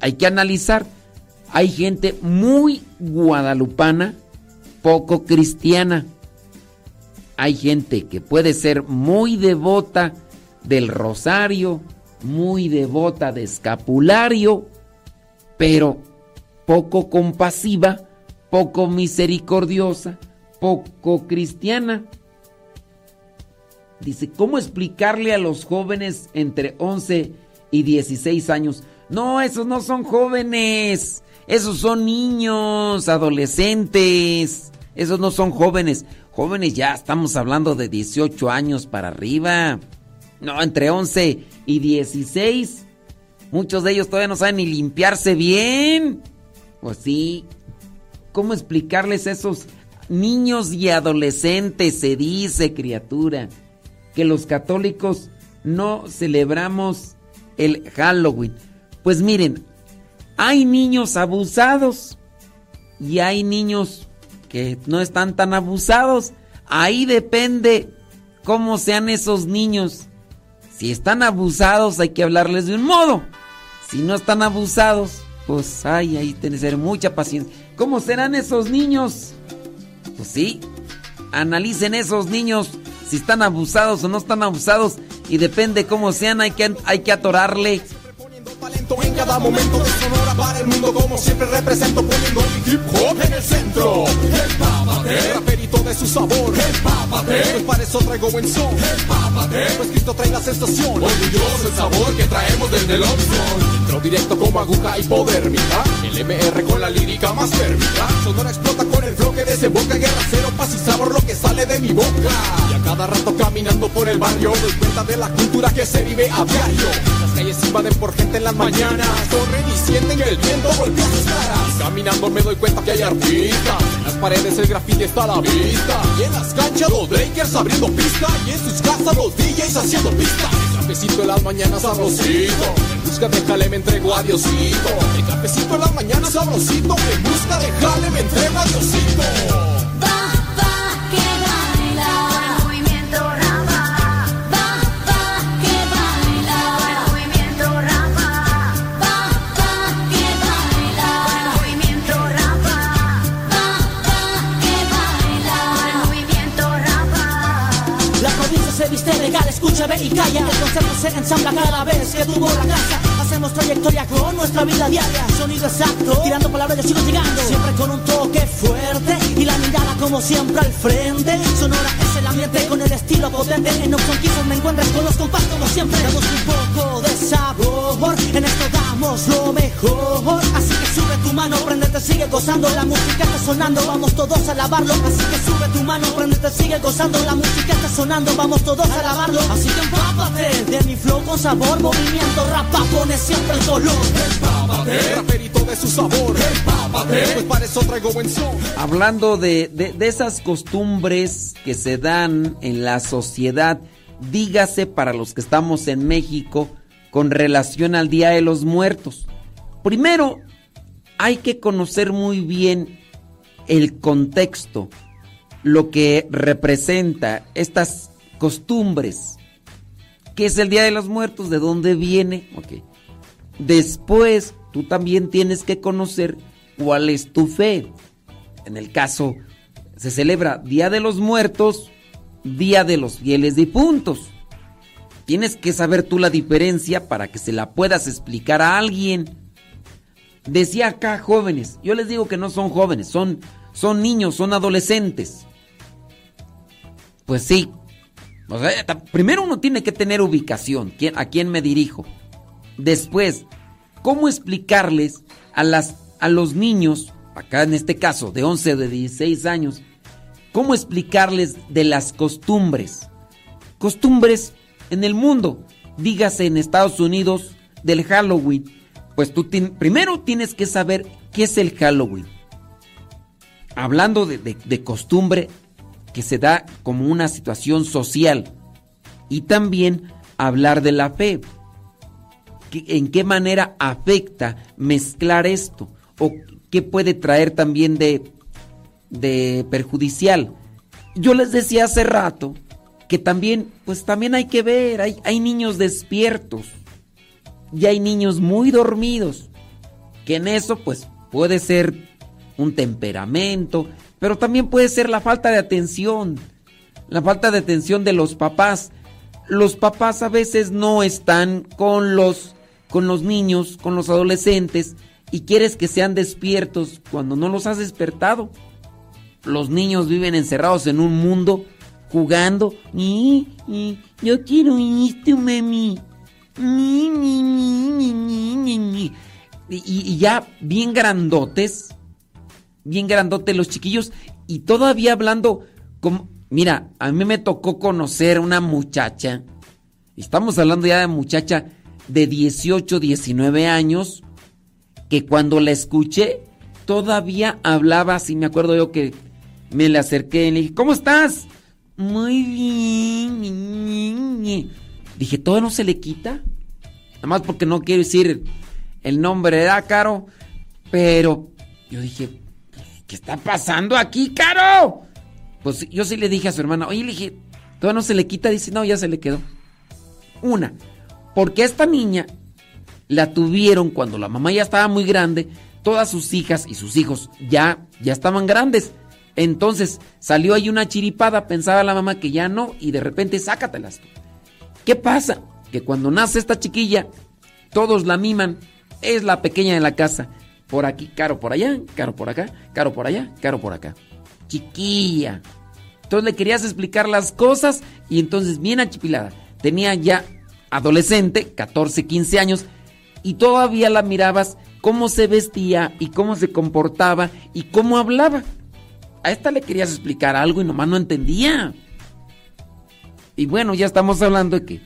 Hay que analizar. Hay gente muy guadalupana, poco cristiana. Hay gente que puede ser muy devota del rosario, muy devota de escapulario, pero poco compasiva, poco misericordiosa, poco cristiana. Dice, ¿cómo explicarle a los jóvenes entre 11 y 16 años? No, esos no son jóvenes, esos son niños, adolescentes, esos no son jóvenes. Jóvenes, ya estamos hablando de 18 años para arriba. No, entre 11 y 16. Muchos de ellos todavía no saben ni limpiarse bien. Pues sí. ¿Cómo explicarles a esos niños y adolescentes? Se dice, criatura, que los católicos no celebramos el Halloween. Pues miren, hay niños abusados y hay niños que no están tan abusados. Ahí depende cómo sean esos niños. Si están abusados hay que hablarles de un modo. Si no están abusados, pues ay, ahí tiene que ser mucha paciencia. ¿Cómo serán esos niños? Pues sí, analicen esos niños si están abusados o no están abusados y depende cómo sean, hay que, hay que atorarle. En cada momento de Sonora para el mundo como siempre represento poniendo mi hip hop en el centro. Empápate, raperito de su sabor. Empápate, pues para eso traigo buen son. Empápate, pues Cristo trae la sensación. Orgulloso el sabor que traemos desde el. Entro directo como aguja hipodérmica. El MR con la lírica más térmica. Sonora explota con el flow que desemboca. Guerra cero, paz y sabor lo que sale de mi boca. Y a cada rato caminando por el barrio doy cuenta de la cultura que se vive a diario. Las calles invaden por gente en las mañanas. Corren y sienten que el viento golpea sus caras. Caminando me doy cuenta que hay artistas. En las paredes el graffiti está a la vista. Y en las canchas los breakers abriendo pista. Y en sus casas los DJs haciendo pista. Cafecito en las mañanas sabrosito. Busca de jale me entrego a Diosito. El cafecito en las mañanas sabrosito. En busca de jale me entrego a Diosito. Se viste legal, escucha, ve y calla. El concepto se ensambla cada vez que tuvo la casa. Hacemos trayectoria con nuestra vida diaria. Sonido exacto, tirando palabras, yo sigo llegando. Siempre con un toque fuerte y la mirada como siempre al frente. Sonora es el ambiente con el estilo potente. En Opson Kizos me encuentras con los compás como siempre. Damos un poco de sabor, en esto damos lo mejor. Así que sube tu mano, prendete, sigue gozando. La música está sonando, vamos todos a lavarlo. Así que sube tu mano, prendete, sigue gozando. La música está sonando, vamos todos a lavarlo. Así que empápate de mi flow con sabor, movimiento, rapa, pone siempre el color. Empápate, raperito de su sabor. Empápate, pues para eso traigo buen son. Hablando de, de- esas costumbres que se dan en la sociedad, dígase para los que estamos en México con relación al Día de los Muertos. Primero, hay que conocer muy bien el contexto, lo que representa estas costumbres. ¿Qué es el Día de los Muertos? ¿De dónde viene? Ok. Después, tú también tienes que conocer cuál es tu fe. En el caso, se celebra Día de los Muertos, Día de los Fieles Difuntos. Tienes que saber tú la diferencia para que se la puedas explicar a alguien. Decía acá jóvenes, yo les digo que no son jóvenes, son, son niños, son adolescentes. Pues sí. Primero uno tiene que tener ubicación, a quién me dirijo. Después, ¿cómo explicarles a, las, a los niños, acá en este caso de 11 o de 16 años, cómo explicarles de las costumbres? Costumbres en el mundo, dígase en Estados Unidos del Halloween. Pues tú primero tienes que saber qué es el Halloween. Hablando de, de- costumbre que se da como una situación social. Y también hablar de la fe. ¿Qué- ¿En qué manera afecta mezclar esto? ¿O qué puede traer también de, de perjudicial? Yo les decía hace rato que también, pues también hay que ver, hay, hay niños despiertos y hay niños muy dormidos, que en eso pues puede ser un temperamento, pero también puede ser la falta de atención, la falta de atención de los papás. Los papás a veces no están con los con los niños, con los adolescentes y quieres que sean despiertos cuando no los has despertado. Los niños viven encerrados en un mundo jugando. Ni, ni, yo quiero esto, mami. Y, y- y ya bien grandotes, bien grandotes los chiquillos y todavía hablando como- mira, a mí me tocó conocer una muchacha, y estamos hablando ya de muchacha de 18, 19 años, que cuando la escuché todavía hablaba, así me acuerdo yo que me le acerqué y le dije, ¿cómo estás? Muy bien. Dije, ¿todo no se le quita? Nada más porque no quiero decir el nombre, ¿verdad, Caro? Pero yo dije, ¿qué está pasando aquí, Caro? Pues yo sí le dije a su hermana, oye, le dije, ¿todo no se le quita? Dice, no, ya se le quedó. Una, porque esta niña la tuvieron cuando la mamá ya estaba muy grande, todas sus hijas y sus hijos ya, ya estaban grandes. Entonces salió ahí una chiripada, pensaba la mamá que ya no, y de repente sácatelas. ¿Qué pasa? Que cuando nace esta chiquilla, todos la miman, es la pequeña de la casa. Por aquí, caro por allá, caro por acá, caro por allá, caro por acá. Chiquilla. Entonces le querías explicar las cosas y entonces bien achipilada. Tenía ya adolescente, 14, 15 años, y todavía la mirabas cómo se vestía y cómo se comportaba y cómo hablaba. A esta le querías explicar algo y nomás no entendía. Y bueno, ya estamos hablando de que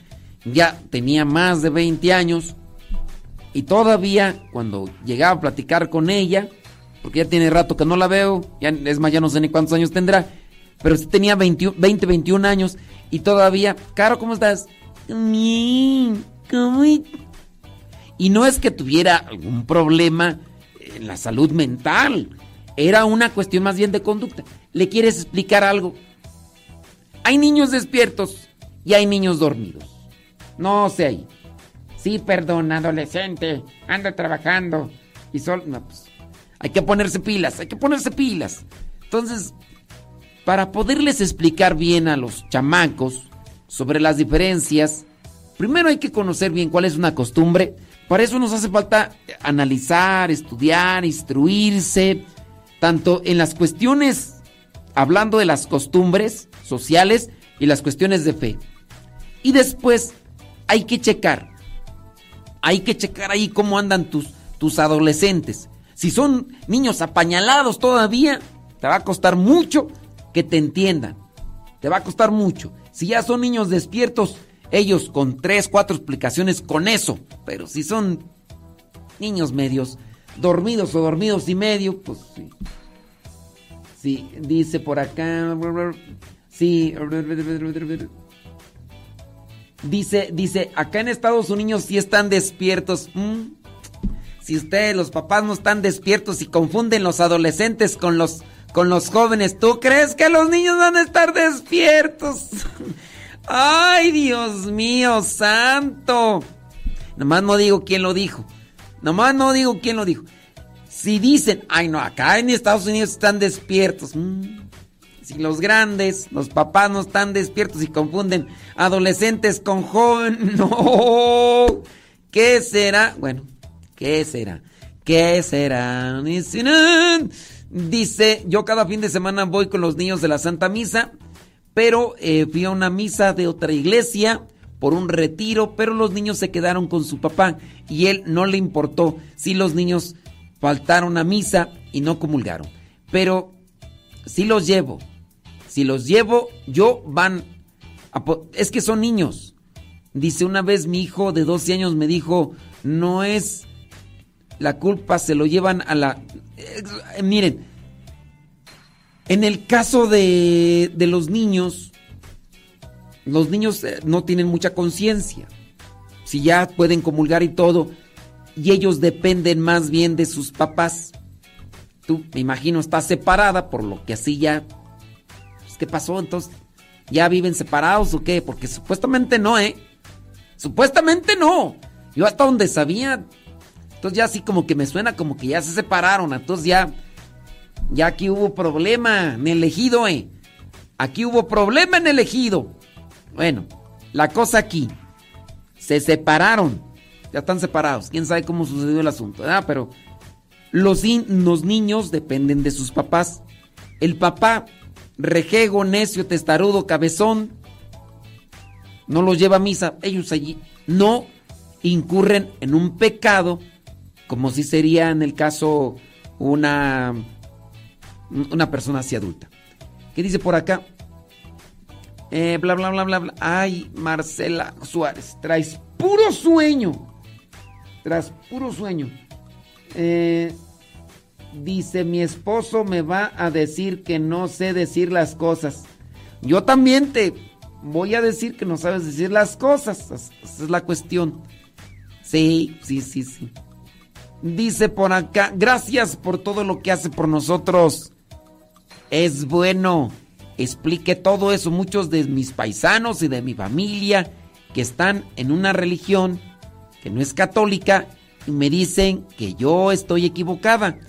ya tenía más de 20 años y todavía cuando llegaba a platicar con ella, porque ya tiene rato que no la veo, ya, es más, ya no sé ni cuántos años tendrá, pero sí tenía 20, 20 21 años y todavía, Caro, ¿cómo estás? Bien, ¿cómo y-?" No es que tuviera algún problema en la salud mental, era una cuestión más bien de conducta. ¿Le quieres explicar algo? Hay niños despiertos y hay niños dormidos. No sé ahí. Sí, perdón, adolescente, anda trabajando y sol... no, pues, hay que ponerse pilas, hay que ponerse pilas. Entonces, para poderles explicar bien a los chamacos sobre las diferencias, primero hay que conocer bien cuál es una costumbre. Para eso nos hace falta analizar, estudiar, instruirse, tanto en las cuestiones, hablando de las costumbres sociales y las cuestiones de fe. Y después hay que checar, hay que checar ahí cómo andan tus, tus adolescentes. Si son niños apañalados todavía, te va a costar mucho que te entiendan. Te va a costar mucho. Si ya son niños despiertos, ellos con tres, cuatro explicaciones con eso. Pero si son niños medios, dormidos o dormidos y medio, pues sí. Sí, dice por acá. Sí. Dice, dice, acá en Estados Unidos sí están despiertos. Mm. Si ustedes, los papás, no están despiertos y confunden los adolescentes con los, con los jóvenes, ¿tú crees que los niños van a estar despiertos? ¡Ay, Dios mío, santo! Nomás no digo quién lo dijo. Nomás no digo quién lo dijo. Si dicen, ay no, acá en Estados Unidos están despiertos. Mm. Si los grandes, los papás no están despiertos y confunden adolescentes con jóvenes, no. ¿Qué será? Bueno, ¿qué será? ¿Qué será? Dice, yo cada fin de semana voy con los niños de la Santa Misa, pero eh, fui a una misa de otra iglesia por un retiro, pero los niños se quedaron con su papá y él no le importó si los niños faltaron a misa y no comulgaron. Pero si los llevo, si los llevo, yo van a es que son niños. Dice una vez mi hijo de 12 años me dijo, no es la culpa, se lo llevan a la... Eh, miren, en el caso de, de los niños, los niños eh, no tienen mucha conciencia. Si ya pueden comulgar y todo, y ellos dependen más bien de sus papás. Tú, me imagino, estás separada, por lo que así ya... pues, ¿Qué pasó entonces? ¿Ya viven separados o qué? Porque supuestamente no, ¿eh? Supuestamente no. Yo hasta donde sabía... Entonces ya así como que me suena como que ya se separaron. Entonces ya... Ya aquí hubo problema en el ejido, ¿eh? Aquí hubo problema en el ejido. Bueno, la cosa aquí. Se separaron. Ya están separados. Quién sabe cómo sucedió el asunto, ¿verdad? Pero los, los niños dependen de sus papás. El papá, rejego, necio, testarudo, cabezón, no los lleva a misa. Ellos allí no incurren en un pecado, como si sería en el caso una, una persona así adulta. ¿Qué dice por acá? Eh, bla, bla, bla, bla, bla. Ay, Marcela Suárez, traes puro sueño. Traes puro sueño. Eh, dice, mi esposo me va a decir que no sé decir las cosas. Yo también te voy a decir que no sabes decir las cosas. Esa es la cuestión. Sí, sí, sí, sí. Dice por acá, gracias por todo lo que hace por nosotros. Es bueno. Explique todo eso. Muchos de mis paisanos y de mi familia que están en una religión que no es católica y me dicen que yo estoy equivocada.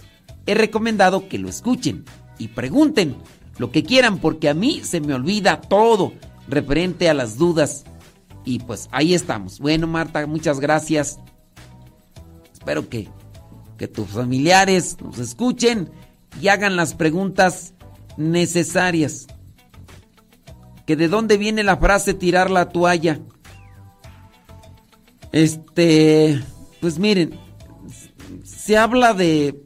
He recomendado que lo escuchen y pregunten lo que quieran porque a mí se me olvida todo referente a las dudas. Y pues ahí estamos. Bueno, Marta, muchas gracias. Espero que, que tus familiares nos escuchen y hagan las preguntas necesarias. Que de dónde viene la frase tirar la toalla. Este, pues miren, se habla de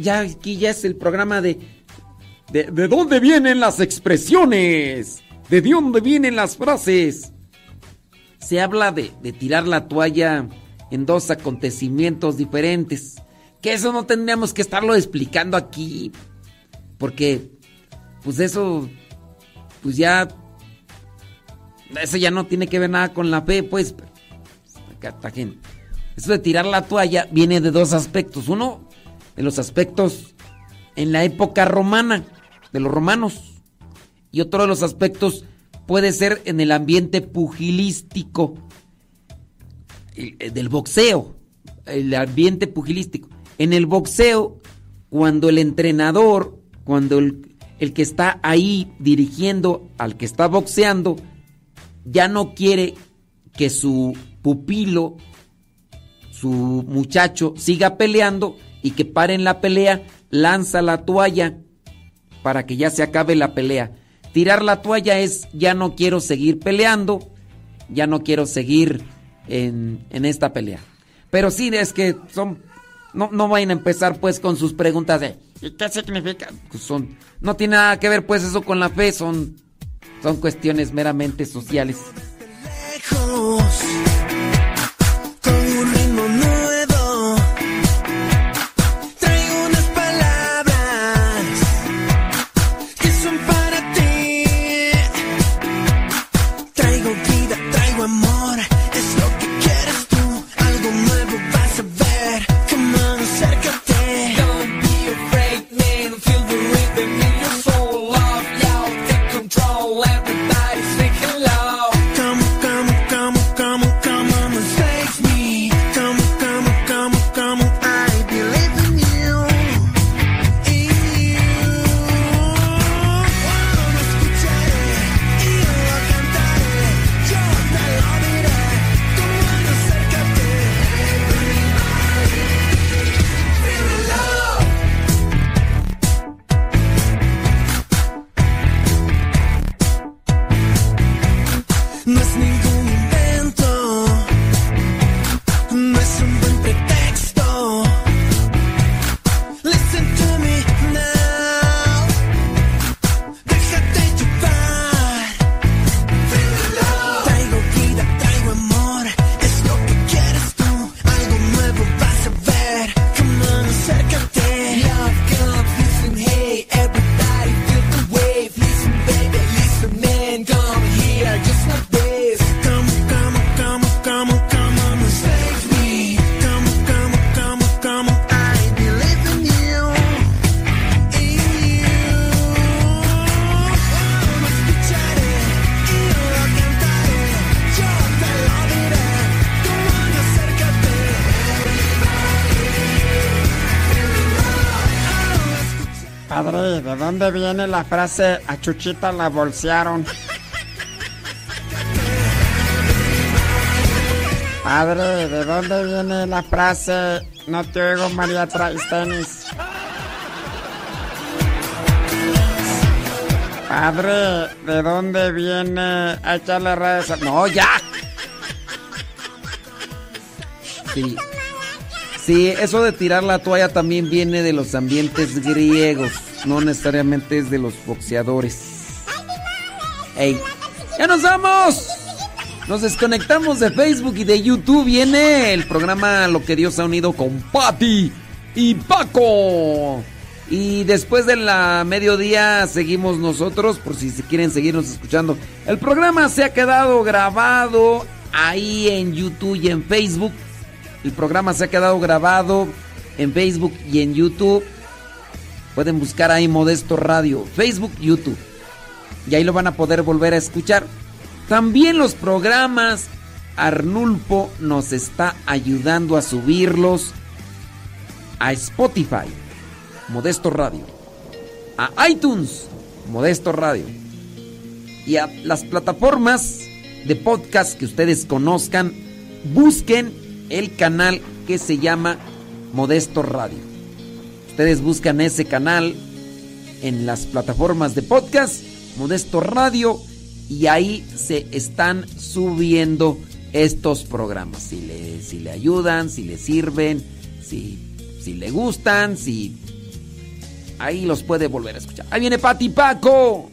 ya aquí ya es el programa de de, de dónde vienen las expresiones, de dónde vienen las frases. Se habla de, de tirar la toalla en dos acontecimientos diferentes. Que eso no tendríamos que estarlo explicando aquí. Porque, pues eso, pues ya, eso ya no tiene que ver nada con la fe, pues. Acá, gente. Eso de tirar la toalla viene de dos aspectos. Uno, de los aspectos en la época romana, de los romanos. Y otro de los aspectos puede ser en el ambiente pugilístico, del boxeo, el ambiente pugilístico. En el boxeo, cuando el entrenador, cuando el, el que está ahí dirigiendo al que está boxeando, ya no quiere que su pupilo, su muchacho, siga peleando y que paren la pelea, lanza la toalla para que ya se acabe la pelea. Tirar la toalla es ya no quiero seguir peleando, ya no quiero seguir en, en esta pelea. Pero sí es que son no, no vayan a empezar pues con sus preguntas de ¿y qué significa? Pues son no tiene nada que ver pues eso con la fe, son son cuestiones meramente sociales. Dónde viene la frase a Chuchita la bolsearon? Padre, ¿de dónde viene la frase no te oigo María traes tenis? Padre, ¿de dónde viene a echarle redes? a- No, ya. Sí. Sí, eso de tirar la toalla también viene de los ambientes griegos, no necesariamente es de los boxeadores. ¡Ey! ¡Ya nos vamos! Nos desconectamos de Facebook y de YouTube. Viene el programa Lo que Dios ha unido con Patti y Paco. Y después de la mediodía seguimos nosotros, por si quieren seguirnos escuchando. El programa se ha quedado grabado ahí en YouTube y en Facebook. El programa se ha quedado grabado en Facebook y en YouTube. Pueden buscar ahí Modesto Radio, Facebook, YouTube. Y ahí lo van a poder volver a escuchar. También los programas, Arnulfo nos está ayudando a subirlos a Spotify, Modesto Radio, a iTunes, Modesto Radio, y a las plataformas de podcast que ustedes conozcan, busquen el canal que se llama Modesto Radio. Ustedes buscan ese canal en las plataformas de podcast, Modesto Radio, y ahí se están subiendo estos programas. Si le, si le ayudan, si le sirven, si, si le gustan, si... Ahí los puede volver a escuchar. Ahí viene Pati Paco.